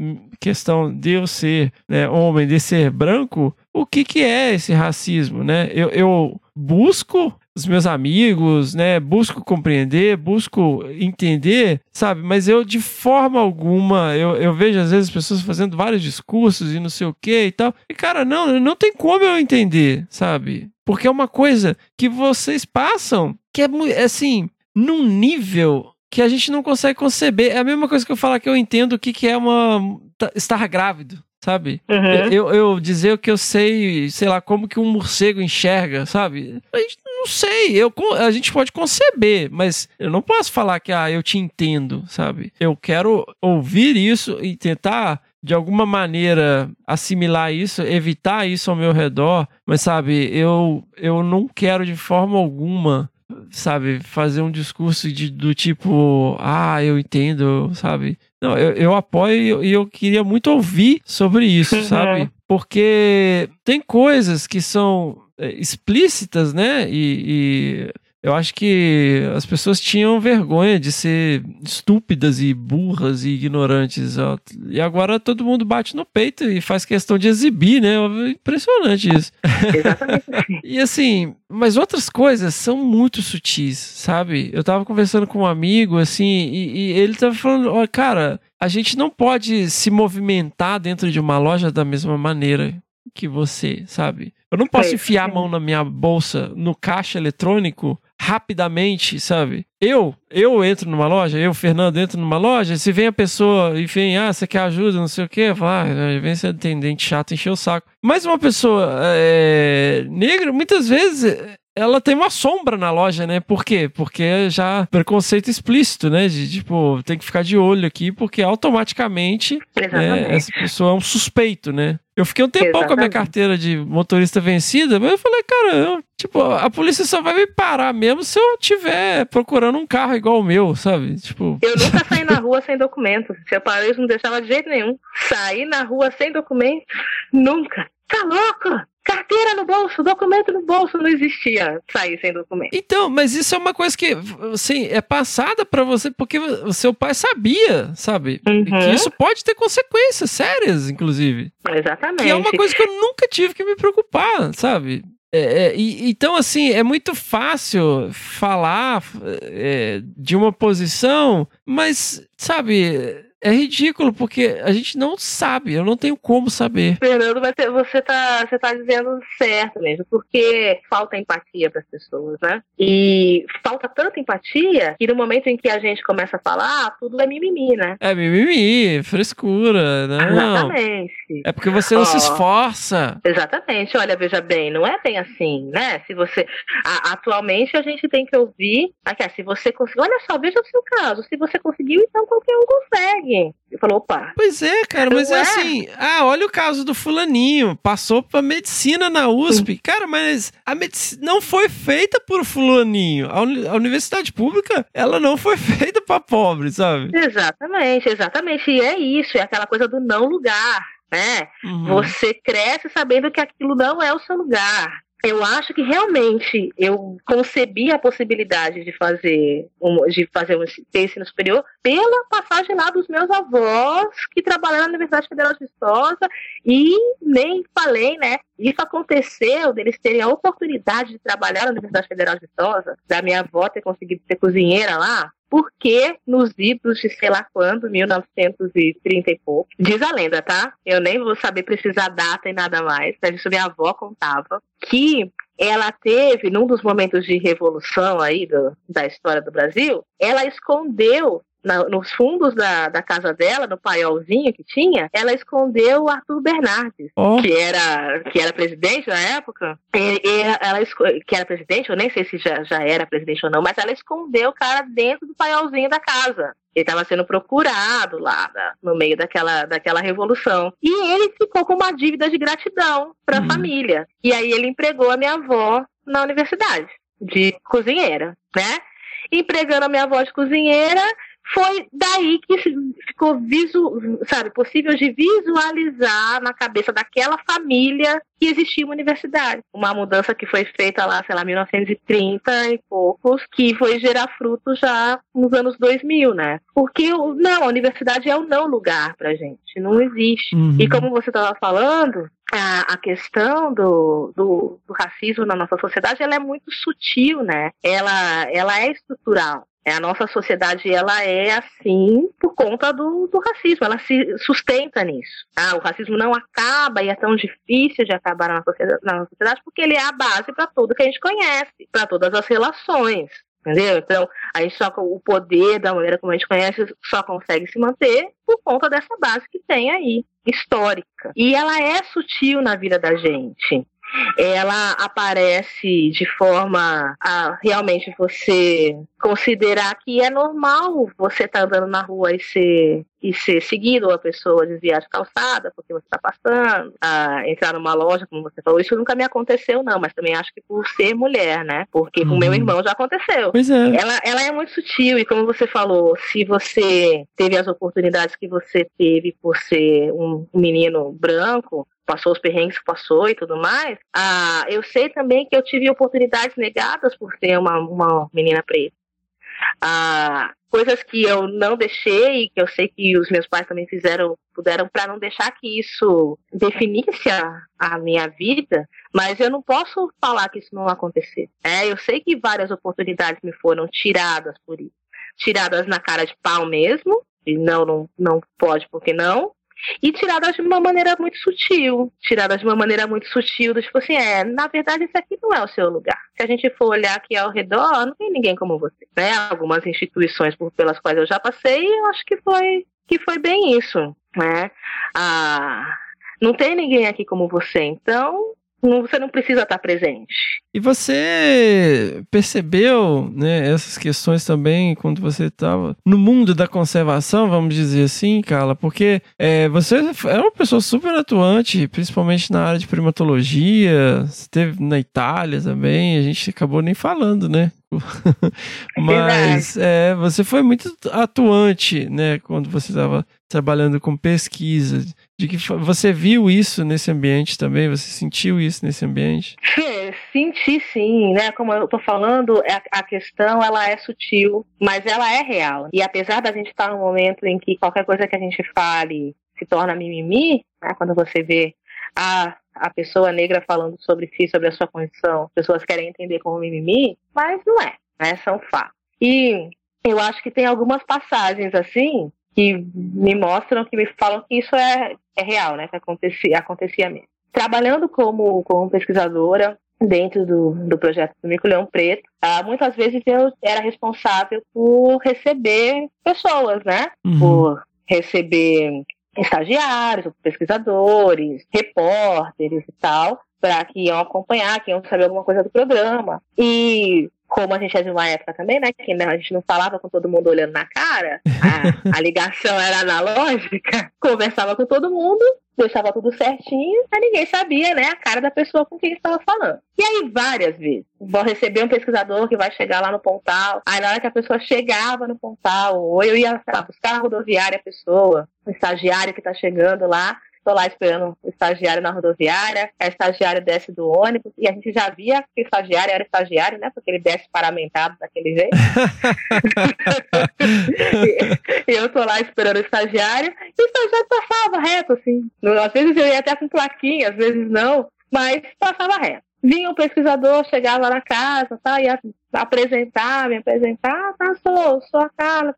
[SPEAKER 1] questão de eu ser né, homem, de ser branco, o que, que é esse racismo, né? Eu, eu busco os meus amigos, né? Busco compreender, busco entender, sabe? Mas eu, de forma alguma, eu, eu vejo às vezes pessoas fazendo vários discursos e não sei o que e tal. E, cara, não, não tem como eu entender, sabe? Porque é uma coisa que vocês passam que é assim, num nível que a gente não consegue conceber. É a mesma coisa que eu falar que eu entendo o que, que é uma tá- estar grávido, sabe?
[SPEAKER 5] Uhum.
[SPEAKER 1] Eu, eu dizer que eu sei, sei lá, como que um morcego enxerga, sabe? A gente não sei, eu, a gente pode conceber, mas eu não posso falar que, ah, eu te entendo, sabe? Eu quero ouvir isso e tentar, de alguma maneira, assimilar isso, evitar isso ao meu redor, mas, sabe, eu, eu não quero de forma alguma sabe, fazer um discurso de, do tipo, ah, eu entendo, sabe? Não, eu, eu apoio e eu, eu queria muito ouvir sobre isso,
[SPEAKER 5] Uhum. [laughs]
[SPEAKER 1] sabe? Porque tem coisas que são é, explícitas, né? E, e eu acho que as pessoas tinham vergonha de ser estúpidas e burras e ignorantes. ó. E agora todo mundo bate no peito e faz questão de exibir, né? Impressionante isso. [laughs]
[SPEAKER 5] Exatamente.
[SPEAKER 1] E assim, mas outras coisas são muito sutis, sabe? Eu tava conversando com um amigo, assim, e, e ele tava falando, ó, cara, a gente não pode se movimentar dentro de uma loja da mesma maneira que você, sabe? Eu não posso enfiar a mão na minha bolsa, no caixa eletrônico, rapidamente, sabe? Eu, eu entro numa loja, eu, Fernando, entro numa loja, se vem a pessoa e vem, ah, você quer ajuda, não sei o quê, fala, ah, vem ser atendente chato, encher o saco. Mas uma pessoa é, negra, muitas vezes, ela tem uma sombra na loja, né? Por quê? Porque é já preconceito explícito, né? De tipo, tem que ficar de olho aqui, porque automaticamente é, essa pessoa é um suspeito, né? Eu fiquei um tempão com a minha carteira de motorista vencida, mas eu falei, cara, eu, tipo, a polícia só vai me parar mesmo se eu tiver procurando um carro igual o meu, sabe? Tipo.
[SPEAKER 5] Eu nunca saí na rua sem documento. Se eu parei, não deixava de jeito nenhum. Sair na rua sem documento, nunca. Tá louco? Carteira no bolso, documento no bolso, não existia sair sem documento.
[SPEAKER 1] Então, mas isso é uma coisa que, assim, é passada para você porque o seu pai sabia, sabe?
[SPEAKER 5] Uhum.
[SPEAKER 1] Que isso pode ter consequências sérias, inclusive.
[SPEAKER 5] Exatamente.
[SPEAKER 1] Que é uma coisa que eu nunca tive que me preocupar, sabe? É, é, e, então, assim, é muito fácil falar é, de uma posição, mas, sabe, é ridículo, porque a gente não sabe, eu não tenho como saber.
[SPEAKER 5] Fernando, você tá, você tá dizendo certo mesmo, porque falta empatia para as pessoas, né? E falta tanta empatia que no momento em que a gente começa a falar, tudo é mimimi, né?
[SPEAKER 1] É mimimi, frescura, não.
[SPEAKER 5] Exatamente.
[SPEAKER 1] É porque você não oh, se esforça.
[SPEAKER 5] Exatamente. Olha, veja bem, não é bem assim, né? Se você. A, atualmente a gente tem que ouvir. Aqui, se você conseguiu. Olha só, veja o seu caso. Se você conseguiu, então qualquer um consegue ninguém. Eu falo, opa.
[SPEAKER 1] Pois é, cara, mas é, é assim. Ah, olha o caso do fulaninho. Passou pra medicina na USP. Sim. Cara, mas a medicina não foi feita por fulaninho. A, uni a universidade pública, ela não foi [laughs] feita pra pobre, sabe?
[SPEAKER 5] Exatamente, exatamente. E é isso, é aquela coisa do não lugar. Né? Uhum. Você cresce sabendo que aquilo não é o seu lugar eu acho que realmente eu concebi a possibilidade de fazer um, de fazer um ensino superior pela passagem lá dos meus avós que trabalharam na Universidade Federal de Viçosa e nem falei, né? Isso aconteceu deles terem a oportunidade de trabalhar na Universidade Federal de Viçosa, da minha avó ter conseguido ser cozinheira lá, porque nos idos de sei lá quando, 1930 e pouco, diz a lenda, tá? Eu nem vou saber precisar data e nada mais, mas isso minha avó contava, que ela teve, num dos momentos de revolução aí do, da história do Brasil, ela escondeu na, nos fundos da, da casa dela, no paiolzinho que tinha, ela escondeu o Arthur Bernardes, oh. que, era, que era presidente na época. E, e ela, que era presidente, eu nem sei se já, já era presidente ou não, mas ela escondeu o cara dentro do paiolzinho da casa. Ele estava sendo procurado lá no meio daquela, daquela revolução. E ele ficou com uma dívida de gratidão para a uhum. família. E aí ele empregou a minha avó na universidade, de cozinheira, né? Empregando a minha avó de cozinheira, foi daí que ficou visu, sabe, possível de visualizar na cabeça daquela família que existia uma universidade. Uma mudança que foi feita lá, sei lá, 1930 e poucos, que foi gerar frutos já nos anos 2000, né? Porque, não, a universidade é o não lugar pra gente, não existe. Uhum. E como você estava falando, a, a, questão do, do, do, racismo na nossa sociedade ela é muito sutil, né? Ela, ela é estrutural. É, a nossa sociedade ela é assim por conta do, do racismo, ela se sustenta nisso. Ah, o racismo não acaba e é tão difícil de acabar na sociedade, na sociedade porque ele é a base para tudo que a gente conhece, para todas as relações. Entendeu? Então, a gente só o poder da maneira como a gente conhece só consegue se manter por conta dessa base que tem aí, histórica. E ela é sutil na vida da gente ela aparece de forma a realmente você considerar que é normal você estar tá andando na rua e ser e ser seguido, a pessoa desviar de calçada porque você está passando, a entrar numa loja, como você falou, isso nunca me aconteceu, não, mas também acho que por ser mulher, né? Porque com meu uhum. irmão já aconteceu.
[SPEAKER 1] Pois é.
[SPEAKER 5] Ela, ela é muito sutil, e como você falou, se você teve as oportunidades que você teve por ser um menino branco, passou os perrengues que passou e tudo mais, ah, eu sei também que eu tive oportunidades negadas por ser uma, uma menina preta. Ah, coisas que eu não deixei, que eu sei que os meus pais também fizeram, puderam para não deixar que isso definisse a, a, minha vida, mas eu não posso falar que isso não aconteceu. É, eu sei que várias oportunidades me foram tiradas por isso. Tiradas na cara de pau mesmo, e não, não, não pode porque não, e tiradas de uma maneira muito sutil, tiradas de uma maneira muito sutil, do tipo assim, é, na verdade isso aqui não é o seu lugar. Se a gente for olhar aqui ao redor, não tem ninguém como você, né? Algumas instituições por, pelas quais eu já passei, eu acho que foi que foi bem isso, né? Ah, não tem ninguém aqui como você, então você não precisa estar presente.
[SPEAKER 1] E você percebeu né, essas questões também quando você estava no mundo da conservação, vamos dizer assim, Carla? Porque é, você é uma pessoa super atuante, principalmente na área de primatologia, esteve na Itália também, a gente acabou nem falando, né? [laughs] Mas é, você foi muito atuante, né, quando você estava trabalhando com pesquisa. De que você viu isso nesse ambiente também? Você sentiu isso nesse ambiente?
[SPEAKER 5] Senti sim, né? Como eu tô falando, é, a questão ela é sutil, mas ela é real. E apesar da gente estar num momento em que qualquer coisa que a gente fale se torna mimimi, né? quando você vê a, a pessoa negra falando sobre si, sobre a sua condição, pessoas querem entender como mimimi, mas não é, né? São fatos. E eu acho que tem algumas passagens assim que me mostram, que me falam que isso é, é real, né? Que acontecia, acontecia mesmo. Trabalhando como, como pesquisadora dentro do, do projeto do Mico Leão Preto, ah, muitas vezes eu era responsável por receber pessoas, né? Uhum. Por receber estagiários, pesquisadores, repórteres e tal, para que iam acompanhar, que iam saber alguma coisa do programa. E como a gente é de uma época também, né, que a gente não falava com todo mundo olhando na cara, a, a ligação era analógica, [laughs] conversava com todo mundo, deixava tudo certinho, mas ninguém sabia, né, a cara da pessoa com quem estava falando. E aí, várias vezes, vou receber um pesquisador que vai chegar lá no Pontal, aí na hora que a pessoa chegava no Pontal, ou eu ia lá, buscar na rodoviária a pessoa, o estagiário que está chegando lá, Estou lá esperando o estagiário na rodoviária, a estagiária desce do ônibus, e a gente já via que o estagiário era estagiário, né? Porque ele desce paramentado daquele jeito. [laughs] e eu tô lá esperando o estagiário, e o estagiário passava reto, assim. Às vezes eu ia até com plaquinha, às vezes não, mas passava reto vinha um pesquisador, chegava na casa, tá, ia apresentar, me apresentar, tá, sou, sou a Carla.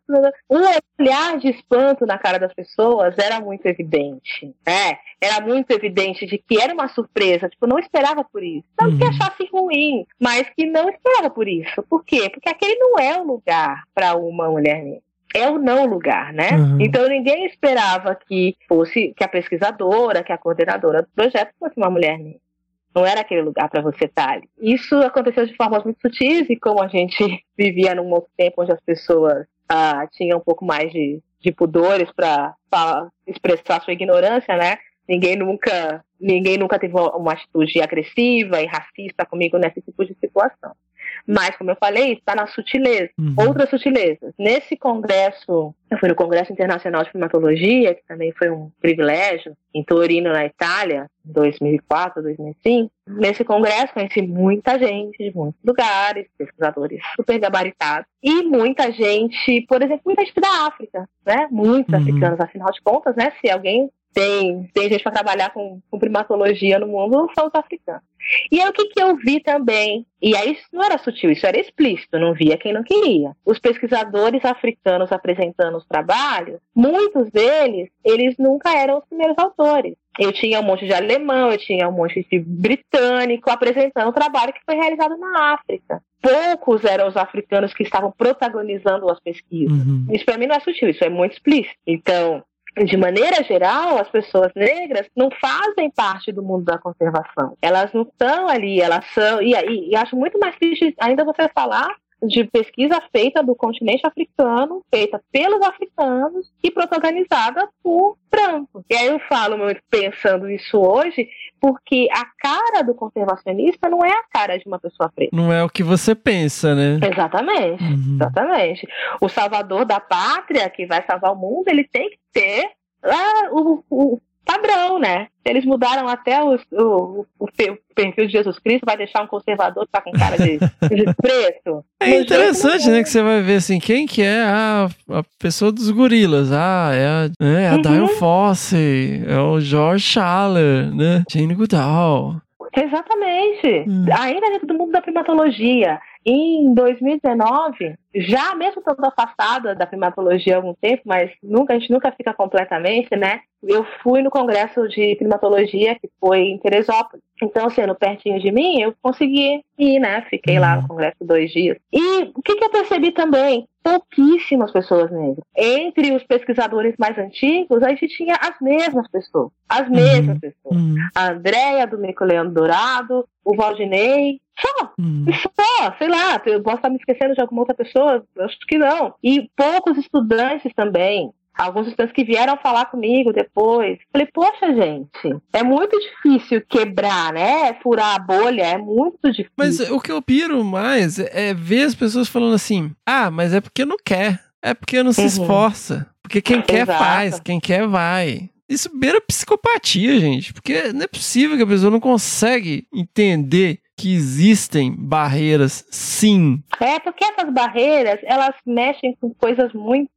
[SPEAKER 5] O olhar de espanto na cara das pessoas era muito evidente, né? Era muito evidente de que era uma surpresa, tipo, não esperava por isso. Não uhum. que achasse ruim, mas que não esperava por isso. Por quê? Porque aquele não é o lugar para uma mulher negra é o não lugar, né? Uhum. Então ninguém esperava que fosse que a pesquisadora, que a coordenadora do projeto fosse uma mulher negra. Não era aquele lugar para você estar ali. Isso aconteceu de formas muito sutis e como a gente [laughs] vivia num outro tempo onde as pessoas ah, tinham um pouco mais de, de pudores para expressar sua ignorância, né? Ninguém nunca, ninguém nunca teve uma atitude agressiva e racista comigo nesse tipo de situação. Mas, como eu falei, está na sutileza. Uhum. Outras sutilezas. Nesse congresso, eu fui no Congresso Internacional de Primatologia, que também foi um privilégio, em Torino, na Itália, em 2004, 2005. Nesse congresso, conheci muita gente de muitos lugares, pesquisadores super gabaritados, e muita gente, por exemplo, muita gente da África, né? Muitos uhum. africanos, afinal de contas, né? Se alguém tem, tem gente para trabalhar com, com primatologia no mundo, são os africanos. E aí o que, que eu vi também, e aí isso não era sutil, isso era explícito, não via quem não queria. Os pesquisadores africanos apresentando os trabalhos, muitos deles, eles nunca eram os primeiros autores. Eu tinha um monte de alemão, eu tinha um monte de britânico apresentando o trabalho que foi realizado na África. Poucos eram os africanos que estavam protagonizando as pesquisas. Uhum. Isso para mim não é sutil, isso é muito explícito. Então, de maneira geral, as pessoas negras não fazem parte do mundo da conservação. Elas não estão ali, elas são. E, e, e acho muito mais triste ainda você falar de pesquisa feita do continente africano, feita pelos africanos e protagonizada por brancos. E aí eu falo muito pensando isso hoje, porque a cara do conservacionista não é a cara de uma pessoa preta.
[SPEAKER 1] Não é o que você pensa, né?
[SPEAKER 5] Exatamente, uhum. exatamente. O salvador da pátria, que vai salvar o mundo, ele tem que ter ah, o, o padrão, né? Eles mudaram até o, o, o, perfil de Jesus Cristo, vai deixar um conservador que tá com cara de, de [laughs] preto.
[SPEAKER 1] É interessante, né? Que você vai ver assim, quem que é a, a pessoa dos gorilas? Ah, é a, é a uhum. Diane Fossey, é o George Schaller, né? Jane Goodall.
[SPEAKER 5] Exatamente. Hum. Ainda dentro do mundo da primatologia. Em 2019, já mesmo estando afastada da primatologia há algum tempo, mas nunca, a gente nunca fica completamente, né? Eu fui no congresso de primatologia que foi em Teresópolis. Então, sendo pertinho de mim, eu consegui ir, né? Fiquei lá no congresso dois dias. E o que, que eu percebi também? Pouquíssimas pessoas negras. Entre os pesquisadores mais antigos, a gente tinha as mesmas pessoas. As mesmas pessoas. A Andréia, do Mico Leandro Dourado, o Valdinei, só, só, sei lá, eu posso estar me esquecendo de alguma outra pessoa, acho que não. E poucos estudantes também. Alguns estudantes que vieram falar comigo depois. Falei, poxa, gente, é muito difícil quebrar, né? Furar a bolha, é muito difícil.
[SPEAKER 1] Mas o que eu piro mais é ver as pessoas falando assim: ah, mas é porque não quer. É porque não se
[SPEAKER 5] Uhum.
[SPEAKER 1] esforça. Porque quem quer
[SPEAKER 5] Exato.
[SPEAKER 1] faz, quem quer vai. Isso beira psicopatia, gente. Porque não é possível que a pessoa não consegue entender que existem barreiras, sim.
[SPEAKER 5] É porque essas barreiras, elas mexem com coisas muito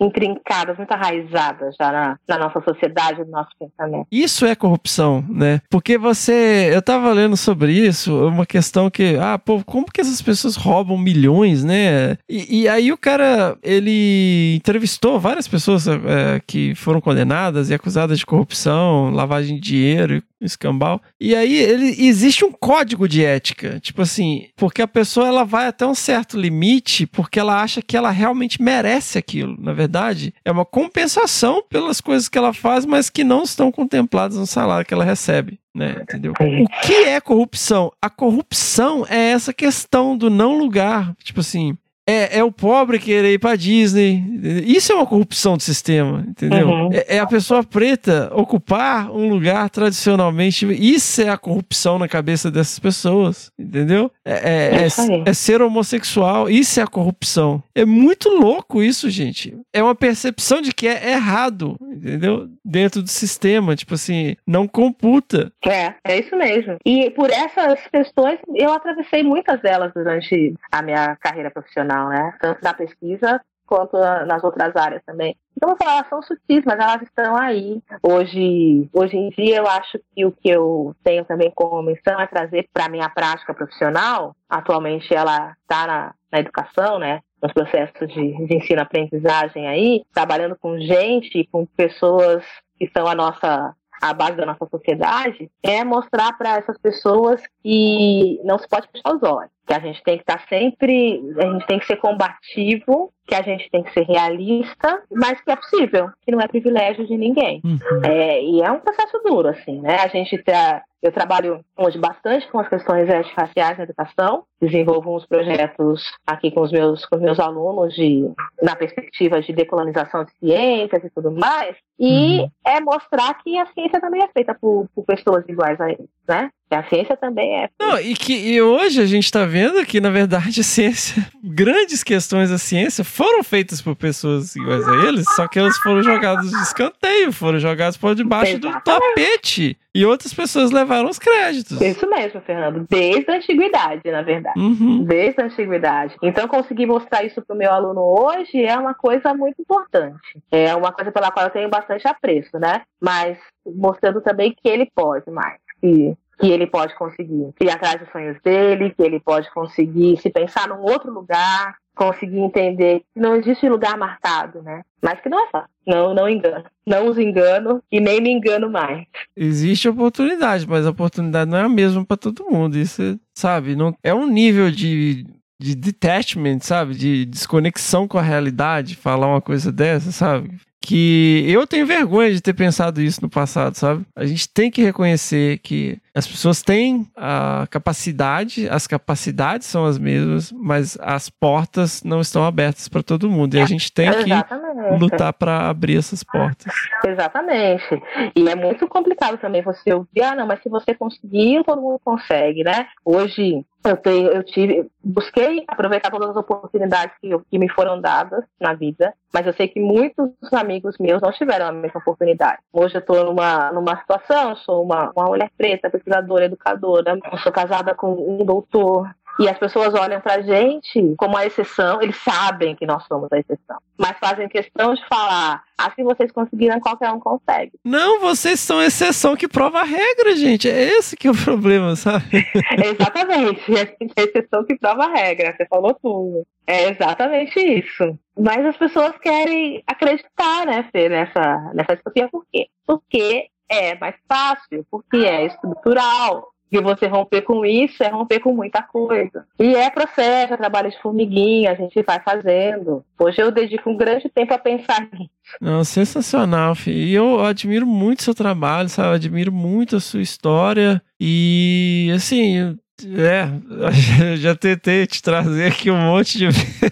[SPEAKER 5] intrincadas, muito arraizadas já na, na nossa sociedade, no nosso pensamento.
[SPEAKER 1] Isso é corrupção, né? Porque você. Eu tava lendo sobre isso, uma questão que. Ah, pô, como que essas pessoas roubam milhões, né? E, e aí o cara. Ele entrevistou várias pessoas é, que foram condenadas e acusadas de corrupção, lavagem de dinheiro, escambau. E aí ele existe um código de ética, tipo assim, porque a pessoa ela vai até um certo limite porque ela acha que ela realmente merece aquilo. Na verdade, é uma compensação pelas coisas que ela faz, mas que não estão contempladas no salário que ela recebe. Né, entendeu? O que é corrupção? A corrupção é essa questão do não lugar. Tipo assim, é, é o pobre querer ir pra Disney. Isso é uma corrupção do sistema, entendeu?
[SPEAKER 5] Uhum.
[SPEAKER 1] É, é a pessoa preta ocupar um lugar tradicionalmente. Isso é a corrupção na cabeça dessas pessoas, entendeu? É, é-
[SPEAKER 5] É
[SPEAKER 1] é- é ser homossexual. Isso é a corrupção. É muito louco isso, gente. É uma percepção de que é errado, entendeu? Dentro do sistema. Tipo assim, não computa.
[SPEAKER 5] É, é isso mesmo. E por essas questões, eu atravessei muitas delas durante a minha carreira profissional, né? Tanto na pesquisa quanto na- nas outras áreas também. Então, eu vou falar, elas são sutis, mas elas estão aí. Hoje, hoje em dia, eu acho que o que eu tenho também como missão é trazer para a minha prática profissional. Atualmente, ela está na, na educação, né? Nos processos de, de ensino-aprendizagem aí, trabalhando com gente, com pessoas que são a nossa a base da nossa sociedade, é mostrar para essas pessoas que não se pode fechar os olhos, que a gente tem que estar sempre, a gente tem que ser combativo, que a gente tem que ser realista, mas que é possível, que não é privilégio de ninguém. É, e é um processo duro, assim, né? A gente tá, eu trabalho hoje bastante com as questões étnico-raciais na educação, desenvolvo uns projetos aqui com os meus, com os meus alunos de, na perspectiva de decolonização de ciências e tudo mais, e é mostrar que a ciência também é feita por, por pessoas iguais a eles, né? A ciência também é.
[SPEAKER 1] Não, e que e hoje a gente tá vendo que, na verdade, a ciência, [laughs] grandes questões da ciência foram feitas por pessoas iguais a eles, só que elas foram jogadas de escanteio, foram jogadas por debaixo do tapete. E outras pessoas levaram os créditos.
[SPEAKER 5] Isso mesmo, Fernando. Desde a antiguidade, na verdade.
[SPEAKER 1] Uhum.
[SPEAKER 5] Desde a antiguidade. Então, conseguir mostrar isso para o meu aluno hoje é uma coisa muito importante. É uma coisa pela qual eu tenho bastante apreço, né? Mas mostrando também que ele pode mais. Que, que ele pode conseguir ir atrás dos sonhos dele, que ele pode conseguir se pensar num outro lugar, conseguir entender que não existe lugar marcado, né? Mas que não é fácil. Não, não engano. Não os engano e nem me engano mais.
[SPEAKER 1] Existe oportunidade, mas a oportunidade não é a mesma pra todo mundo. Isso, sabe, não é um nível de, de detachment, sabe? De desconexão com a realidade, falar uma coisa dessa, sabe? Que eu tenho vergonha de ter pensado isso no passado, sabe? A gente tem que reconhecer que as pessoas têm a capacidade, as capacidades são as mesmas, mas as portas não estão abertas para todo mundo. E a gente tem que
[SPEAKER 5] Exatamente.
[SPEAKER 1] lutar para abrir essas portas.
[SPEAKER 5] Exatamente. E é muito complicado também você ouvir, ah, não, mas se você conseguir, todo mundo consegue, né? Hoje eu tenho, eu tive, busquei aproveitar todas as oportunidades que, eu- que me foram dadas na vida, mas eu sei que muitos amigos meus não tiveram a mesma oportunidade. Hoje eu estou numa, numa situação, sou uma, uma mulher preta, pesquisadora, educadora, eu sou casada com um doutor, E as pessoas olham pra gente como a exceção, eles sabem que nós somos a exceção, mas fazem questão de falar: assim vocês conseguiram, qualquer um consegue.
[SPEAKER 1] Não, vocês são exceção que prova a regra, gente. É esse que é o problema, sabe? [laughs]
[SPEAKER 5] Exatamente, é exceção que prova a regra, você falou tudo. É exatamente isso. Mas as pessoas querem acreditar, né, Fê, nessa, nessa distopia. Por quê? Porque é mais fácil, porque é estrutural. E você romper com isso é romper com muita coisa. E é processo, é trabalho de formiguinha, a gente vai fazendo. Hoje eu dedico um grande tempo a pensar nisso.
[SPEAKER 1] Não, sensacional, Fih. E eu admiro muito seu trabalho, sabe? Eu admiro muito a sua história. E, assim, é, [laughs] já tentei te trazer aqui um monte de vezes.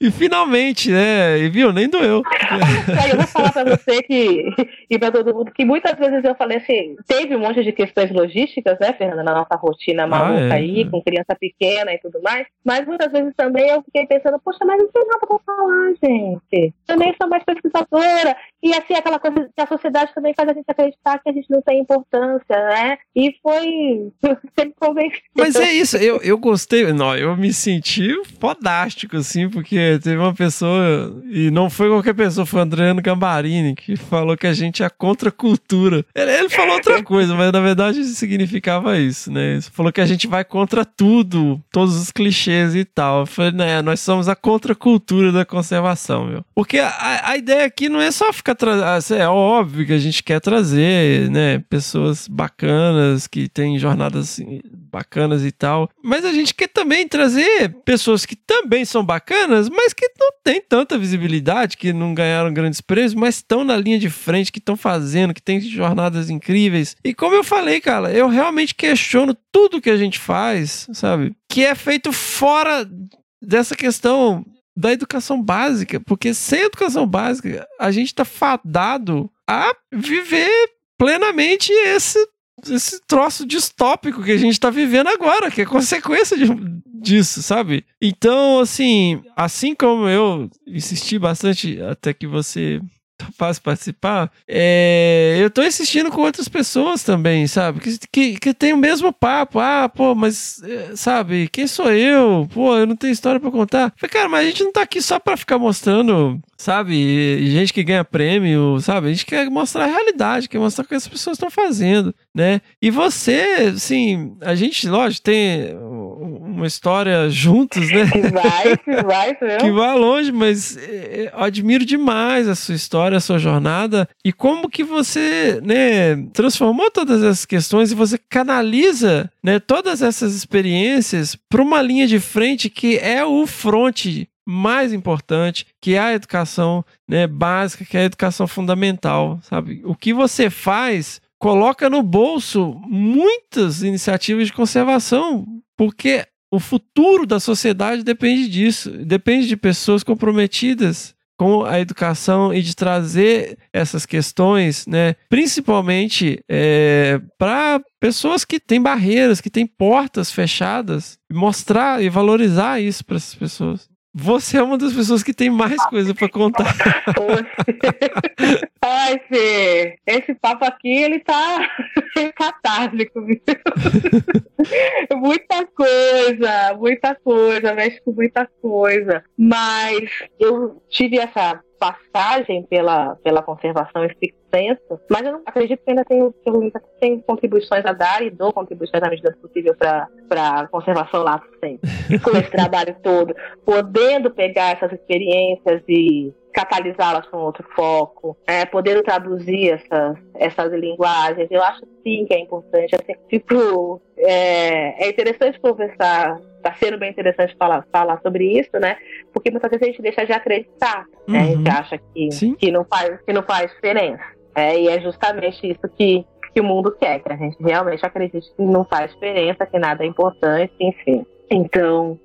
[SPEAKER 1] E finalmente, né? E viu, nem doeu. [laughs]
[SPEAKER 5] Aí eu vou falar pra você que, e pra todo mundo, que muitas vezes eu falei assim, teve um monte de questões logísticas, né, Fernanda, na nossa rotina maluca
[SPEAKER 1] é,
[SPEAKER 5] aí,
[SPEAKER 1] é.
[SPEAKER 5] com criança pequena e tudo mais, mas muitas vezes também eu fiquei pensando, poxa, mas não tem nada pra falar, gente. Também sou mais pesquisadora, e assim, aquela coisa que a sociedade também faz a gente acreditar que a gente não tem importância, né? E foi [laughs] sempre convencido.
[SPEAKER 1] Mas é isso, eu, eu gostei, não, eu me senti fodástico, assim, porque teve uma pessoa, e não foi qualquer pessoa, foi o Adriano Gambarini, que falou que a gente é contra a cultura. Ele, ele falou outra [laughs] coisa, mas na verdade significava isso, né? Ele falou que a gente vai contra tudo, todos os clichês e tal. Eu falei, né, nós somos a contracultura da conservação, meu. Porque a, a ideia aqui não é só ficar trazendo, é óbvio que a gente quer trazer, né, pessoas bacanas, que têm jornadas assim, bacanas e tal, mas a gente quer também trazer pessoas que também são bacanas, mas que não têm tanta visibilidade, que não ganharam grandes prêmios, mas estão na linha de frente, que estão fazendo, que têm jornadas incríveis. E como eu falei, cara, eu realmente questiono tudo que a gente faz, sabe? Que é feito fora dessa questão da educação básica, porque sem educação básica a gente está fadado a viver plenamente esse esse troço distópico que a gente tá vivendo agora, que é consequência de- disso, sabe? Então, assim, assim como eu insisti bastante até que você faz participar, é, eu tô insistindo com outras pessoas também, sabe? Que, que, que tem o mesmo papo. Ah, pô, mas, é, sabe, quem sou eu? Pô, eu não tenho história pra contar. Falei, cara, mas a gente não tá aqui só pra ficar mostrando, sabe, gente que ganha prêmio, sabe? A gente quer mostrar a realidade, quer mostrar o que as pessoas estão fazendo, né? E você, assim, a gente, lógico, tem uma história juntos, né? [laughs] [laughs]
[SPEAKER 5] Que vai, que vai,
[SPEAKER 1] que vai longe, mas é, eu admiro demais a sua história, a sua jornada e como que você, né, transformou todas essas questões e você canaliza, né, todas essas experiências para uma linha de frente que é o fronte mais importante, que é a educação, né, básica, que é a educação fundamental, sabe? O que você faz coloca no bolso muitas iniciativas de conservação, porque o futuro da sociedade depende disso, depende de pessoas comprometidas com a educação e de trazer essas questões, né, principalmente para pessoas que têm barreiras, que têm portas fechadas, mostrar e valorizar isso para essas pessoas. Você é uma das pessoas que tem mais coisa para contar. [laughs]
[SPEAKER 5] Ai, Fê, esse papo aqui, ele tá [laughs] catártico, viu? [laughs] muita coisa, muita coisa, mexe com muita coisa. Mas eu tive essa passagem pela, pela conservação extensa, mas eu não acredito que ainda tenho, contribuições a dar e dou contribuições à medida possível para a conservação lá sempre. [laughs] Com esse trabalho todo, podendo pegar essas experiências e catalisá-las com outro foco, é, podendo traduzir essas, essas linguagens. Eu acho sim que é importante. Assim, tipo, é, é interessante conversar, está sendo bem interessante falar, falar sobre isso, né? Porque muitas vezes a gente deixa de acreditar, né? A gente
[SPEAKER 1] Uhum.
[SPEAKER 5] acha que,
[SPEAKER 1] Sim.
[SPEAKER 5] que, não faz, que não faz diferença. É, e é justamente isso que, que o mundo quer, que a gente realmente acredite que não faz diferença, que nada é importante, enfim. Então,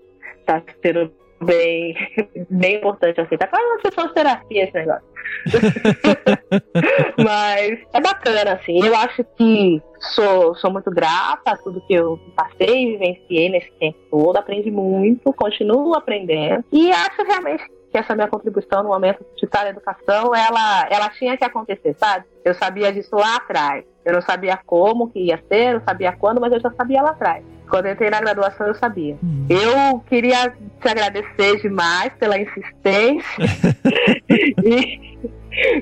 [SPEAKER 5] tá sendo bem, [laughs] bem importante quase uma sessão de terapia esse negócio. [laughs] Mas é bacana, assim. Eu acho que sou, sou muito grata a tudo que eu passei e vivenciei nesse tempo todo. Aprendi muito, continuo aprendendo. E acho realmente que essa minha contribuição no momento de estar na educação, ela, ela tinha que acontecer, sabe? Eu sabia disso lá atrás. Eu não sabia como que ia ser, não sabia quando, mas eu já sabia lá atrás. Quando eu entrei na graduação, eu sabia. Eu queria te agradecer demais pela insistência. [laughs] e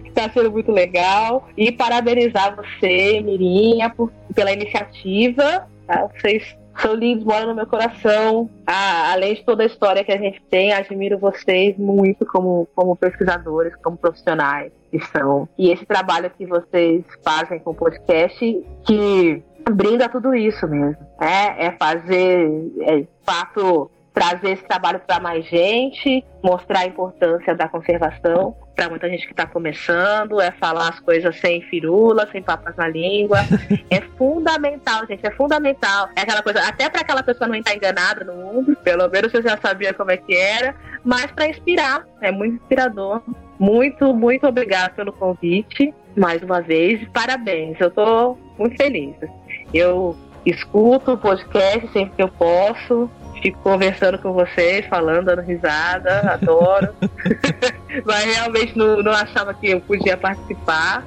[SPEAKER 5] está sendo muito legal. E parabenizar você, Mirinha, por, pela iniciativa. Tá? Vocês são lindos, moram no meu coração. Ah, além de toda a história que a gente tem, admiro vocês muito como, como pesquisadores, como profissionais que são. E esse trabalho que vocês fazem com o podcast, que brinda tudo isso mesmo. É, é fazer, é, de fato, trazer esse trabalho para mais gente, mostrar a importância da conservação para muita gente que está começando, é falar as coisas sem firula, sem papas na língua. [laughs] é fundamental, gente, é fundamental. É aquela coisa, até para aquela pessoa não estar enganada no mundo, pelo menos você já sabia como é que era, mas para inspirar, é muito inspirador. Muito, muito obrigada pelo convite, mais uma vez, parabéns. Eu estou muito feliz. Eu escuto o podcast sempre que eu posso, fico conversando com vocês, falando, dando risada, adoro. [laughs] Mas realmente não, não, achava que eu podia participar.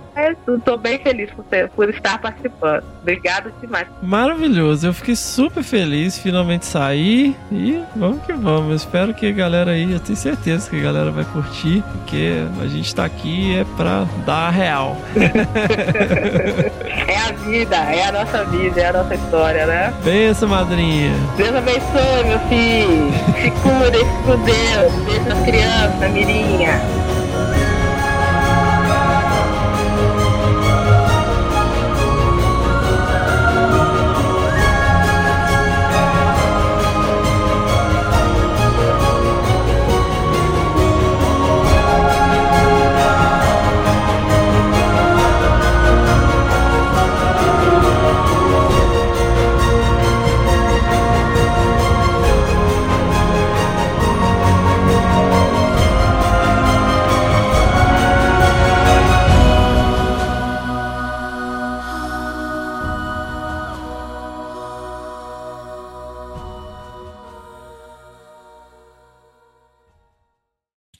[SPEAKER 5] Estou bem feliz por, ter, por estar participando. Obrigado demais.
[SPEAKER 1] Maravilhoso, eu fiquei super feliz finalmente sair e vamos que vamos. Eu espero que a galera aí, eu tenho certeza que a galera vai curtir, porque a gente tá aqui é pra dar a real. [laughs]
[SPEAKER 5] é a vida, é a nossa vida, é a nossa história, né?
[SPEAKER 1] Benção, madrinha.
[SPEAKER 5] Deus abençoe, meu filho. Se cuida, se com Deus. Deixa as crianças, mirinha.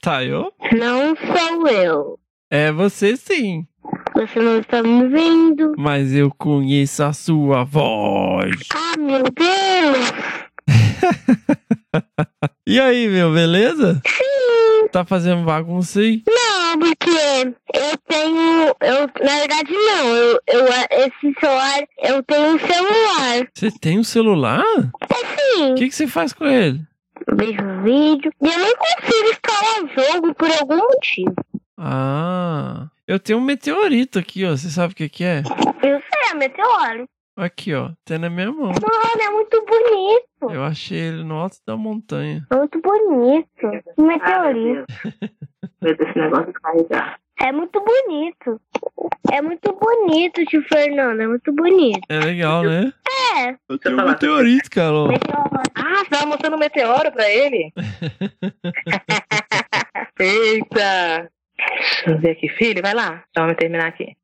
[SPEAKER 1] Tayo?
[SPEAKER 6] Não sou eu.
[SPEAKER 1] É você sim.
[SPEAKER 6] Você não está me vendo.
[SPEAKER 1] Mas eu conheço a sua voz.
[SPEAKER 6] Ah, meu Deus! [laughs]
[SPEAKER 1] e aí, meu, beleza?
[SPEAKER 6] Sim.
[SPEAKER 1] Tá fazendo bagunça aí?
[SPEAKER 6] Não, porque eu tenho. Eu, na verdade, não. Eu, eu, esse celular. Eu tenho um celular.
[SPEAKER 1] Você tem um celular?
[SPEAKER 6] É sim.
[SPEAKER 1] O que, que você faz com ele?
[SPEAKER 6] Vejo vídeo e eu não consigo instalar jogo por algum motivo.
[SPEAKER 1] Ah, eu tenho um meteorito aqui, ó. Você sabe o que, que é?
[SPEAKER 6] Eu sei, é meteoro.
[SPEAKER 1] Aqui, ó. Tem na minha mão.
[SPEAKER 6] Mano, é muito bonito.
[SPEAKER 1] Eu achei ele no alto da montanha.
[SPEAKER 6] É muito bonito. Um meteorito. [laughs]
[SPEAKER 5] Ver esse negócio carregar.
[SPEAKER 6] É muito bonito. É muito bonito, tio Fernando. É muito bonito.
[SPEAKER 1] É legal, né?
[SPEAKER 6] É.
[SPEAKER 1] Eu tenho um meteorito, Carol. Meteoro.
[SPEAKER 5] Ah, você tava mostrando um meteoro pra ele? [laughs] Eita. Deixa eu ver aqui, filho. Vai lá. Só vamos terminar aqui.